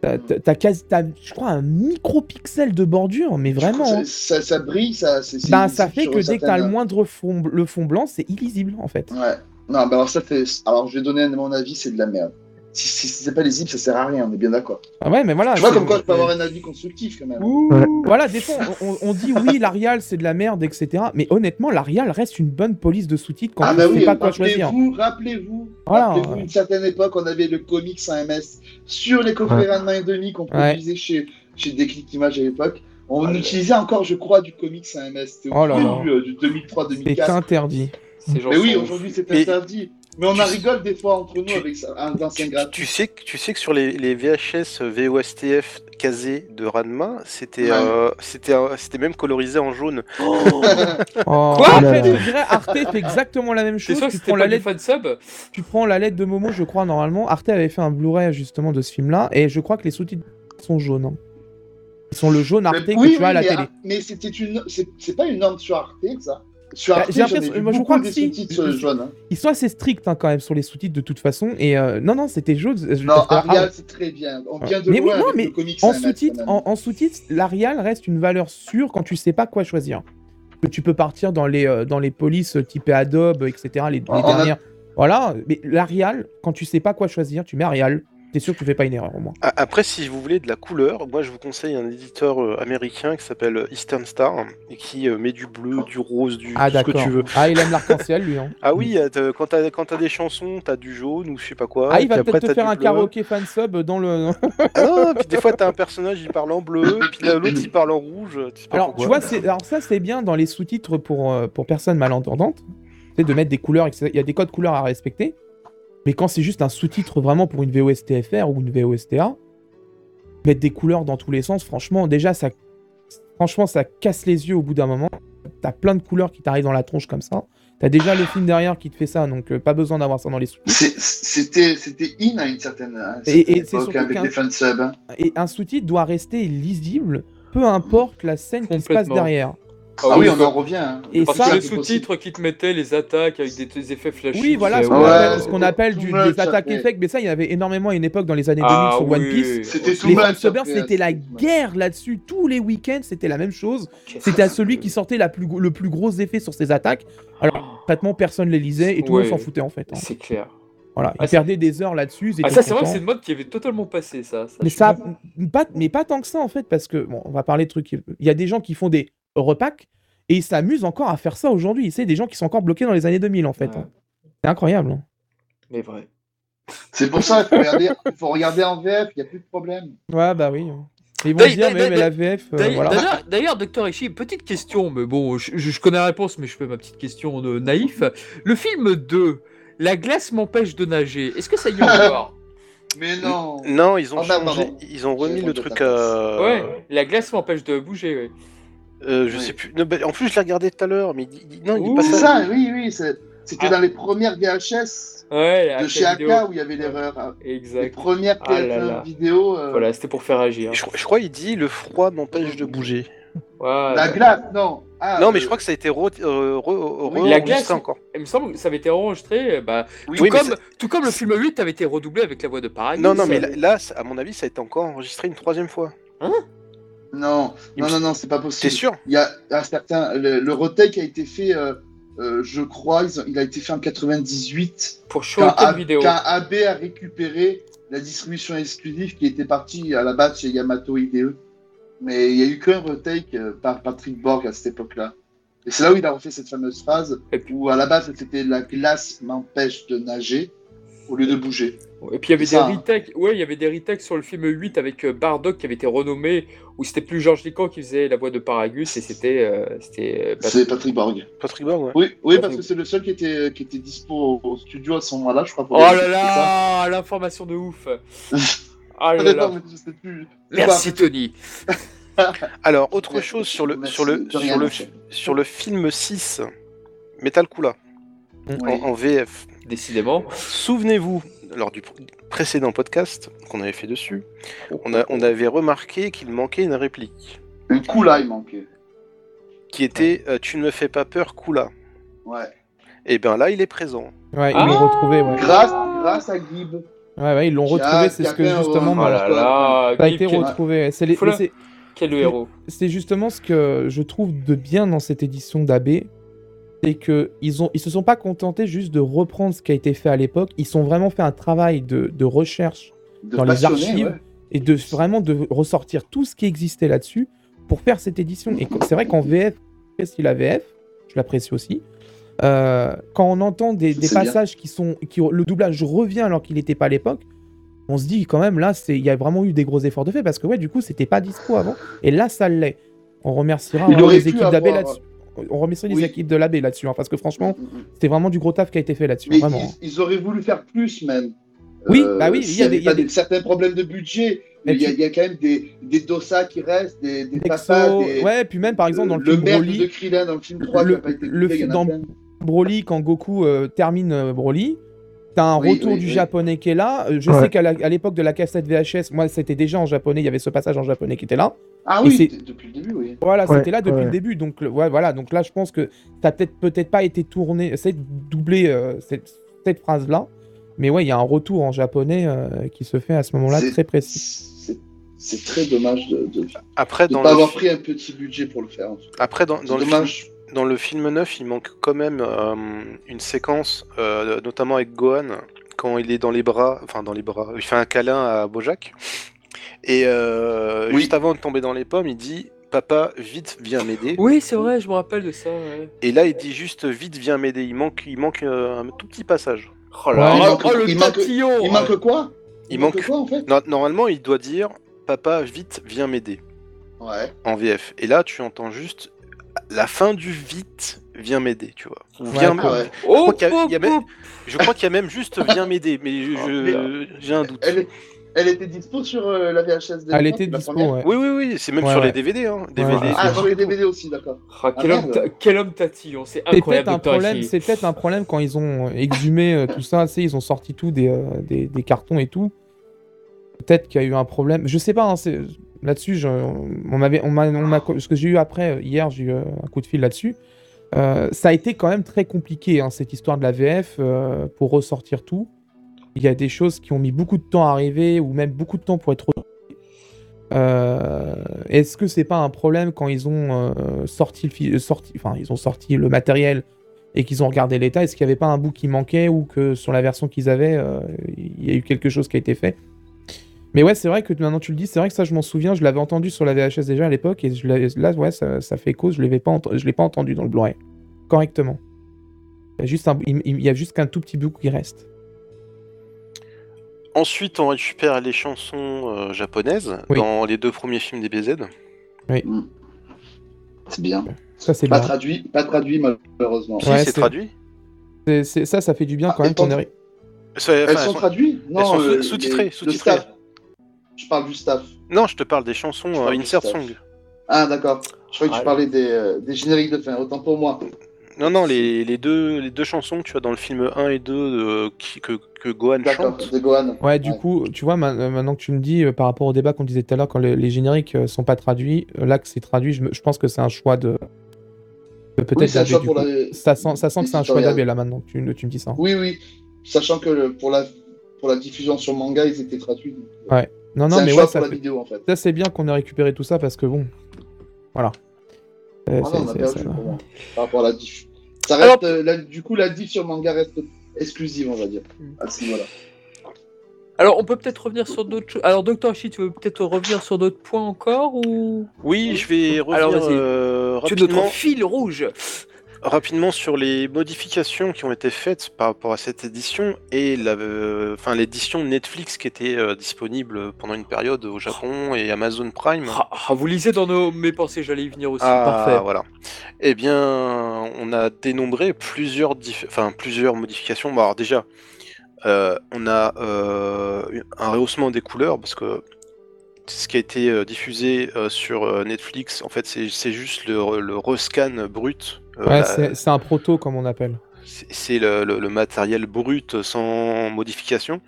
t'as- quasi, je crois, un micro-pixel de bordure, mais vraiment. ça, hein. ça, ça brille, ça. Bah, ça fait que dès que t'as le moindre fond, le fond blanc, c'est illisible en fait. Ouais. Non, bah alors ça fait. Alors je vais donner mon avis, c'est de la merde. Si, si, si c'est pas lisible, ça sert à rien, on est bien d'accord. Ah ouais, mais voilà. tu vois, c'est- comme quoi je peux avoir un avis constructif quand même. Ouh. Ouais. Voilà, des fois, on, on- on dit oui, l'Arial c'est de la merde, etc. Mais honnêtement, l'Arial reste une bonne police de sous-titres quand ah tu bah sais oui, pas quoi choisir. rappelez-vous, rappelez-vous, Voilà, rappelez-vous ouais. une certaine époque, on avait le comics en MS sur les coffrets Ouais. Ranma et demi qu'on Ouais. produisait chez, chez Déclic Images à l'époque. On utilisait encore, je crois, du comics en MS. C'était au Oh là là. début euh, du C'est 2003-2004. interdit. Ces gens Mais oui, aujourd'hui c'est interdit. Mais on en tu- rigole des fois entre nous tu- avec ça, un d'anciens Tu, gratuits. tu sais que, tu sais que sur les, les VHS VOSTF casés de Ranma, c'était Ouais. euh, c'était même colorisé en jaune. Oh, Quoi Après, je dirais, Arte fait exactement la même C'est chose. sûr que Tu c'était prends, la lettre, fansub tu prends la lettre de Momo, je crois, normalement. Arte avait fait un Blu-ray justement de ce film-là. Et je crois que les sous-titres sont jaunes. hein. Ils sont le jaune Arte Mais- que oui, tu as à oui, la mais, télé. mais c'était une, c'est c'est pas une norme sur Arte, ça. Sur Bah, Arte, ai moi, je crois que si. euh, jaunes. hein. Ils sont assez stricts hein, quand même sur les sous-titres de toute façon. Et euh, non, non, c'était jaune. Non, Arial, c'est très bien. On vient de Mais oui, non, avec mais le comics En même. en, en sous-titres, l'Arial reste une valeur sûre quand tu sais pas quoi choisir. Que tu peux partir dans les, euh, dans les polices typées Adobe, etc. Les, les On a- dernières. Voilà, mais l'Arial, quand tu sais pas quoi choisir, tu mets Arial. T'es sûr que tu fais pas une erreur au moins. Après, si vous voulez de la couleur, moi je vous conseille un éditeur euh, américain qui s'appelle Eastern Star et qui euh, met du bleu, du rose, du Ah ce que tu veux. Ah, il aime l'arc-en-ciel lui. Hein. Ah oui, euh, quand t'as quand des chansons, t'as du jaune ou je sais pas quoi. Ah, il va peut-être te faire un karaoké fansub dans le. Ah non, puis des fois t'as un personnage il parle en bleu, puis l'autre il parle en rouge. Tu sais pas Alors, tu vois, c'est- alors ça c'est bien dans les sous-titres pour, euh, pour personnes malentendantes. C'est de mettre des couleurs. Il y a des codes couleurs à respecter. Mais quand c'est juste un sous-titre vraiment pour une VOSTFR ou une VOSTA, mettre des couleurs dans tous les sens, franchement, déjà ça, franchement, ça casse les yeux au bout d'un moment. T'as plein de couleurs qui t'arrivent dans la tronche comme ça. T'as déjà le film derrière qui te fait ça, donc euh, pas besoin d'avoir ça dans les sous-titres. C'était c'était in à une certaine, à une Et- certaine et c'est époque surtout avec qu'un- les fansubs. hein. Et un sous-titre doit rester lisible, peu importe la scène qui se passe derrière. Ah oui, on en revient. hein. Et Parce ça, que les c'est sous-titres qui te mettaient les attaques avec des, des effets flashy. Oui, voilà ce qu'on Ouais, appelle, ce ouais, qu'on appelle tout du- much, des attaques effects, mais ça, il y en avait énormément à une époque dans les années 2000 Ah, sur One. Piece. C'était tout Les c'était la guerre là-dessus. Tous les week-ends, c'était la même chose. C'était à celui qui sortait la plus, le plus gros effet sur ses attaques. Alors, traitement, personne les lisait et tout le monde s'en foutait en fait. hein. C'est clair. Voilà, ils Ah, perdaient des heures là-dessus. ils Ah, ça, c'est vrai que c'est une mode qui avait totalement passé, ça. ça, Mais ça, pas, mais pas tant que ça en fait, parce que bon, on va parler de trucs. Il y a des gens qui font des repacks et ils s'amusent encore à faire ça aujourd'hui. C'est des gens qui sont encore bloqués dans les années 2000 en fait. Ouais. C'est incroyable. hein. Mais vrai. C'est pour ça qu'il faut regarder, il faut regarder en VF, il n'y a plus de problème. Ouais, bah oui. Ils vont dire, mais, mais la VF, euh, D'ailleurs, voilà. d'ailleurs- D'ailleurs, docteur Ishii, petite question, mais bon, je, connais la réponse, mais je fais ma petite question de naïf. Le film 2, La glace m'empêche de nager, est-ce que ça y est encore? Mais non. Non, ils ont Oh, merde, changé, ils ont remis le à truc à. Ouais, la glace m'empêche de bouger, ouais. Euh, je Oui. sais plus. Non, bah, en plus, je l'ai regardé tout à l'heure, mais il non, il dit Ouh. pas C'est ça. oui, oui. C'était Ah. dans les premières VHS Ouais, de chez vidéo. AK où il y avait l'erreur. hein. Les Exact. premières Ah là TF1 là. vidéos. euh, Voilà, c'était pour faire agir. Je, je crois qu'il dit le froid m'empêche de bouger. La glace, non. Ah, non, mais euh, je crois que ça a été re, re- re- Oui, la enregistré glace, encore. Il me semble que ça avait été enregistré, bah, Oui, tout, comme, ça- tout comme le film 8 avait été redoublé avec la voix de Paragus. Non, non, mais là, à mon avis, ça a été encore enregistré une troisième fois. Non, non, non, non, c'est pas T'es possible. sûr Il y a un certain. Le, le retake a été fait, euh, euh, je crois, il a été fait en 98. Pour Quand, Show A- vidéo. quand AB a récupéré la distribution exclusive qui était partie à la base chez Yamato IDE. Mais il y a eu qu'un retake euh, par Patrick Borg à cette époque-là. Et c'est là où il a refait cette fameuse phrase où à la base c'était la glace m'empêche de nager au lieu de bouger. Et puis il y avait des hein. retakes, ouais, il y avait des retakes sur le film 8 avec euh, Bardock qui avait été renommé, où c'était plus Georges Lican qui faisait la voix de Paragus et c'était euh, c'était euh, C'est Patrick Borg. Patrick Borg, ouais. Oui, oui, parce que c'est le seul qui était, qui était dispo au, studio à ce moment-là, je crois. pour Oh là là, l'information de ouf. Ah, là là. je sais plus. Merci Tony. Alors, autre Merci, chose sur le, merci, sur le, sur le, sur le film 6, Metal Kula, Oui. en, en VF. Décidément. Souvenez-vous, lors du pr- précédent podcast qu'on avait fait dessus, on, a- on avait remarqué qu'il manquait une réplique Un coup là, il manquait. qui était euh, Tu ne me fais pas peur, Kula. Ouais. Et bien là, il est présent. Ouais, ils Ah l'ont retrouvé, ouais. Grâce, grâce à Gib. Ouais, ouais, ils l'ont retrouvé, c'est ce que justement, Oh moi, là là, ça a été retrouvé. C'est les- quel héros. c'est justement ce que je trouve de bien dans cette édition d'AB, c'est que ils ont, ils se sont pas contentés juste de reprendre ce qui a été fait à l'époque. Ils ont vraiment fait un travail de, de recherche De Dans les archives. ouais. et de vraiment de ressortir tout ce qui existait là-dessus pour faire cette édition. Et c'est vrai qu'en VF, j'apprécie la VF, je l'apprécie aussi. Euh, quand on entend des, des C'est bien. passages qui sont, qui le doublage revient alors qu'il n'était pas à l'époque, on se dit quand même là, c'est, il y a vraiment eu des gros efforts de fait parce que ouais, du coup, c'était pas dispo avant et là, ça l'est. On remerciera les équipes d'AB avoir- là-dessus. On remercie les Oui. équipes de l'AB là-dessus hein, parce que franchement, Mm, mm, mm. c'était vraiment du gros taf qui a été fait là-dessus. Mais vraiment. hein. ils, ils auraient voulu faire plus, même. Oui, bah oui, il y a des- y a certains problèmes de budget. Il y, a- tu- il y a quand même des, des dossas qui restent, des, des papas, des... ouais, puis même par exemple dans le, le film merde Broly, de Krillin dans le film 3 Le- qui a pas été le coupé, il y en a dans-. Broly, quand Goku euh, termine euh, Broly, t'as un Oui, retour oui, du oui. japonais qui est là. Euh, Je Ouais. sais qu'à l'époque de la cassette VHS, moi c'était déjà en japonais, il y avait ce passage en japonais qui était là. Ah Et oui, depuis le début, oui. Voilà, Ouais, c'était là depuis ouais. le début. Donc, ouais, voilà. Donc là, je pense que ça peut-être peut-être pas été tourné, c'est doublé euh, cette, cette phrase-là. Mais ouais, il y a un retour en japonais euh, qui se fait à ce moment-là très précis. C'est très dommage de ne Après, dans, pas le, avoir pris un petit budget pour le faire. en tout cas. après, dans, le film, dans le film 9, il manque quand même euh, une séquence, euh, notamment avec Gohan, quand il est dans les bras, enfin dans les bras, il fait un câlin à Bojack. Et euh, Oui. juste avant de tomber dans les pommes, il dit Papa, vite, viens m'aider. Oui, c'est vrai, je me rappelle de ça. ouais. Et là, il dit juste vite, viens m'aider. Il manque, il manque euh, un tout petit passage. Oh là Ouais, il manque- oh, le il manque- Il manque quoi? Il manque. quoi, en fait? No- Normalement, il doit dire Papa, vite, viens m'aider Ouais. en VF. Et là, tu entends juste la fin du vite, viens m'aider, tu vois. Ou viens Ah ouais. Oh, crois qu'il y a- oh, il y a même- oh. Je crois qu'il y a même juste viens m'aider, mais je- je- j'ai un doute. Elle, est- elle était dispo sur euh, la VHS de Elle était dispo, ouais. Oui, oui, oui, c'est même Ouais, sur ouais. les DVD. Hein. DVD ouais. Ah, sur les DVD aussi, d'accord. Ah, quel, Ah, homme merde. ta- quel homme tatillon, c'est C'est incroyable. peut-être un Dr. problème. Hickey. C'est peut-être un problème quand ils ont exhumé euh, tout ça. Ils ont sorti tout des, euh, des, des cartons et tout. Peut-être qu'il y a eu un problème. Je sais pas. hein, c'est- là-dessus, je- on m'avait, on m'a, on m'a- ce que j'ai eu après euh, hier, j'ai eu euh, un coup de fil là-dessus. Euh, ça a été quand même très compliqué hein, cette histoire de la VF euh, pour ressortir tout. Il y a des choses qui ont mis beaucoup de temps à arriver ou même beaucoup de temps pour être euh, Est-ce que c'est pas un problème quand ils ont euh, sorti le sorti, enfin ils ont sorti le matériel et qu'ils ont regardé l'état Est-ce qu'il n'y avait pas un bout qui manquait ou que sur la version qu'ils avaient, euh, il y a eu quelque chose qui a été fait? Mais ouais, c'est vrai que maintenant tu le dis, c'est vrai que ça je m'en souviens, je l'avais entendu sur la VHS déjà à l'époque et là ouais ça, fait cause, je l'avais l'ai pas entendu dans le Blu-ray correctement. Il y a juste qu'un tout petit bout qui reste. Ensuite, on récupère les chansons euh, japonaises Oui. dans les deux premiers films des BZ. C'est bien. Ça c'est Pas bien. traduit, pas traduit malheureusement. Ouais, c'est c'est- traduit. C'est- ça, ça fait du bien Ah, quand même C'est- Elles sont elles sont- traduites? Non, sont euh, sous-titrées, staff. Je parle du staff. Non, je te parle des chansons euh, Insert. Song. Ah, d'accord. Je croyais que Ah, tu parlais des, euh, des génériques de fin, autant pour moi. Non, non, les, les deux, les deux chansons que tu as dans le film 1 et 2 euh, qui- que, que Gohan chante. de Gohan. Ouais, du coup, tu vois, ma- maintenant que tu me dis, euh, par rapport au débat qu'on disait tout à l'heure, quand les, les génériques euh, sont pas traduits, là que c'est traduit, je, me- je pense que c'est un choix de. de Peut-être Oui, la. Ça sent, ça sent que c'est un choix d'AB là maintenant que tu, tu me dis ça. Oui, oui. Sachant que le- pour la, pour la diffusion sur manga, ils étaient traduits. donc, Ouais. Non, non, mais ouais, ça, la fait- vidéo en fait. ça c'est bien qu'on ait récupéré tout ça parce que bon. Voilà. Ah c'est- non, on a c'est- perdu ça- pour moi. Par rapport à la diff. Ça Alors- reste, euh, la- du coup, la diff sur manga reste exclusive, on va dire. Mm. À ce niveau-là. Alors, on peut peut-être revenir sur d'autres choses. Alors, Docteur Chi, tu veux peut-être revenir sur d'autres points encore ou Oui, je vais revenir Alors, euh, tu es notre rapidement, fil rouge rapidement sur les modifications qui ont été faites par rapport à cette édition et la, euh, l'édition Netflix qui était euh, disponible pendant une période au Japon et Amazon Prime. Ah, ah, Vous lisez dans nos... mes pensées, j'allais y venir aussi. Ah, Parfait. voilà. Eh bien, on a dénombré plusieurs, enfin, plusieurs modifications. Bon, alors déjà, euh, on a euh, un rehaussement des couleurs parce que ce qui a été diffusé euh, sur Netflix, en fait, c'est c'est juste le, le rescan brut. Euh, Ouais, la- c'est un proto comme on appelle. c'est le, le- le matériel brut sans modification.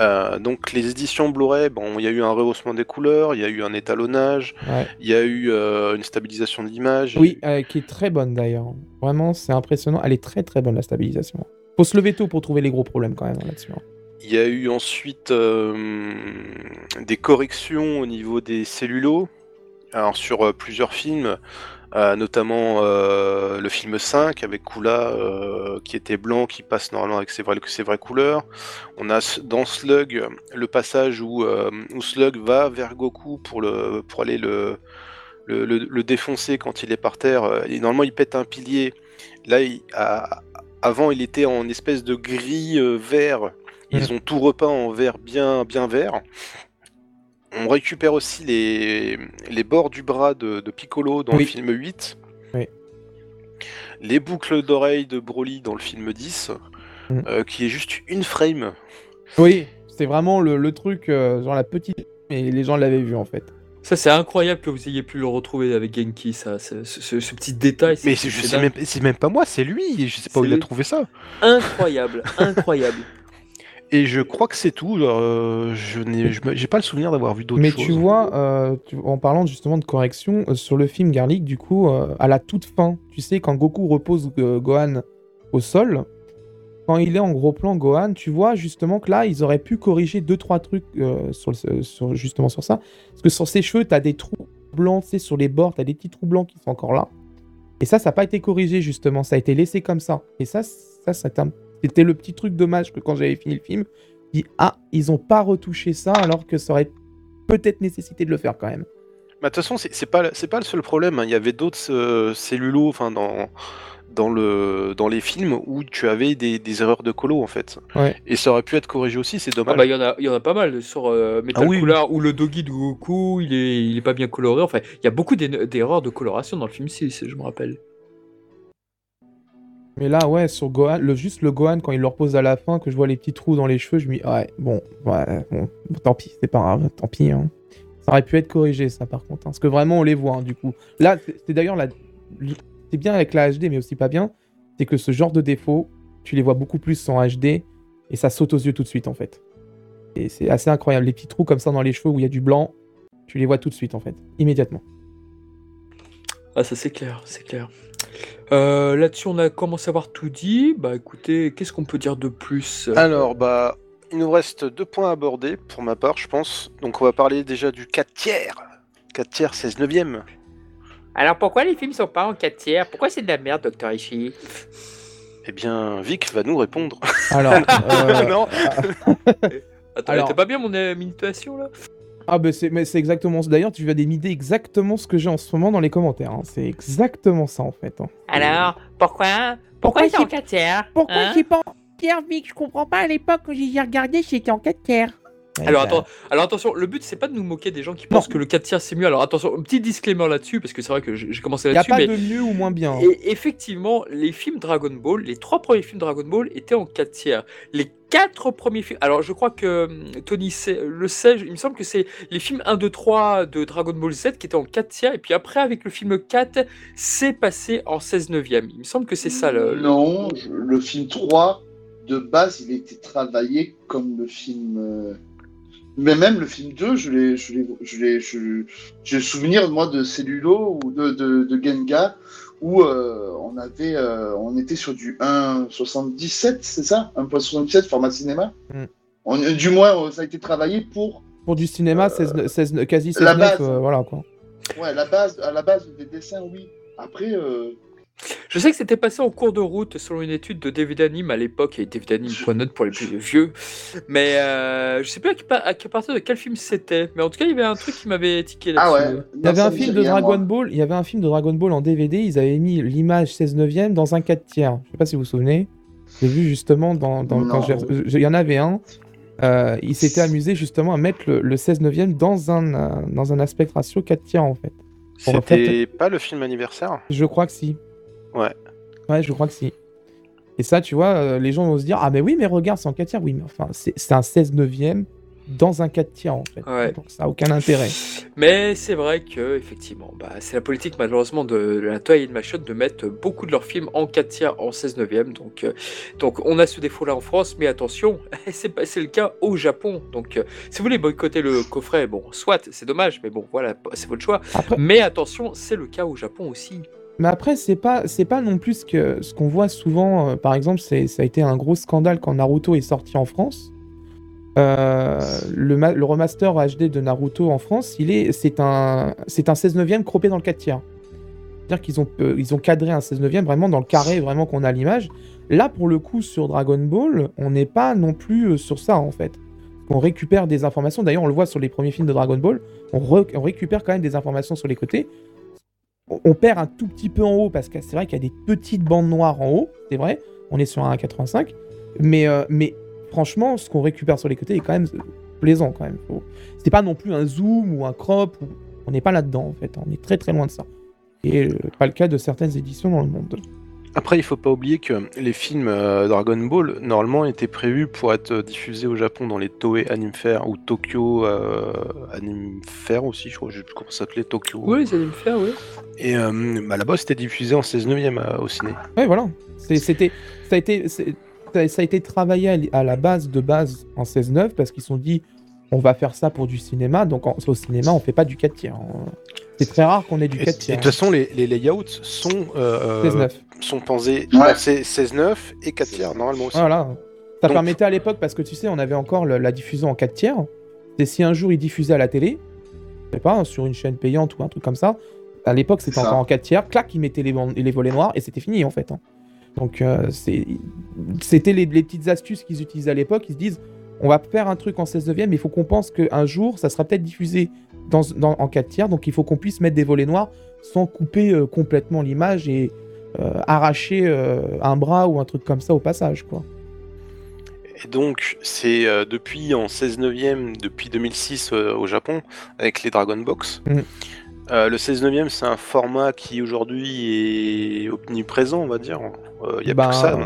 Euh, donc les éditions Blu-ray, bon, il y a eu un rehaussement des couleurs, il y a eu un étalonnage, Ouais. il y a eu euh, une stabilisation de l'image. Oui, euh, qui est très bonne d'ailleurs. Vraiment, c'est impressionnant. Elle est très très bonne la stabilisation. Faut se lever tôt pour trouver les gros problèmes quand même là-dessus. hein. Il y a eu ensuite des corrections au niveau des cellulos, alors sur plusieurs films, euh, notamment euh, le film 5 avec Kula euh, qui était blanc, qui passe normalement avec ses vraies, ses vraies couleurs. On a dans Slug le passage où, où Slug va vers Goku pour, le, pour aller le, le, le- le défoncer quand il est par terre. Et normalement, il pète un pilier. Là, il- à- avant, il était en espèce de gris vert. Ils ont tout repeint en vert bien, bien vert. On récupère aussi les, les bords du bras de, de Piccolo dans Oui. le film 8. Oui. Les boucles d'oreilles de Broly dans le film 10, Mm. euh, qui est juste une frame. Oui, c'est vraiment le, le truc, euh, genre la petite. Et les gens l'avaient vu en fait. Ça, c'est incroyable que vous ayez pu le retrouver avec Genki, ça, ce, ce- ce petit détail. Mais c'est même, c'est même pas moi, c'est lui. Je sais pas où il a trouvé ça. incroyable, incroyable. Et je crois que c'est tout. euh, je n'ai pas le souvenir d'avoir vu d'autres Mais choses. tu vois, euh, tu- en parlant justement de correction, euh, sur le film Garlic, du coup, euh, à la toute fin, tu sais, quand Goku repose Gohan au sol, quand il est en gros plan Gohan, tu vois justement que là, ils auraient pu corriger deux trois trucs sur, le- sur- justement sur ça. Parce que sur ses cheveux, tu as des trous blancs, tu sais, sur les bords, tu as des petits trous blancs qui sont encore là. Et ça, ça n'a pas été corrigé justement, ça a été laissé comme ça. Et ça, ça, ça t'a- c'était le petit truc dommage que quand j'avais fini le film, je dis ah, ils ont pas retouché ça alors que ça aurait peut-être nécessité de le faire quand même. Bah, De toute façon, c'est pas, c'est pas le seul problème. hein. Il y avait d'autres euh, cellulos enfin, dans, dans, le, dans les films où tu avais des, des erreurs de colo en fait. Ouais. Et ça aurait pu être corrigé aussi, c'est Ah dommage. bah il y en a, il y en a pas mal sur euh, Metal Ah oui, Cooler où le doggy de Goku, il est, il est pas bien coloré. Enfin, il y a beaucoup d'erreurs de coloration dans le film 6, je me rappelle. Mais là, ouais, sur Gohan, le, juste le Gohan, quand il le repose à la fin, que je vois les petits trous dans les cheveux, je me dis, ouais, bon, ouais, bon, tant pis, c'est pas grave, tant pis. hein. Ça aurait pu être corrigé, ça, par contre. hein, parce que vraiment, on les voit, hein, du coup. Là, c'est d'ailleurs, c'est bien avec la HD, mais aussi pas bien, c'est que ce genre de défaut, tu les vois beaucoup plus en HD, et ça saute aux yeux tout de suite, en fait. Et c'est assez incroyable. Les petits trous comme ça dans les cheveux où il y a du blanc, tu les vois tout de suite, en fait, immédiatement. Ah, ça c'est clair, c'est clair. Euh, Là-dessus, on a commencé à avoir tout dit. Bah écoutez, qu'est-ce qu'on peut dire de plus? Alors, bah, il nous reste deux points à aborder pour ma part, je pense. Donc, on va parler déjà du 4 tiers. 4 tiers, 16 neuvième. Alors pourquoi les films sont pas en 4 tiers? Pourquoi c'est de la merde, Docteur Ishii Eh bien, Vic va nous répondre. Alors, euh, non, Attends, alors- t'as pas bien mon minutation là? Ah bah c'est mais c'est exactement ça. D'ailleurs, tu vas m'idée exactement ce que j'ai en ce moment dans les commentaires. hein. C'est exactement ça en fait. hein. Alors, pourquoi Pourquoi Pourquoi c'est en c'est- 4 tiers Pourquoi hein c'est pas en tiers, Vic? Je comprends pas. À l'époque, quand j'ai regardé, c'était en 4 tiers. Alors, attends, alors attention, le but c'est pas de nous moquer des gens qui Non. pensent que le 4 tiers c'est mieux. Alors attention, un petit disclaimer là-dessus, parce que c'est vrai que j'ai commencé Il n'y a là-dessus. pas mais... de mieux ou moins bien. Et effectivement, les films Dragon Ball, les trois premiers films Dragon Ball étaient en 4 tiers. Les quatre premiers films. Alors, je crois que hum, Tony sait- le sait, il me semble que c'est les films 1, 2, 3 de Dragon Ball Z qui étaient en 4 tiers. Et puis après, avec le film 4, c'est passé en 16 neuvième. Il me semble que c'est ça le. le- Non, je- le film 3, de base, il était travaillé comme le film. Euh, Mais même le film 2, je l'ai, je l'ai, je l'ai, je- j'ai le souvenir moi de Cellulo ou de, de, de Gengar où euh, on avait, euh, on était sur du 1,77, c'est ça? 1,77 format cinéma? Mm. On- du moins, euh, ça a été travaillé pour Pour du cinéma, 16, 16, quasi la 16-9, base. euh, voilà quoi. ouais, la base, à la base des dessins, oui. Après, euh, Je sais que c'était passé en cours de route selon une étude de David Anime à l'époque, et David Anime.net pour les plus vieux. Mais euh, je sais plus à, qui- à qui- à partir de quel film c'était. Mais en tout cas, il y avait un truc qui m'avait tiqué ah là-dessus. ouais. Il y avait un film de Dragon Ball, il y avait un film de Dragon Ball en DVD, ils avaient mis l'image 16 neuvième dans un 4 tiers. Je sais pas si vous vous souvenez. J'ai vu justement dans, quand il y en avait un. euh, il s'était amusé justement à mettre le, le 16 neuvième dans un euh, dans un aspect ratio 4 tiers en fait. C'était pas le film anniversaire? Je crois que si. Ouais. Ouais, je crois que si. Et ça, tu vois, euh, les gens vont se dire Ah, mais oui, mais regarde, c'est en 4 tiers. Oui, mais enfin, c'est c'est un 16 neuvième dans un 4 tiers en fait. Ouais. Donc ça n'a aucun intérêt. Mais c'est vrai que effectivement, bah, c'est la politique malheureusement de la Toei Animation de mettre beaucoup de leurs films en 4 tiers, en 16 neuvième. Donc, euh, donc on a ce défaut-là en France, mais attention, c'est pas c'est le cas au Japon. Donc euh, si vous voulez boycotter le coffret, bon, soit, c'est dommage, mais bon, voilà, c'est votre choix. Après, Mais attention, c'est le cas au Japon aussi. Mais après, c'est pas, c'est pas non plus que ce qu'on voit souvent. euh, par exemple, ça a été un gros scandale quand Naruto est sorti en France. Euh, le, le remaster HD de Naruto en France, il est, c'est un, c'est un 16 neuvième croppé dans le 4 tiers. C'est-à-dire qu'ils ont, ils ont cadré un 16 neuvième vraiment dans le carré, vraiment qu'on a à l'image. Là, pour le coup, sur Dragon Ball, on n'est pas non plus euh, sur ça en fait. On récupère des informations. D'ailleurs, on le voit sur les premiers films de Dragon Ball. On récupère quand même des informations sur les côtés on- perd un tout petit peu en haut parce que c'est vrai qu'il y a des petites bandes noires en haut, c'est vrai. On est sur un 1,85. Mais, euh, mais franchement, ce qu'on récupère sur les côtés est quand même plaisant quand même. C'est pas non plus un zoom ou un crop. On n'est pas là-dedans en fait. On est très très loin de ça. Et euh, pas le cas de certaines éditions dans le monde. Après, il faut pas oublier que les films euh, Dragon Ball, normalement, étaient prévus pour être diffusés au Japon dans les Toei Anime Fair ou Tokyo euh, Anime Fair aussi, je crois, je sais plus comment ça s'appelait, Tokyo. Oui, ça allait me faire, oui. Et euh, bah, là-bas, c'était diffusé en 16 neuvième euh, au ciné. Ouais, voilà. C'était, ça a été, c'est- ça, ça a été travaillé à, la base de base en 16-9 parce qu'ils se sont dit on va faire ça pour du cinéma. Donc en- au cinéma, on fait pas du 4 tiers. C'est très rare qu'on ait du Et et 4 de tiers. toute façon, les, les layouts sont, euh, 16-9. sont pensés Ouais. pensés 16-9 et 4 tiers, normalement aussi. Voilà. Ça Donc- permettait à l'époque, parce que tu sais, on avait encore le- la diffusion en 4 tiers. C'est si un jour ils diffusaient à la télé, je sais pas, hein, sur une chaîne payante ou un truc comme ça, à l'époque c'était encore en 4 tiers, clac, ils mettaient les, volets noirs et c'était fini en fait. hein. Donc euh, c'était les, les petites astuces qu'ils utilisaient à l'époque. Ils se disent, on va faire un truc en 16 neuvième, mais il faut qu'on pense qu'un jour ça sera peut-être diffusé dans, dans- en 4 tiers, donc il faut qu'on puisse mettre des volets noirs sans couper euh, complètement l'image et euh, arracher euh, un bras ou un truc comme ça au passage, quoi. Et donc, c'est euh, depuis en 16 neuvième, depuis 2006 euh, au Japon, avec les Dragon Box. Euh, le 16 neuvième, c'est un format qui aujourd'hui est omniprésent, on va dire. Il n'y a Bah, plus que ça.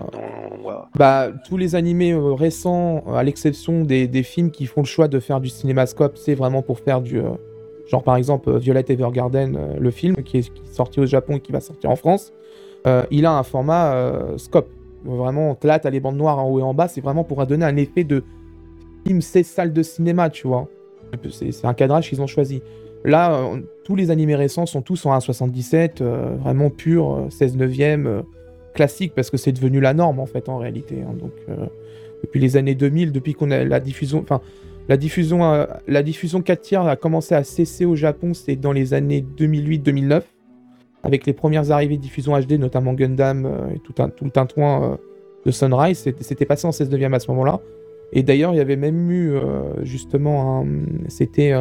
voilà. Bah, tous les animés euh, récents, euh, à l'exception des, des films qui font le choix de faire du cinémascope, c'est vraiment pour faire du. Genre par exemple Violet Evergarden, euh, le film qui est, sorti au Japon et qui va sortir en France. euh, il a un format euh, scope. Vraiment, là, t'as les bandes noires en haut et en bas, c'est vraiment pour donner un effet de film, c'est salle de cinéma, tu vois. C'est un cadrage qu'ils ont choisi. Là, tous les animés récents sont tous en 1,77, euh, vraiment pur, euh, 16 neuvième, euh, classique, parce que c'est devenu la norme, en fait, en réalité. hein. Donc, depuis les années 2000, depuis qu'on a la diffusion... Enfin, la diffusion, la diffusion 4 tiers a commencé à cesser au Japon, c'est dans les années 2008-2009, avec les premières arrivées de diffusion HD, notamment Gundam euh, et tout, un, le tintouin euh, de Sunrise. C'était passé en 16 neuvième à ce moment-là. Et d'ailleurs, il y avait même eu euh, justement. C'était.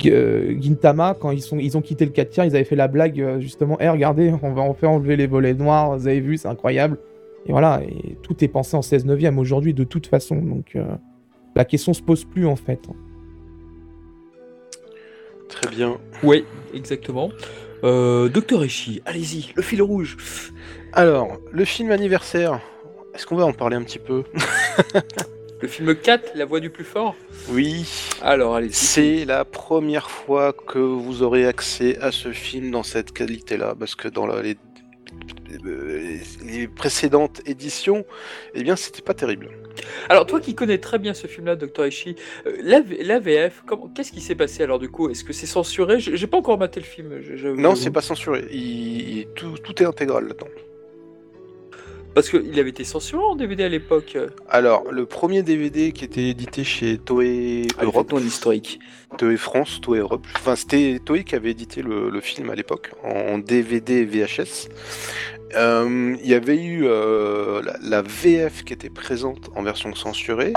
Gintama, quand ils, ont quitté le 4 tiers, ils avaient fait la blague justement Eh, regardez, on va en faire enlever les volets noirs, vous avez vu, c'est incroyable. Et voilà, tout est pensé en 16 neuvième aujourd'hui de toute façon. Donc, la question se pose plus en fait. Très bien. Oui, exactement. Euh, Docteur Ishii, allez-y, le fil rouge. Alors, le film anniversaire, est-ce qu'on va en parler un petit peu? Le film 4, La voix du plus fort? Oui, Alors, allez-y. c'est la première fois que vous aurez accès à ce film dans cette qualité-là, parce que dans la- les, les précédentes éditions, eh bien, c'était pas terrible. Alors, toi qui connais très bien ce film-là, Docteur Ishii, euh, la, VF, qu'est-ce qui s'est passé alors du coup? Est-ce que c'est censuré? J'ai pas encore maté le film. je-. Non, c'est pas censuré. Il- il- tout, tout est intégral là-dedans. Parce qu'il avait été censuré en DVD à l'époque. Alors, le premier DVD qui était édité chez Toei Allez, Europe, historique. Toei France, Toei Europe, enfin c'était Toei qui avait édité le, le film à l'époque en DVD et VHS. Euh, Il y avait eu euh, la, la VF qui était présente en version censurée.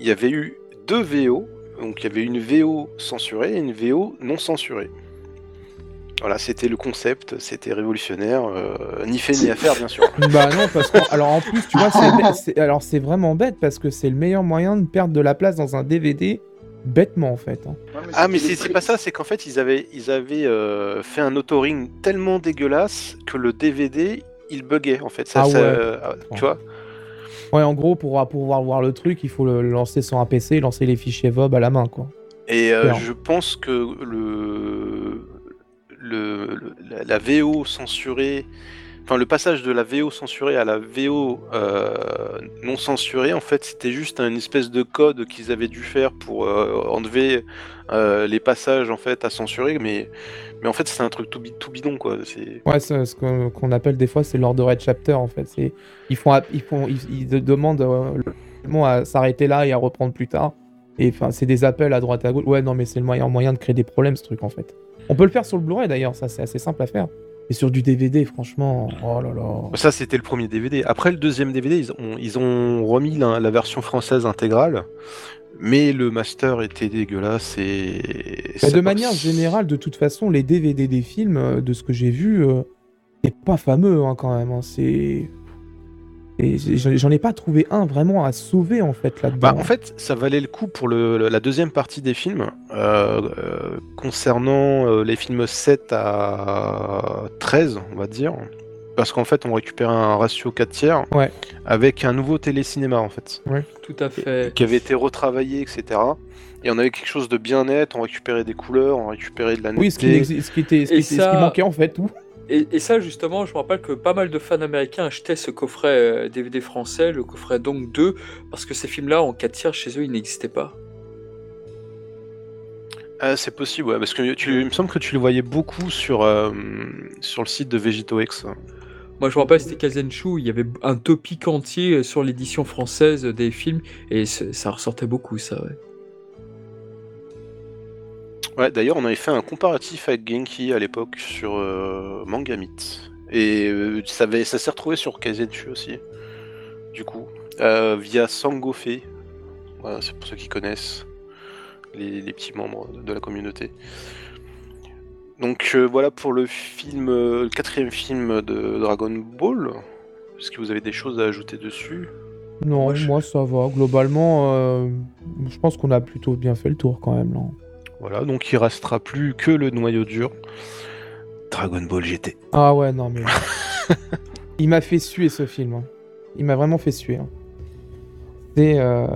Il y avait eu deux VO, donc il y avait une VO censurée et une VO non censurée. Voilà, c'était le concept, c'était révolutionnaire, euh, ni fait ni à faire bien sûr. Bah non, parce que alors en plus, tu vois, c'est alors c'est vraiment bête parce que c'est le meilleur moyen de perdre de la place dans un DVD bêtement en fait. hein. Ah mais c'est c'est pas ça, c'est qu'en fait ils avaient, ils avaient euh, fait un autoring tellement dégueulasse que le DVD il buguait en fait. Ça, Ah ça, ouais. euh, tu vois Ouais, en gros, pour pour pouvoir voir le truc, il faut le lancer sur un PC, lancer les fichiers VOB à la main quoi. Et euh, je pense que le, le, le- la, la VO censurée, enfin le passage de la VO censurée à la VO euh, non censurée, en fait c'était juste une espèce de code qu'ils avaient dû faire pour euh, enlever euh, les passages en fait à censurer, mais mais en fait c'est un truc tout, bi- tout bidon quoi. Ouais, ce qu'on appelle des fois c'est l'ordre de chapter en fait. Ils font ils font ils, demandent à s'arrêter là et à reprendre plus tard. Et enfin c'est des appels à droite à gauche. Ouais non mais c'est le meilleur moyen de créer des problèmes ce truc en fait. On peut le faire sur le Blu-ray d'ailleurs, ça c'est assez simple à faire. Et sur du DVD franchement, oh là là. Ça, c'était le premier DVD. Après le deuxième DVD, ils ont, ils ont remis la, la version française intégrale, mais le master était dégueulasse et. Mais ça- de manière générale, de toute façon, les DVD des films, euh, de ce que j'ai vu, euh, c'est pas fameux hein, quand même. hein, C'est. Et J'en ai pas trouvé un vraiment à sauver en fait là-dedans. Bah, en fait, ça valait le coup pour le, la deuxième partie des films. euh, euh, concernant euh, les films 7 à 13, on va dire. Parce qu'en fait, on récupérait un ratio 4 tiers Ouais. avec un nouveau télécinéma en fait, Tout à fait. qui avait été retravaillé, etc. Et on avait quelque chose de bien net, on récupérait des couleurs, on récupérait de la Oui, ce qui, netteté. n'exi- ce qui était, ce qui, était- ce qui manquait en fait, tout. Et, et ça, justement, je me rappelle que pas mal de fans américains achetaient ce coffret euh, DVD français, le coffret donc 2, parce que ces films-là, en 4 tiers, chez eux, ils n'existaient pas. Ah, c'est possible, ouais, parce que tu, il me semble que tu le voyais beaucoup sur, euh, sur le site de VegitoX. Moi, je me rappelle, c'était Kazenshu, il y avait un topic entier euh, sur l'édition française des films, et ça ressortait beaucoup, ça, ouais. Ouais, d'ailleurs, on avait fait un comparatif avec Genki à l'époque sur euh, Mangamit. Et euh, ça, avait- ça s'est retrouvé sur Kaizenchu aussi, du coup, euh, via Sangofe. Voilà, c'est pour ceux qui connaissent, les, les petits membres de la communauté. Donc voilà pour le film, le quatrième film de Dragon Ball. Est-ce que vous avez des choses à ajouter dessus? Non, Moi, je- moi ça va. Globalement, je pense qu'on a plutôt bien fait le tour quand même. Là. Voilà, donc il restera plus que le noyau dur. Dragon Ball GT. Ah ouais, non mais. Il m'a fait suer ce film. hein. Il m'a vraiment fait suer. hein. C'est. euh,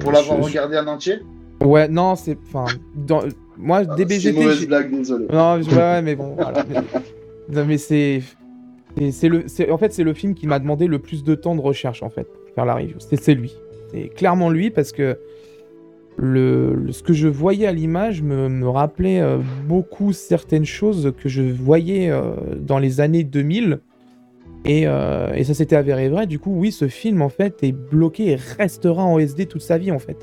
Pour, l'avoir je- regardé en entier Ouais, non, c'est. Enfin, dans... moi, Ah, C'est une DBGT. mauvaise j'ai- blague, désolé. Non, je- ouais, ouais, mais bon, voilà. Non, mais c'est. c'est- C'est le, c'est- en fait, c'est le film qui m'a demandé le plus de temps de recherche, en fait, pour faire la review. C'est c'est lui. C'est clairement lui, parce que ce que je voyais à l'image me, rappelait euh, beaucoup certaines choses que je voyais euh, dans les années 2000. Et, euh, et ça s'était avéré vrai. Du coup, oui, ce film, en fait, est bloqué et restera en SD toute sa vie, en fait.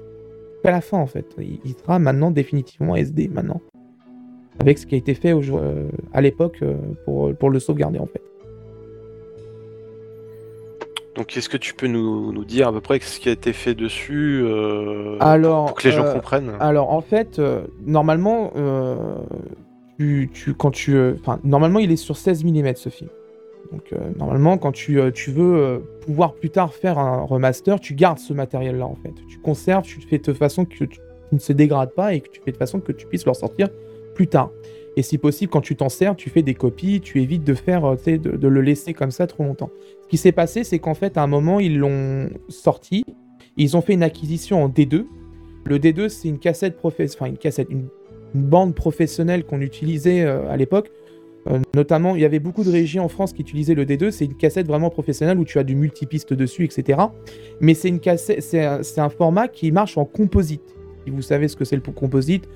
Jusqu'à la fin, en fait. Il, sera maintenant définitivement SD, maintenant avec ce qui a été fait à l'époque pour, pour le sauvegarder en fait. Donc, est-ce que tu peux nous, nous dire à peu près ce qui a été fait dessus euh, Alors, pour que les gens euh, comprennent Alors en fait, euh, normalement, tu, tu- quand tu, normalement il est sur 16 mm ce film. Donc normalement, quand tu, tu veux pouvoir plus tard faire un remaster, tu gardes ce matériel-là en fait. Tu conserves, tu le fais de façon que tu ne se dégrade pas et que tu fais de façon que tu puisses le ressortir plus tard. Et si possible, quand tu t'en sers, tu fais des copies, tu évites de faire, euh, de, de le laisser comme ça trop longtemps. Ce qui s'est passé, c'est qu'en fait, à un moment, ils l'ont sorti, ils ont fait une acquisition en D2. Le D2, c'est une cassette enfin une cassette, une, bande professionnelle qu'on utilisait euh, à l'époque. Euh, notamment, il y avait beaucoup de régies en France qui utilisaient le D2. C'est une cassette vraiment professionnelle où tu as du multipiste dessus, etc. Mais c'est une cassette, c'est un, un format qui marche en composite. Si vous savez ce que c'est le composite,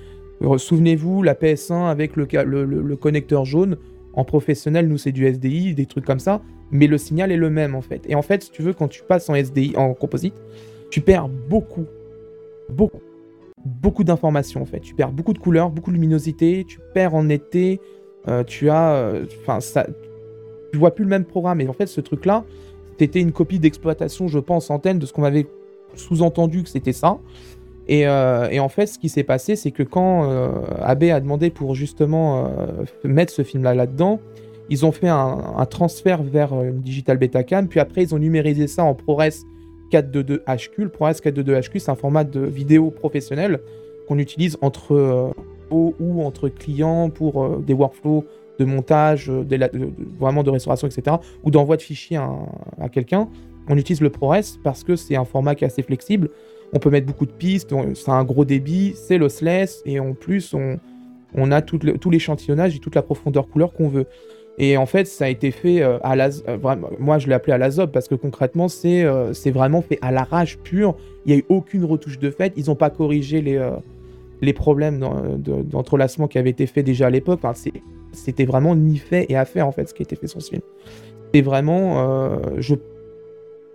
souvenez-vous, la PS1 avec le, connecteur jaune. En professionnel, nous, c'est du SDI, des trucs comme ça. Mais le signal est le même, en fait. Et en fait, si tu veux, quand tu passes en SDI, en composite, tu perds beaucoup, beaucoup, beaucoup d'informations, en fait. Tu perds beaucoup de couleurs, beaucoup de luminosité, tu perds en netteté, euh, tu as... euh, Enfin. Tu vois plus le même programme. Et en fait, ce truc-là, c'était une copie d'exploitation, je pense, antenne de ce qu'on avait sous-entendu que c'était ça. Et, euh, et en fait, ce qui s'est passé, c'est que quand euh, a demandé pour justement euh, mettre ce film-là là-dedans, ils ont fait un, transfert vers euh, une Digital Betacam, puis après, ils ont numérisé ça en ProRes 422HQ. Le ProRes 422HQ, c'est un format de vidéo professionnel qu'on utilise entre ou entre clients pour des workflows de montage, vraiment de restauration, etc., ou d'envoi de fichiers à quelqu'un. On utilise le ProRes parce que c'est un format qui est assez flexible. On peut mettre beaucoup de pistes, on- ça a un gros débit, c'est lossless, et en plus, on, on a tout, l'échantillonnage et toute la profondeur couleur qu'on veut. Et en fait, ça a été fait euh, à la, euh, moi je l'ai appelé à la zob parce que concrètement, c'est euh, c'est vraiment fait à l'arrache pure. Il n'y a eu aucune retouche de fait. Ils n'ont pas corrigé les, les problèmes d'en- de- d'entrelacement qui avaient été faits déjà à l'époque. C'était vraiment ni fait et à faire en fait ce qui a été fait sur ce film. C'est vraiment,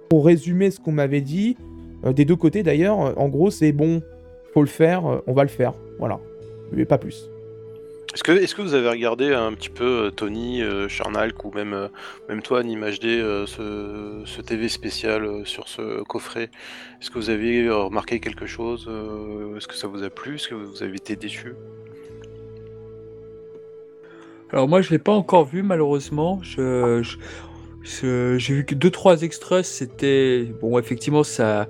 pour résumer ce qu'on m'avait dit, euh, des deux côtés d'ailleurs, euh, en gros, c'est bon, faut le faire, euh, on va le faire. Voilà. Mais pas plus. Est-ce que, est-ce que vous avez regardé un petit peu euh, Tony, euh, Charnalk ou même, euh, même toi, Anime HD, euh, ce, ce TV spécial euh, sur ce coffret? Est-ce que vous avez remarqué quelque chose euh, Est-ce que ça vous a plu? Est-ce que vous avez été déçu? Alors moi je l'ai pas encore vu malheureusement. Je- j'ai vu que deux trois extraits. C'était bon effectivement ça,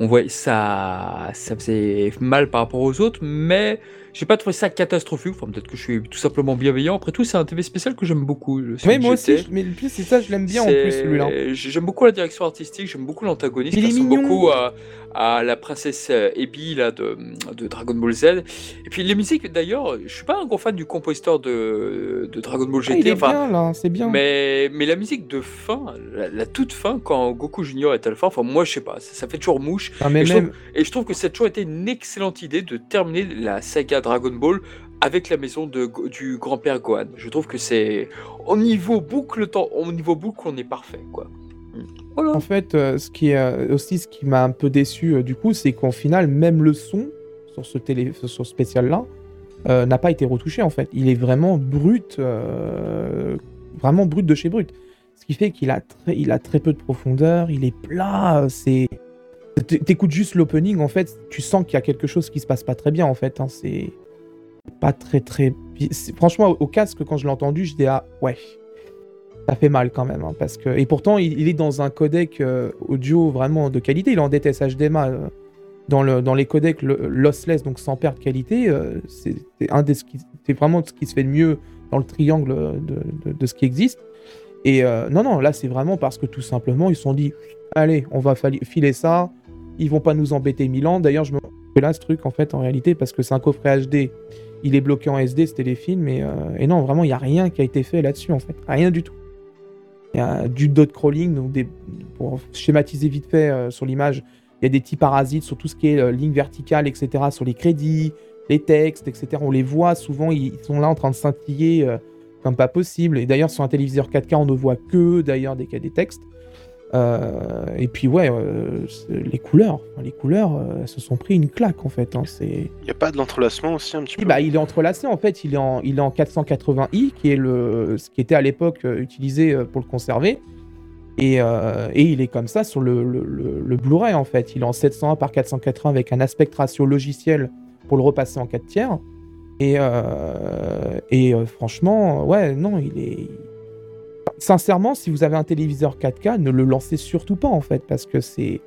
on voit ça, ça faisait mal par rapport aux autres, mais j'ai pas trouvé ça catastrophique. Enfin peut-être que je suis tout simplement bienveillant. Après tout c'est un TV spécial que j'aime beaucoup. Oui, moi aussi, mais le plus, c'est ça, je l'aime bien en plus celui-là. J'aime beaucoup la direction artistique, j'aime beaucoup l'antagoniste, Il ressemble beaucoup à, à la princesse euh, Ebi là, de, de Dragon Ball Z. Et puis les musiques, d'ailleurs, je suis pas un gros fan du compositeur de, de Dragon Ball Ah, GT. enfin, bien là, c'est bien. mais, mais la musique de fin, la, la toute fin, quand Goku Junior est à la fin, enfin moi je sais pas, ça, ça fait toujours mouche. Ah, mais et je même, Et je trouve que ça a toujours été une excellente idée de terminer la saga Dragon Ball avec la maison de, du grand-père Gohan. Je trouve que c'est au niveau boucle, temps, au niveau boucle, on est parfait quoi. Mm. Voilà. En fait, euh, ce qui est euh, aussi ce qui m'a un peu déçu euh, du coup, c'est qu'en final, même le son sur ce télé, sur ce spécial là, n'a pas été retouché en fait. Il est vraiment brut, vraiment brut de chez brut. Ce qui fait qu'il a très, il a très peu de profondeur, il est plat. C'est, t'écoutes juste l'opening en fait, tu sens qu'il y a quelque chose qui se passe pas très bien en fait. hein, c'est pas très très. Franchement, au, casque quand je l'ai entendu, je dis ah ouais ça fait mal quand même. hein, parce que... Et pourtant, il, est dans un codec euh, audio vraiment de qualité. Il est en DTS HDMI. euh, dans, le, dans les codecs le- lossless, donc sans perte qualité, euh, c'est un des c'est vraiment ce qui se fait de mieux dans le triangle de, de- ce qui existe. Et euh, non, non, là, c'est vraiment parce que tout simplement, ils se sont dit allez, on va filer ça. Ils vont pas nous embêter mille ans. D'ailleurs, je me fais là ce truc en fait, en réalité, parce que c'est un coffret HD. Il est bloqué en SD, c'était les films. Et, euh, et non, vraiment, il n'y a rien qui a été fait là-dessus en fait. Rien du tout. Il y a du dot crawling, donc pour schématiser vite fait euh, sur l'image, il y a des petits parasites sur tout ce qui est euh, ligne verticale, etc., sur les crédits, les textes, etc. On les voit souvent, ils ils sont là en train de scintiller comme pas possible. Et d'ailleurs, sur un téléviseur 4K, on ne voit que d'ailleurs des, des textes. Euh, et puis, ouais, euh, les couleurs, les couleurs euh, se sont pris une claque en fait. hein, c'est. Il n'y a pas de l'entrelacement aussi un petit peu? bah, il est entrelacé en fait, il est en, il est en 480i, qui est le, ce qui était à l'époque utilisé pour le conserver. Et, et il est comme ça sur le, le- le- le Blu-ray en fait. Il est en 720 par 480 avec un aspect ratio logiciel pour le repasser en 4 tiers. Et, et franchement, ouais, non, il est. sincèrement, si vous avez un téléviseur 4K, ne le lancez surtout pas en fait, parce que c'est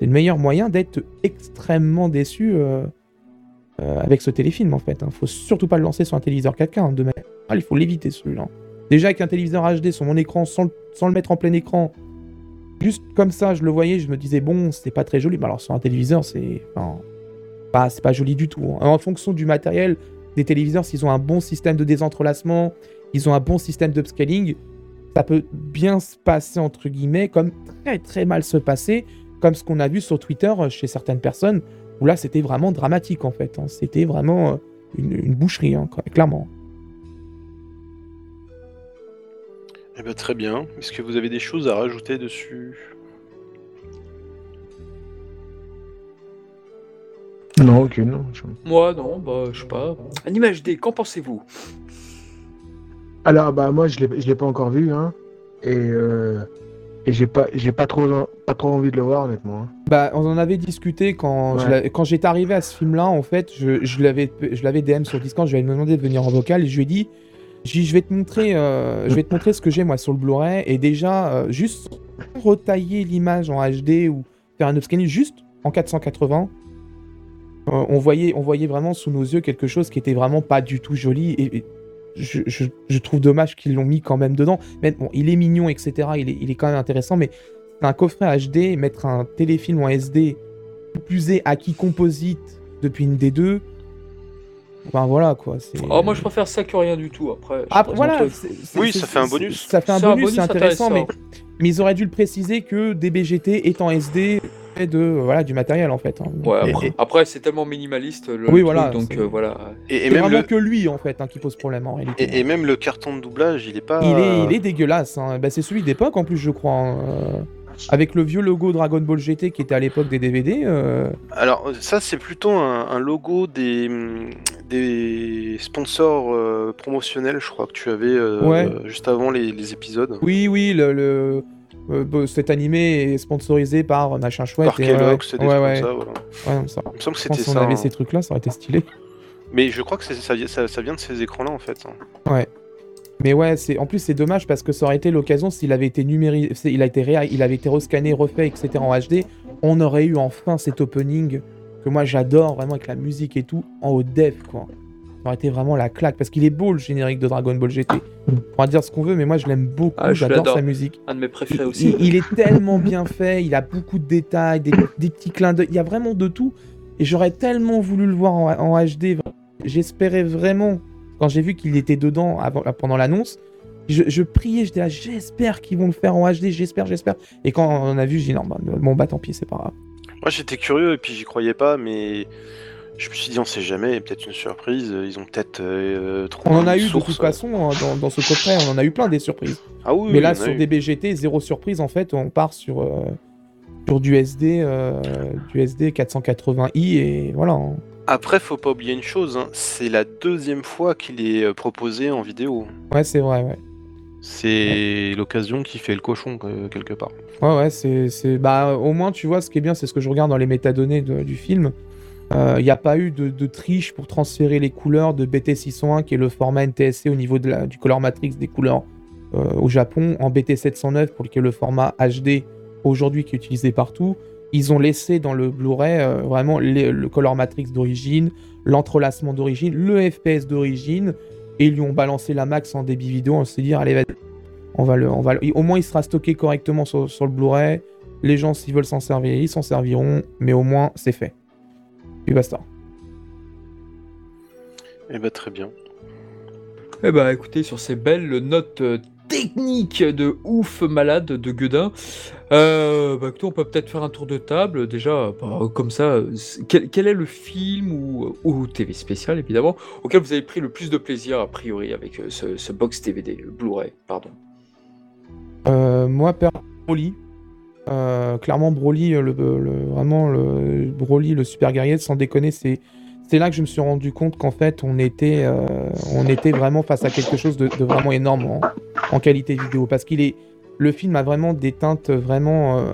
le meilleur moyen d'être extrêmement déçu euh, euh, avec ce téléfilm en fait. Hein. Faut surtout pas le lancer sur un téléviseur 4K hein, de manière générale, il faut l'éviter celui-là. Déjà avec un téléviseur HD sur mon écran, sans, le- sans le mettre en plein écran, juste comme ça, je le voyais, je me disais bon, c'est pas très joli. Mais alors sur un téléviseur, c'est enfin, pas, c'est pas joli du tout. hein. En fonction du matériel des téléviseurs, s'ils ont un bon système de désentrelacement, ils ont un bon système d'upscaling, ça peut bien se passer entre guillemets, comme très très mal se passer, comme ce qu'on a vu sur Twitter euh, chez certaines personnes, où là c'était vraiment dramatique en fait. hein. C'était vraiment euh, une, une boucherie, hein, clairement. Eh ben, très bien. Est-ce que vous avez des choses à rajouter dessus? Non, ok, non. je- Moi, non, bah, je sais pas. Anime HD, qu'en pensez-vous? Alors, bah, moi, je l'ai je l'ai pas encore vu, hein. Et, euh, et j'ai pas, j'ai pas trop, pas trop envie de le voir, honnêtement. hein. Bah, on en avait discuté quand Ouais. quand j'étais arrivé à ce film-là. En fait, je, je l'avais je l'avais DM sur Discord. Je lui avais demandé de venir en vocal et je lui ai dit, je vais te montrer, euh, je vais te montrer ce que j'ai moi sur le Blu-ray et déjà euh, juste retailler l'image en HD ou faire un upscaling juste en 480. euh, on voyait, on voyait vraiment sous nos yeux quelque chose qui était vraiment pas du tout joli et, et je, je- je trouve dommage qu'ils l'ont mis quand même dedans. Mais bon, il est mignon, etc. Il est, il est quand même intéressant, mais un coffret HD, mettre un téléfilm en SD, plus est acquis composite depuis une D2. Enfin voilà quoi. c'est- Oh, moi, je préfère ça que rien du tout. Après, pas, voilà. Oui, c'est- ça fait un bonus. Ça fait un bonus, c'est intéressant, mais, intéressant. mais ils auraient dû le préciser que DBGT est en SD de voilà du matériel en fait. hein. Ouais, après, et- après, c'est tellement minimaliste le Oui, truc, voilà, donc euh, voilà. Et, même le, que lui en fait hein, qui pose problème en réalité. et, et même le carton de doublage, il est pas. Il est, il est dégueulasse. hein. Bah, c'est celui d'époque en plus, je crois. hein. Euh, Avec le vieux logo Dragon Ball GT qui était à l'époque des DVD. euh, Alors ça, c'est plutôt un, un logo des, des sponsors euh, promotionnels, je crois que tu avais euh, Ouais. juste avant les, les épisodes. Oui, oui, le, le- euh, cet animé est sponsorisé par machin chouette. Par et, ouais, Kellogg's, des ouais, trucs ouais. comme ça, voilà. Ouais, non, ça- Il me semble que c'était si on ça. avait hein. ces trucs-là, ça aurait été stylé. Mais je crois que ça, vi- ça- ça vient de ces écrans-là en fait. hein. Ouais. Mais ouais, c'est en plus c'est dommage parce que ça aurait été l'occasion s'il avait été numérisé, il a été réa- il avait été rescanné, refait, etc. en HD, on aurait eu enfin cet opening que moi j'adore vraiment avec la musique et tout en haut def quoi. Ça aurait été vraiment la claque parce qu'il est beau le générique de Dragon Ball GT. On pourra dire ce qu'on veut, mais moi je l'aime beaucoup, Ah, j'adore sa musique. Un de mes préférés Il, aussi. il- il est tellement bien fait, il a beaucoup de détails, des, des petits clins d'œil, il y a vraiment de tout. Et j'aurais tellement voulu le voir en, en HD. J'espérais vraiment, quand j'ai vu qu'il était dedans avant, pendant l'annonce, je, je priais, j'étais là, j'espère qu'ils vont le faire en HD, j'espère, j'espère. Et quand on a vu, j'ai dit non, bah, bon bah tant pis, c'est pas grave. Moi j'étais curieux et puis j'y croyais pas, mais je me suis dit on sait jamais, peut-être une surprise, ils ont peut-être euh, trouvé On en a eu de toute façon hein, dans, dans ce coffret, on en a eu plein des surprises. Ah oui, Mais là, sur eu. DBGT, zéro surprise, en fait, on part sur, euh, sur du SD, euh, du SD 480i et voilà. hein. Après, faut pas oublier une chose, hein, c'est la deuxième fois qu'il est euh, proposé en vidéo. Ouais, c'est vrai, ouais. C'est l'occasion qui fait le cochon euh, quelque part. Ouais, ouais, c'est, c'est... Bah, au moins, tu vois, ce qui est bien, c'est ce que je regarde dans les métadonnées de- du film. Il n'y a pas eu de, triche pour transférer les couleurs de BT601, qui est le format NTSC au niveau du color matrix des couleurs euh, au Japon, en BT709, pour est le format HD aujourd'hui qui est utilisé partout. Ils ont laissé dans le Blu-ray euh, vraiment le color matrix d'origine, l'entrelacement d'origine, le FPS d'origine, et ils lui ont balancé la max en débit vidéo. On s'est dit, allez, on va le, on va Au moins, il sera stocké correctement sur, sur le Blu-ray. Les gens, s'ils veulent s'en servir, ils s'en serviront, mais au moins, c'est fait. Puis basta. Eh ben très bien. Eh bah écoutez, sur ces belles notes euh, techniques de ouf malade de Guedin, euh, bah, écoutez, on peut peut-être faire un tour de table. Déjà, bah, comme ça, quel, quel est le film ou, ou TV spécial évidemment auquel vous avez pris le plus de plaisir a priori avec euh, ce, ce box DVD, le Blu-ray, pardon? Euh, moi, Broly. Euh, clairement, Broly, le, le- vraiment, Broly, le super guerrier, sans déconner, c'est. Là que je me suis rendu compte qu'en fait, on était, euh, vraiment face à quelque chose de, vraiment énorme en, qualité vidéo. Parce qu'il est. Le film a vraiment des teintes vraiment euh,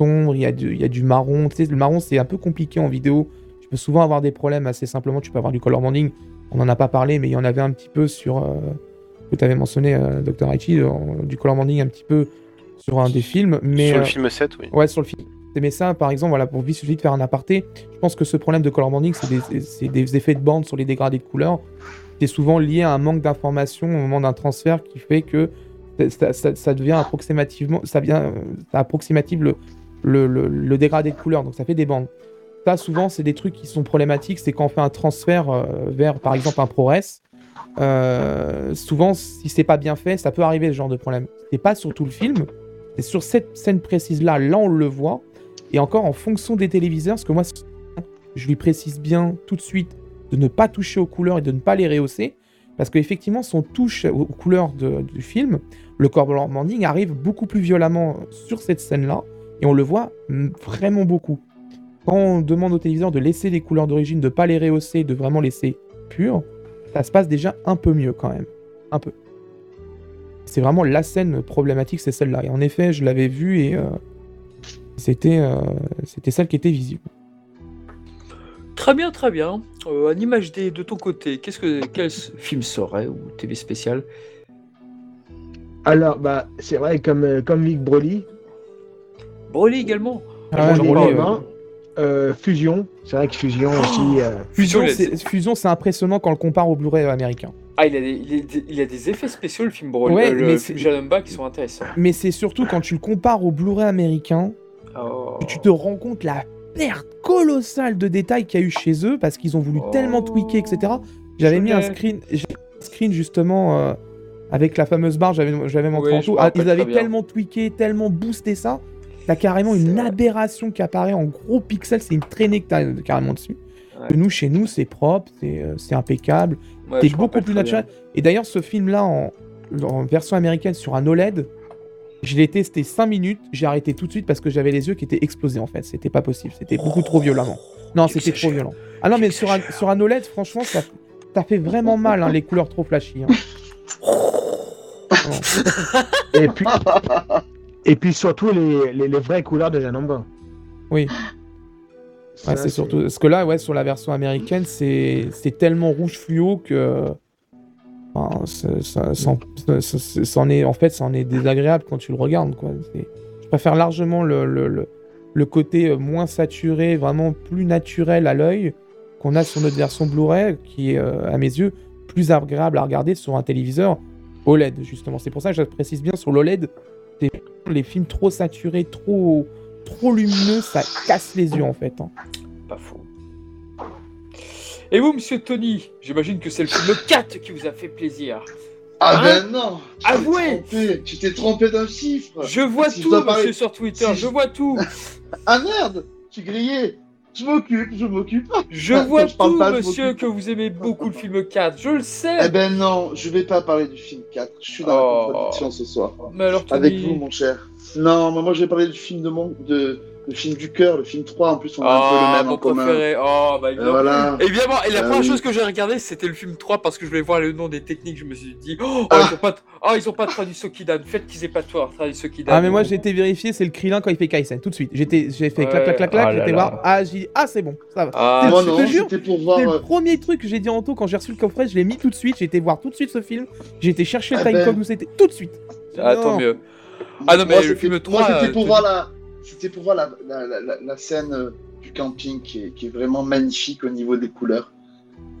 sombres, il y, a du, marron. Tu sais, le marron, c'est un peu compliqué en vidéo. Tu peux souvent avoir des problèmes assez simplement. Tu peux avoir du color banding. On n'en a pas parlé, mais il y en avait un petit peu sur, euh, que tu avais mentionné, euh, Dr. Aichi, euh, du color banding un petit peu sur un des films. Mais, Sur le euh, film 7, oui. Ouais, sur le film. Mais ça, par exemple, voilà, pour vite vite faire un aparté, je pense que ce problème de color banding, c'est des, c'est des effets de bande sur les dégradés de couleurs. C'est souvent lié à un manque d'information au moment d'un transfert qui fait que ça, ça- ça devient approximativement, ça vient, ça approximative le, le, le- le dégradé de couleur, donc ça fait des bandes. Ça, souvent, c'est des trucs qui sont problématiques, c'est quand on fait un transfert euh, vers, par exemple, un ProRes. euh, souvent, si c'est pas bien fait, ça peut arriver ce genre de problème. C'est pas sur tout le film, c'est sur cette scène précise-là, là on le voit. Et encore en fonction des téléviseurs, parce que moi, je lui précise bien tout de suite de ne pas toucher aux couleurs et de ne pas les rehausser. Parce qu'effectivement, si on touche aux aux couleurs du film, le color banding arrive beaucoup plus violemment sur cette scène-là. Et on le voit vraiment beaucoup. Quand on demande au téléviseur de laisser les couleurs d'origine, de ne pas les rehausser, de vraiment laisser pures, ça se passe déjà un peu mieux quand même. Un peu. C'est vraiment la scène problématique, c'est celle-là. Et en effet, je l'avais vue et euh, c'était euh, c'était celle qui était visible. Très bien, très bien. Euh, en image de ton côté, qu'est-ce que quel film serait ou TV spécial? Alors, bah, c'est vrai, comme, euh, comme Vic Broly, Broly également? Ah Broly, euh, Fusion, c'est vrai que Fusion aussi. euh, Fusion, Fusion, il a- c'est Fusion, c'est impressionnant quand on le compare au Blu-ray américain. Ah, il a, des, il, a des, il a des effets spéciaux, le film Broly. Ouais, euh, le mais Janemba qui sont intéressants. Mais c'est surtout quand tu le compares au Blu-ray américain, Oh. tu te rends compte la perte colossale de détails qu'il y a eu chez eux parce qu'ils ont voulu Oh. tellement tweaker, etc. J'avais mis un screen, un screen justement euh, avec la fameuse barre, j'avais montré en tout. Ah, ils avaient tellement tweaké, tellement boosté ça. T'as carrément une vrai. aberration qui apparaît en gros pixels, c'est une traînée que t'as carrément dessus. Ouais. Nous, chez nous, c'est propre, c'est euh, c'est impeccable. Ouais, c'est beaucoup plus bien. naturel. Et d'ailleurs, ce film-là, en, en version américaine sur un OLED, je l'ai testé 5 minutes, j'ai arrêté tout de suite parce que j'avais les yeux qui étaient explosés en fait. C'était pas possible, c'était beaucoup trop violemment. Non, c'était trop violent. Ah non, mais sur un, sur un OLED, franchement, ça, ça fait vraiment mal, hein, les couleurs trop flashy. hein. et, puis, et puis surtout les, les, les vraies couleurs de Janamba. Oui. Ouais, c'est surtout. Parce que là, ouais, sur la version américaine, c'est c'est tellement rouge fluo que. Enfin, ça, ça- ça- ça- ça- ça en est, en fait, ça en est désagréable quand tu le regardes. Quoi. Je préfère largement le, le, le, le côté euh, moins saturé, vraiment plus naturel à l'œil qu'on a sur notre version Blu-ray, qui est, euh, à mes yeux, plus agréable à regarder sur un téléviseur OLED, justement. C'est pour ça que je précise bien sur l'OLED, les films trop saturés, trop, trop lumineux, ça casse les yeux en fait. hein. Pas faux. Et vous, monsieur Tony, j'imagine que c'est le film 4 qui vous a fait plaisir. Ah Hein ben non Avouez. trompé, Tu t'es trompé d'un chiffre Je vois Si je tout, parler- monsieur, sur Twitter, si je je- vois tout. Ah merde Tu grillé Je m'occupe, je m'occupe. Je vois je tout, pas, je monsieur, que vous aimez beaucoup le film 4. Je le sais. Eh ben non, je vais pas parler du film 4. Je suis dans Oh. la contradiction ce soir. Mais alors, Tony... Avec vous, mon cher. Non, mais moi je vais parler du film de mon... de... le film du cœur, le film 3. En plus, on a un peu Ah, le même mon en commun. préféré. Oh, bah évidemment. voilà. Évidemment, et la Ah première oui. chose que j'ai regardé, c'était le film 3 parce que je voulais voir le nom des techniques. Je me suis dit, oh, Ah. ils, ont pas, oh ils ont pas traduit Sokidan. Faites qu'ils aient pas traduit Sokidan. Ah mais moi j'ai été vérifié, c'est le Krillin quand il fait Kaisen, tout de suite. J'étais, j'ai fait clac clac clac clac, oh là j'étais voir, ah j'ai dit, ah c'est bon, ça va. Ah, C'est moi je non, te jure, c'était pour voir. C'est le euh, premier truc que j'ai dit en tout quand j'ai reçu le coffret, je l'ai mis tout de suite, j'ai été voir tout de suite ce film, j'ai été chercher le Ah ben. timecode où c'était tout de suite. ah, tant mieux. Ah non, mais moi, le c'était- film Moi, 3, c'était euh, pour voir la. C'était pour voir la, la, la, la- scène euh, du camping qui est, qui est vraiment magnifique au niveau des couleurs.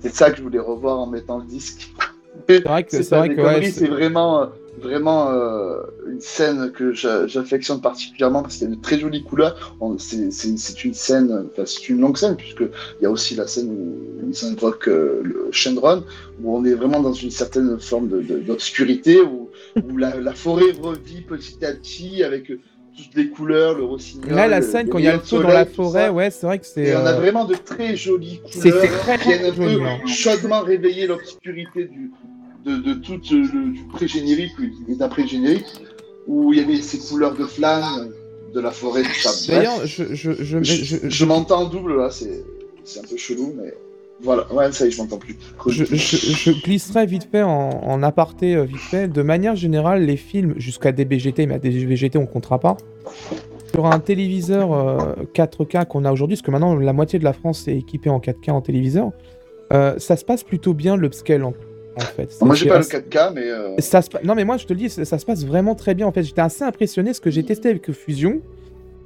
C'est ça que je voulais revoir en mettant le disque. C'est vrai que C'est c'est vrai que ouais, c'est- c'est vraiment, euh, vraiment euh, une scène que j'a- j'affectionne particulièrement parce qu'il y a de très jolies couleurs. On- C'est c'est- c'est une scène, enfin c'est une longue scène puisque il y a aussi la scène où ils invoquent euh, le Shenron, où on est vraiment dans une certaine forme de- de- d'obscurité où, où la, la forêt revit petit à petit avec euh, toutes les couleurs, le rossignol. Là la le- scène les quand il y a le feu dans la forêt, ouais c'est vrai que c'est. Et on a euh, vraiment de très jolies couleurs très, qui viennent un peu hein. chaudement réveiller l'obscurité du, de, de tout euh, le, du pré-générique et d'après-générique, où il y avait ces couleurs de flammes, de la forêt, D'ailleurs, je, je, je, je, je, m'entends en double là, c'est un peu chelou, mais voilà. Ouais, ça y est, je m'entends plus. je, je, je glisserai vite fait en, en aparté euh, vite fait. De manière générale, les films jusqu'à DBGT, mais à DBGT on comptera pas. Sur un téléviseur euh, 4K qu'on a aujourd'hui, parce que maintenant la moitié de la France est équipée en 4K en téléviseur, euh, ça se passe plutôt bien l'upscale. en- en fait. Moi, j'ai pas le assez- 4K, mais. euh, ça se Non mais moi je te le dis, ça, ça se passe vraiment très bien en fait. J'étais assez impressionné ce que j'ai testé avec Fusion.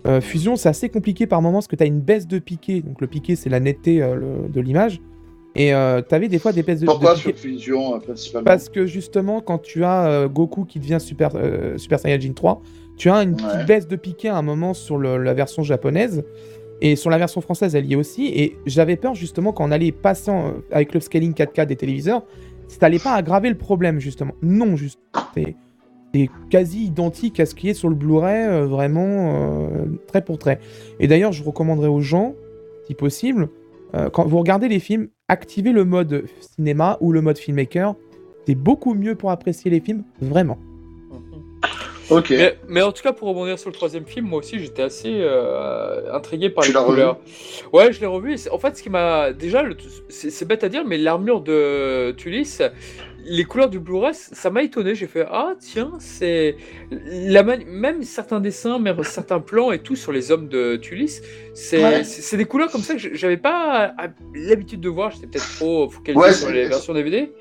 Euh, Fusion c'est assez compliqué par moments parce que tu as une baisse de piqué. Donc le piqué c'est la netteté euh, le- de l'image. Et tu avais des fois des baisses de, Pourquoi de piqué. sur Fusion, euh, principalement Parce que justement quand tu as euh, Goku qui devient Super, euh, Super Saiyajin 3, tu as une petite baisse de piqué à un moment sur le- la version japonaise. Et sur la version française, elle y est aussi. Et j'avais peur justement quand on allait passer en- avec le scaling 4K des téléviseurs, ça n'allait pas aggraver le problème justement. Non, juste. C'est quasi identique à ce qui est sur le Blu-ray, euh, vraiment euh, trait pour trait. Et d'ailleurs, je recommanderais aux gens, si possible, euh, quand vous regardez les films, activez le mode cinéma ou le mode filmmaker. C'est beaucoup mieux pour apprécier les films, vraiment. Ok. Mais, mais en tout cas, pour rebondir sur le troisième film, moi aussi j'étais assez euh, intrigué par Tu les revu couleurs. Ouais, je l'ai revu. En fait, ce qui m'a. Déjà, le- c'est bête à dire, mais l'armure de Tulis, les couleurs du Blu-ray, ça m'a étonné. J'ai fait Ah, tiens, c'est. La Même certains dessins, même certains plans et tout sur les hommes de Tulis, c'est Ouais. des couleurs comme ça que je- j'avais pas euh, l'habitude de voir. J'étais peut-être trop focalisé Ouais, sur les versions DVD.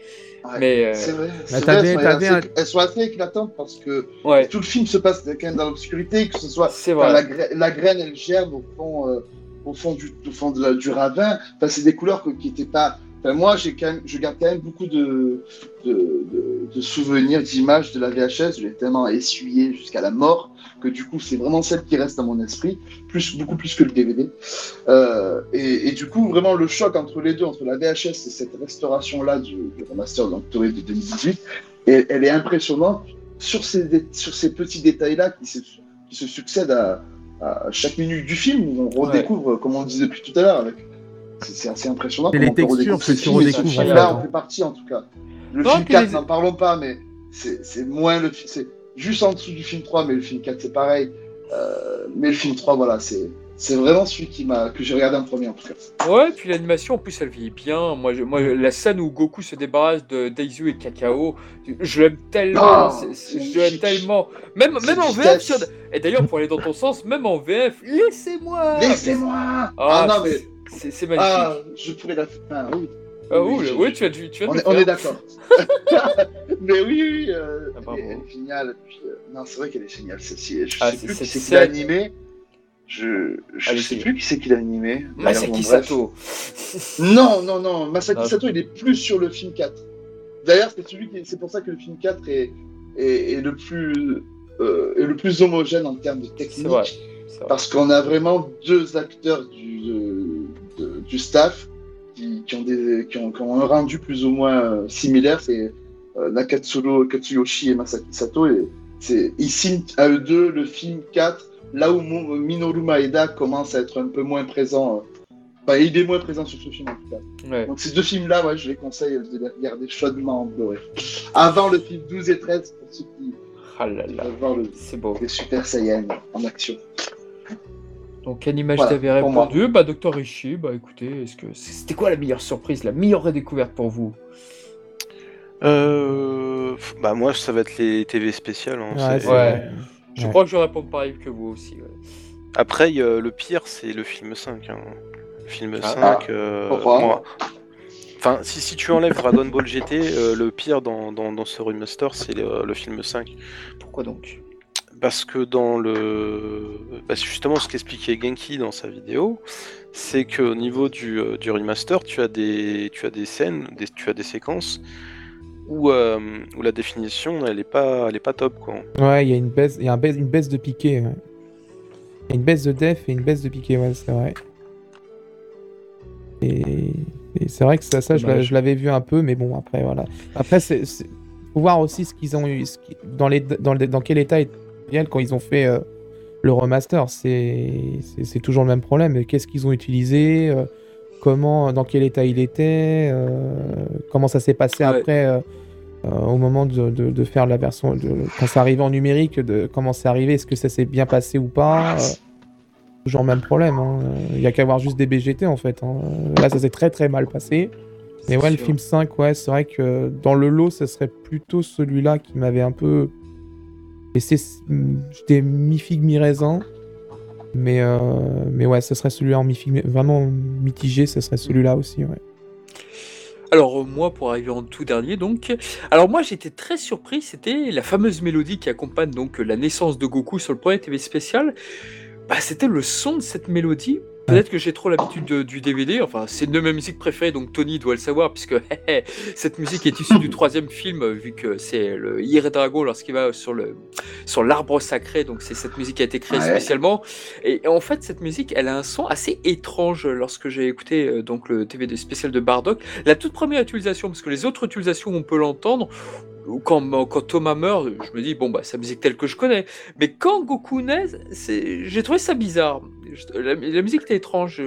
Ouais, mais, euh, C'est vrai. Bah, vrai, elles sont assez- Elles sont assez éclatantes parce que Ouais, tout le film se passe quand même dans l'obscurité, que ce soit c'est Quand vrai. la, gra- la graine, elle germe au fond, euh, au fond, du, au fond de la- du ravin. Enfin, c'est des couleurs que- qui n'étaient pas. Enfin, moi, j'ai quand même, je garde quand même beaucoup de, de, de- de souvenirs, d'images de la VHS. Je l'ai tellement essuyé jusqu'à la mort que du coup, c'est vraiment celle qui reste dans mon esprit, plus, beaucoup plus que le DVD. Euh, et, et du coup, vraiment, le choc entre les deux, entre la VHS et cette restauration-là du, du remaster d'Octobre de 2018, et- elle est impressionnante sur ces, dé- sur ces petits détails-là qui se, qui se succèdent à, à chaque minute du film où on redécouvre, comme on disait depuis tout à l'heure, avec... c'est assez impressionnant. C'est les on textures que ce tu film, ce redécouvres, film-là en fait. partie en tout cas. Le film puis 4, les- n'en parlons pas, mais c'est c'est moins le fi- c'est juste en dessous du film 3, mais le film 4 c'est pareil. Euh, mais le film 3, voilà, c'est c'est vraiment celui qui m'a que j'ai regardé en premier en tout cas. Ouais, puis l'animation, en plus, elle vieillit bien. Moi, je- moi la scène où Goku se débarrasse de Daizu et Kakao, je l'aime tellement. C'est- je l'aime tellement. Même, même en VF, si on- et d'ailleurs, pour aller dans ton sens, même en VF, laissez-moi Laissez-moi Ah, Ah non, mais. C'est c'est magnifique. Ah, je pourrais la. Ah, oui. Ah, oui, oui, le- je- oui, tu as dû. Tu viens On est, d'accord. mais oui, oui, euh, Ah, elle, est, elle est géniale. Puis, euh, non, c'est vrai qu'elle est géniale celle-ci. Je Ah, sais c'est- plus c'est- qui c'est qui l'a animée. Je, je Allez, sais c'est- plus qui c'est qui l'a animée. Masaki. Sato. Non, non, non. Masaki Non, Sato, il est plus sur le film 4. D'ailleurs, c'est celui qui, c'est pour ça que le film 4 est, est, est le plus euh, est le plus homogène en termes de C'est technique. vrai. c'est vrai. Parce qu'on a vraiment deux acteurs du, de- du staff qui, qui ont des, qui, ont, qui ont un rendu plus ou moins euh, similaire. C'est euh, Nakatsuro Katsuyoshi et Masaki Sato. Et c'est, ils signent à eux deux le film 4, là où Minoru Maeda commence à être un peu moins présent. euh, Enfin, il est moins présent sur ce film en tout cas. Ouais. Donc ces deux films-là, ouais, je les conseille de les regarder chaudement en Blu-ray. Avant le film 12 et 13, pour ceux qui Ah là là, veulent voir le, c'est beau. les Super Saiyan en action. Donc, quelle image Voilà, moi. répondu? Bah, Docteur Ishii, bah écoutez, est-ce que c'était quoi la meilleure surprise, la meilleure redécouverte pour vous? Euh, bah moi ça va être les TV spéciales. hein, Ouais, c'est-. Je Ouais. crois que je réponds pareil que vous aussi. ouais. Après le pire c'est le film 5. hein. Le film Ah. 5. euh, Pourquoi? moi- Enfin si, si tu enlèves Dragon Ball GT, euh, le pire dans, dans, dans ce remaster c'est le, le film 5. Pourquoi donc? Parce que dans le. Bah, justement ce qu'expliquait Genki dans sa vidéo, c'est qu'au niveau du, euh, du remaster, tu as des, tu as des scènes, des, tu as des séquences où, euh, où la définition elle est pas, elle est pas top quoi. Ouais, il y a une baisse, il y a un baisse- une baisse de piqué. ouais. Il y a une baisse de def et une baisse de piqué, ouais, c'est vrai. Et, et c'est vrai que ça, ça je l'avais vu un peu, mais bon, après, voilà. Après, c'est c'est- faut voir aussi ce qu'ils ont eu, ce qui- dans, les, dans, le- dans quel état est quand ils ont fait euh, le remaster. C'est c'est- c'est toujours le même problème. Qu'est-ce qu'ils ont utilisé euh, Comment, dans quel état il était euh, Comment ça s'est passé Ouais. après au moment de, de- de faire la version, de, quand ça arrivait en numérique, de comment c'est arrivé, est-ce que ça s'est bien passé ou pas Toujours le même problème. hein. Il y a qu'à avoir juste des BGT en fait. hein. Là, ça s'est très très mal passé. Mais ouais, le film 5, ouais, c'est vrai que dans le lot, ce serait plutôt celui-là qui m'avait un peu laissé. J'étais mi-figue, mi-raisin. Mais, euh, mais ouais, ce serait celui-là en mi-figue, mi- vraiment mitigé, ce serait celui-là aussi. Alors euh, moi, pour arriver en tout dernier, donc, alors moi j'étais très surpris, c'était la fameuse mélodie qui accompagne donc la naissance de Goku sur le premier TV spécial. Bah, c'était le son de cette mélodie. Peut-être que j'ai trop l'habitude de- du DVD, enfin c'est de mes musiques préférées, donc Tony doit le savoir, puisque cette musique est issue du troisième film, vu que c'est le Hir et Dragon lorsqu'il va sur le sur l'arbre sacré, donc c'est cette musique qui a été créée Ouais. spécialement. Et en fait, cette musique, elle a un son assez étrange lorsque j'ai écouté euh, donc le DVD spécial de Bardock. La toute première utilisation, parce que les autres utilisations, on peut l'entendre. Quand, quand Thomas meurt, je me dis, bon, bah, c'est la musique telle que je connais. Mais quand Goku naît, c'est- j'ai trouvé ça bizarre. La, musique était étrange.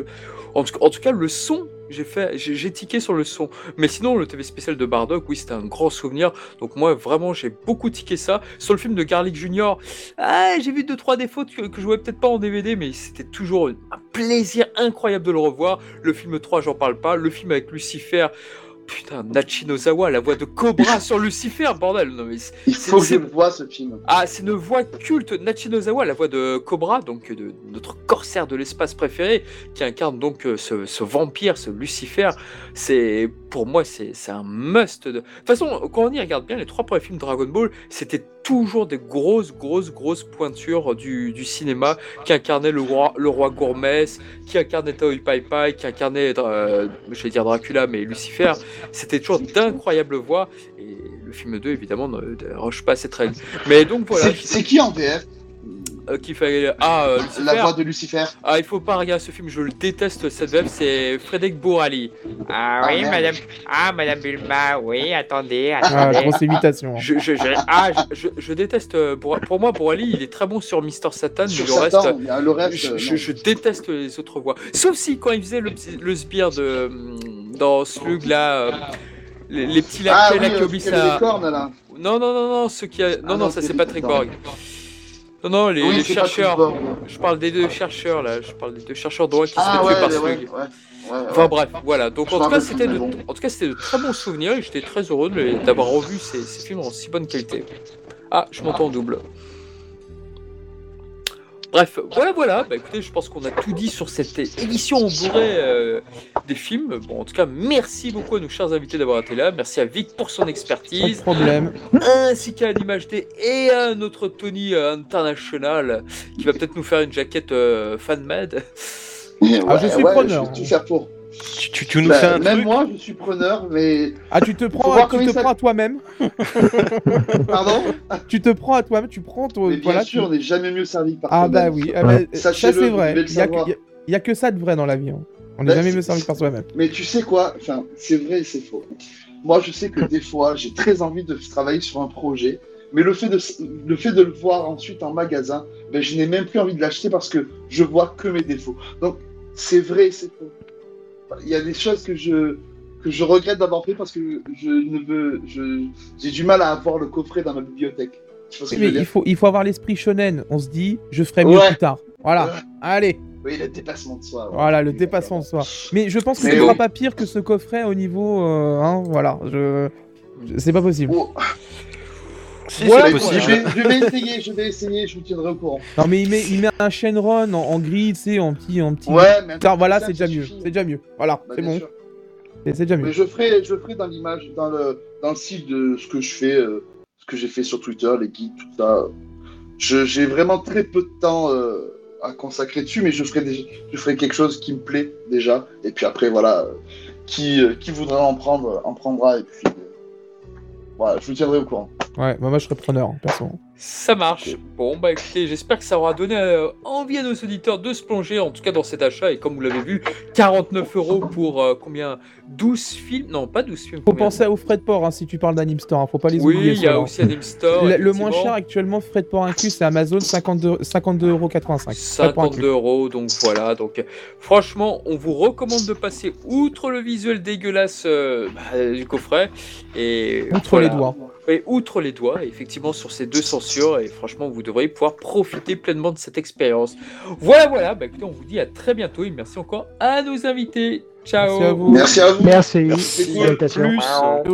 En tout, cas, le son, j'ai fait, j'ai j'ai tiqué sur le son. Mais sinon, le TV spécial de Bardock, oui, c'était un grand souvenir. Donc moi, vraiment, j'ai beaucoup tiqué ça. Sur le film de Garlic Junior, ah, j'ai vu deux trois défauts que, que je voyais peut-être pas en DVD, mais c'était toujours un plaisir incroyable de le revoir. Le film 3, j'en parle pas. Le film avec Lucifer. Putain, Nachinozawa, la voix de Cobra sur Lucifer, bordel. Non, mais Il faut que je ce film. ah, c'est une voix culte, Nachinozawa, la voix de Cobra, donc de notre corsaire de l'espace préféré, qui incarne donc euh, ce, ce vampire, ce Lucifer. C'est pour moi, c'est c'est un must. De... de toute façon, quand on y regarde bien, les trois premiers films Dragon Ball, c'était toujours des grosses, grosses, grosses pointures du, du cinéma qui incarnaient le roi, le roi Gourmès, qui incarnait Taoi Pai Pai, qui incarnait, euh, je vais dire Dracula, mais Lucifer. C'était toujours d'incroyables voix. Et le film 2, évidemment, ne déroge pas cette règle. Mais donc voilà, C'est c'est qui en VF euh, qu'il fallait. Ah, euh, Lucifer. La voix de Lucifer Ah, il faut pas regarder ce film, je le déteste cette VF, c'est Frédéric Bourali. Ah Ah, oui, merde. madame. Ah, madame Bulma, oui, attendez, Ah, attendez. grosse imitation. hein. Je, je, je- ah, je, je- je déteste. euh, Bour- Pour moi, Bourali, il est très bon sur Mister Satan, Sur mais le reste. Satan, il y a le reste. Je, euh, je- déteste les autres voix. Sauf si quand il faisait le, le sbire de hum, dans Slug là, euh, les, les petits Ah lapins oui, là qui euh, obéissent à. les cornes là. Non non non non, ceux qui a... non Ah non, non, ça c'est Patrick Borg. Non non les, Oui, chercheurs. Je parle des deux chercheurs là. Je parle des deux chercheurs droits qui se Ah fait ouais, tuer par Slug. ouais, ouais, Enfin bref, voilà. Donc en tout cas, c'était de, bon. en tout cas, c'était de très bons souvenirs et j'étais très heureux d'avoir revu ces, ces films en si bonne qualité. Ah, je m'entends en double. Bref, voilà, voilà. Bah écoutez, je pense qu'on a tout dit sur cette édition Blu-ray euh, des films. Bon, en tout cas, merci beaucoup à nos chers invités d'avoir été là. Merci à Vic pour son Pas de expertise, problème. ainsi qu'à l'image D et à notre Tony euh, International qui va peut-être nous faire une jaquette euh, fan-made. Ouais, Ah, je suis ouais, preneur. Je vais tout faire pour. Tu, tu- tu nous Bah, fais un même truc moi, je suis preneur, mais. Ah, tu te prends, tu te prends à toi-même. Pardon Tu te prends à toi-même. Tu prends ton. Mais bien voilà, sûr, tu- on n'est jamais mieux servi que par Ah bah oui. ah bah, ça c'est vrai. Il y, a y a- que ça de vrai dans la vie. hein. On n'est Bah, jamais mieux servi que par soi-même. Mais tu sais quoi? Enfin, c'est vrai et c'est faux. Moi, je sais que des fois, j'ai très envie de travailler sur un projet, mais le fait de, le, fait de le voir ensuite en magasin, ben, je n'ai même plus envie de l'acheter parce que je vois que mes défauts. Donc, c'est vrai et c'est faux. Il y a des choses que je, que je regrette d'avoir fait parce que je ne veux. je- J'ai du mal à avoir le coffret dans ma bibliothèque. Que Mais il faut, il faut avoir l'esprit shonen. On se dit, je ferai mieux Ouais. plus tard. Voilà. Ouais. Allez. Oui, le dépassement de soi. ouais. Voilà, le dépassement de soi. Mais je pense que Mais ce ne sera oui. pas pire que ce coffret au niveau. euh, hein, voilà. Je... je- C'est pas possible. Oh, Si, Voilà, c'est possible. je, vais, je vais essayer, je vais essayer, je vous tiendrai au courant. Non, mais il met, il met un Shenron en, en gris, tu sais, en petit. En petit... Ouais, mais Car voilà, c'est déjà mieux. C'est déjà mieux. Voilà, Bah, c'est bon. C'est déjà mieux. Mais je ferai, je ferai dans l'image, dans le, dans le style de ce que je fais, euh, ce que j'ai fait sur Twitter, les guides, tout ça. Je- J'ai vraiment très peu de temps euh, à consacrer dessus, mais je ferai, des- je ferai quelque chose qui me plaît déjà. Et puis après, voilà, euh, qui, euh, qui voudra en prendre, en prendra. Et puis, euh, voilà, je vous tiendrai au courant. Ouais, moi je serais preneur, perso. Ça marche. Bon, bah écoutez, j'espère que ça aura donné euh, envie à nos auditeurs de se plonger, en tout cas dans cet achat. Et comme vous l'avez vu, 49 euros pour euh, combien? 12 films? Non, pas 12 films. Faut combien? penser aux frais de port hein, si tu parles d'Anime Store, hein, faut pas les Oui, oublier. il y a aussi Anime Store. Le, le moins cher actuellement, frais de port inclus, c'est Amazon 52 52,85 euros. Frais de port 52 inclus. euros, donc voilà. Donc, euh, franchement, on vous recommande de passer outre le visuel dégueulasse euh, bah, du coffret et Outre voilà. les doigts. Et outre les doigts, effectivement, sur ces deux censures, et franchement, vous devriez pouvoir profiter pleinement de cette expérience. Voilà, voilà. Bah, écoutez, on vous dit à très bientôt et merci encore à nos invités. Ciao. Merci à vous. Merci à vous. Merci. Merci. Salutations. Plus.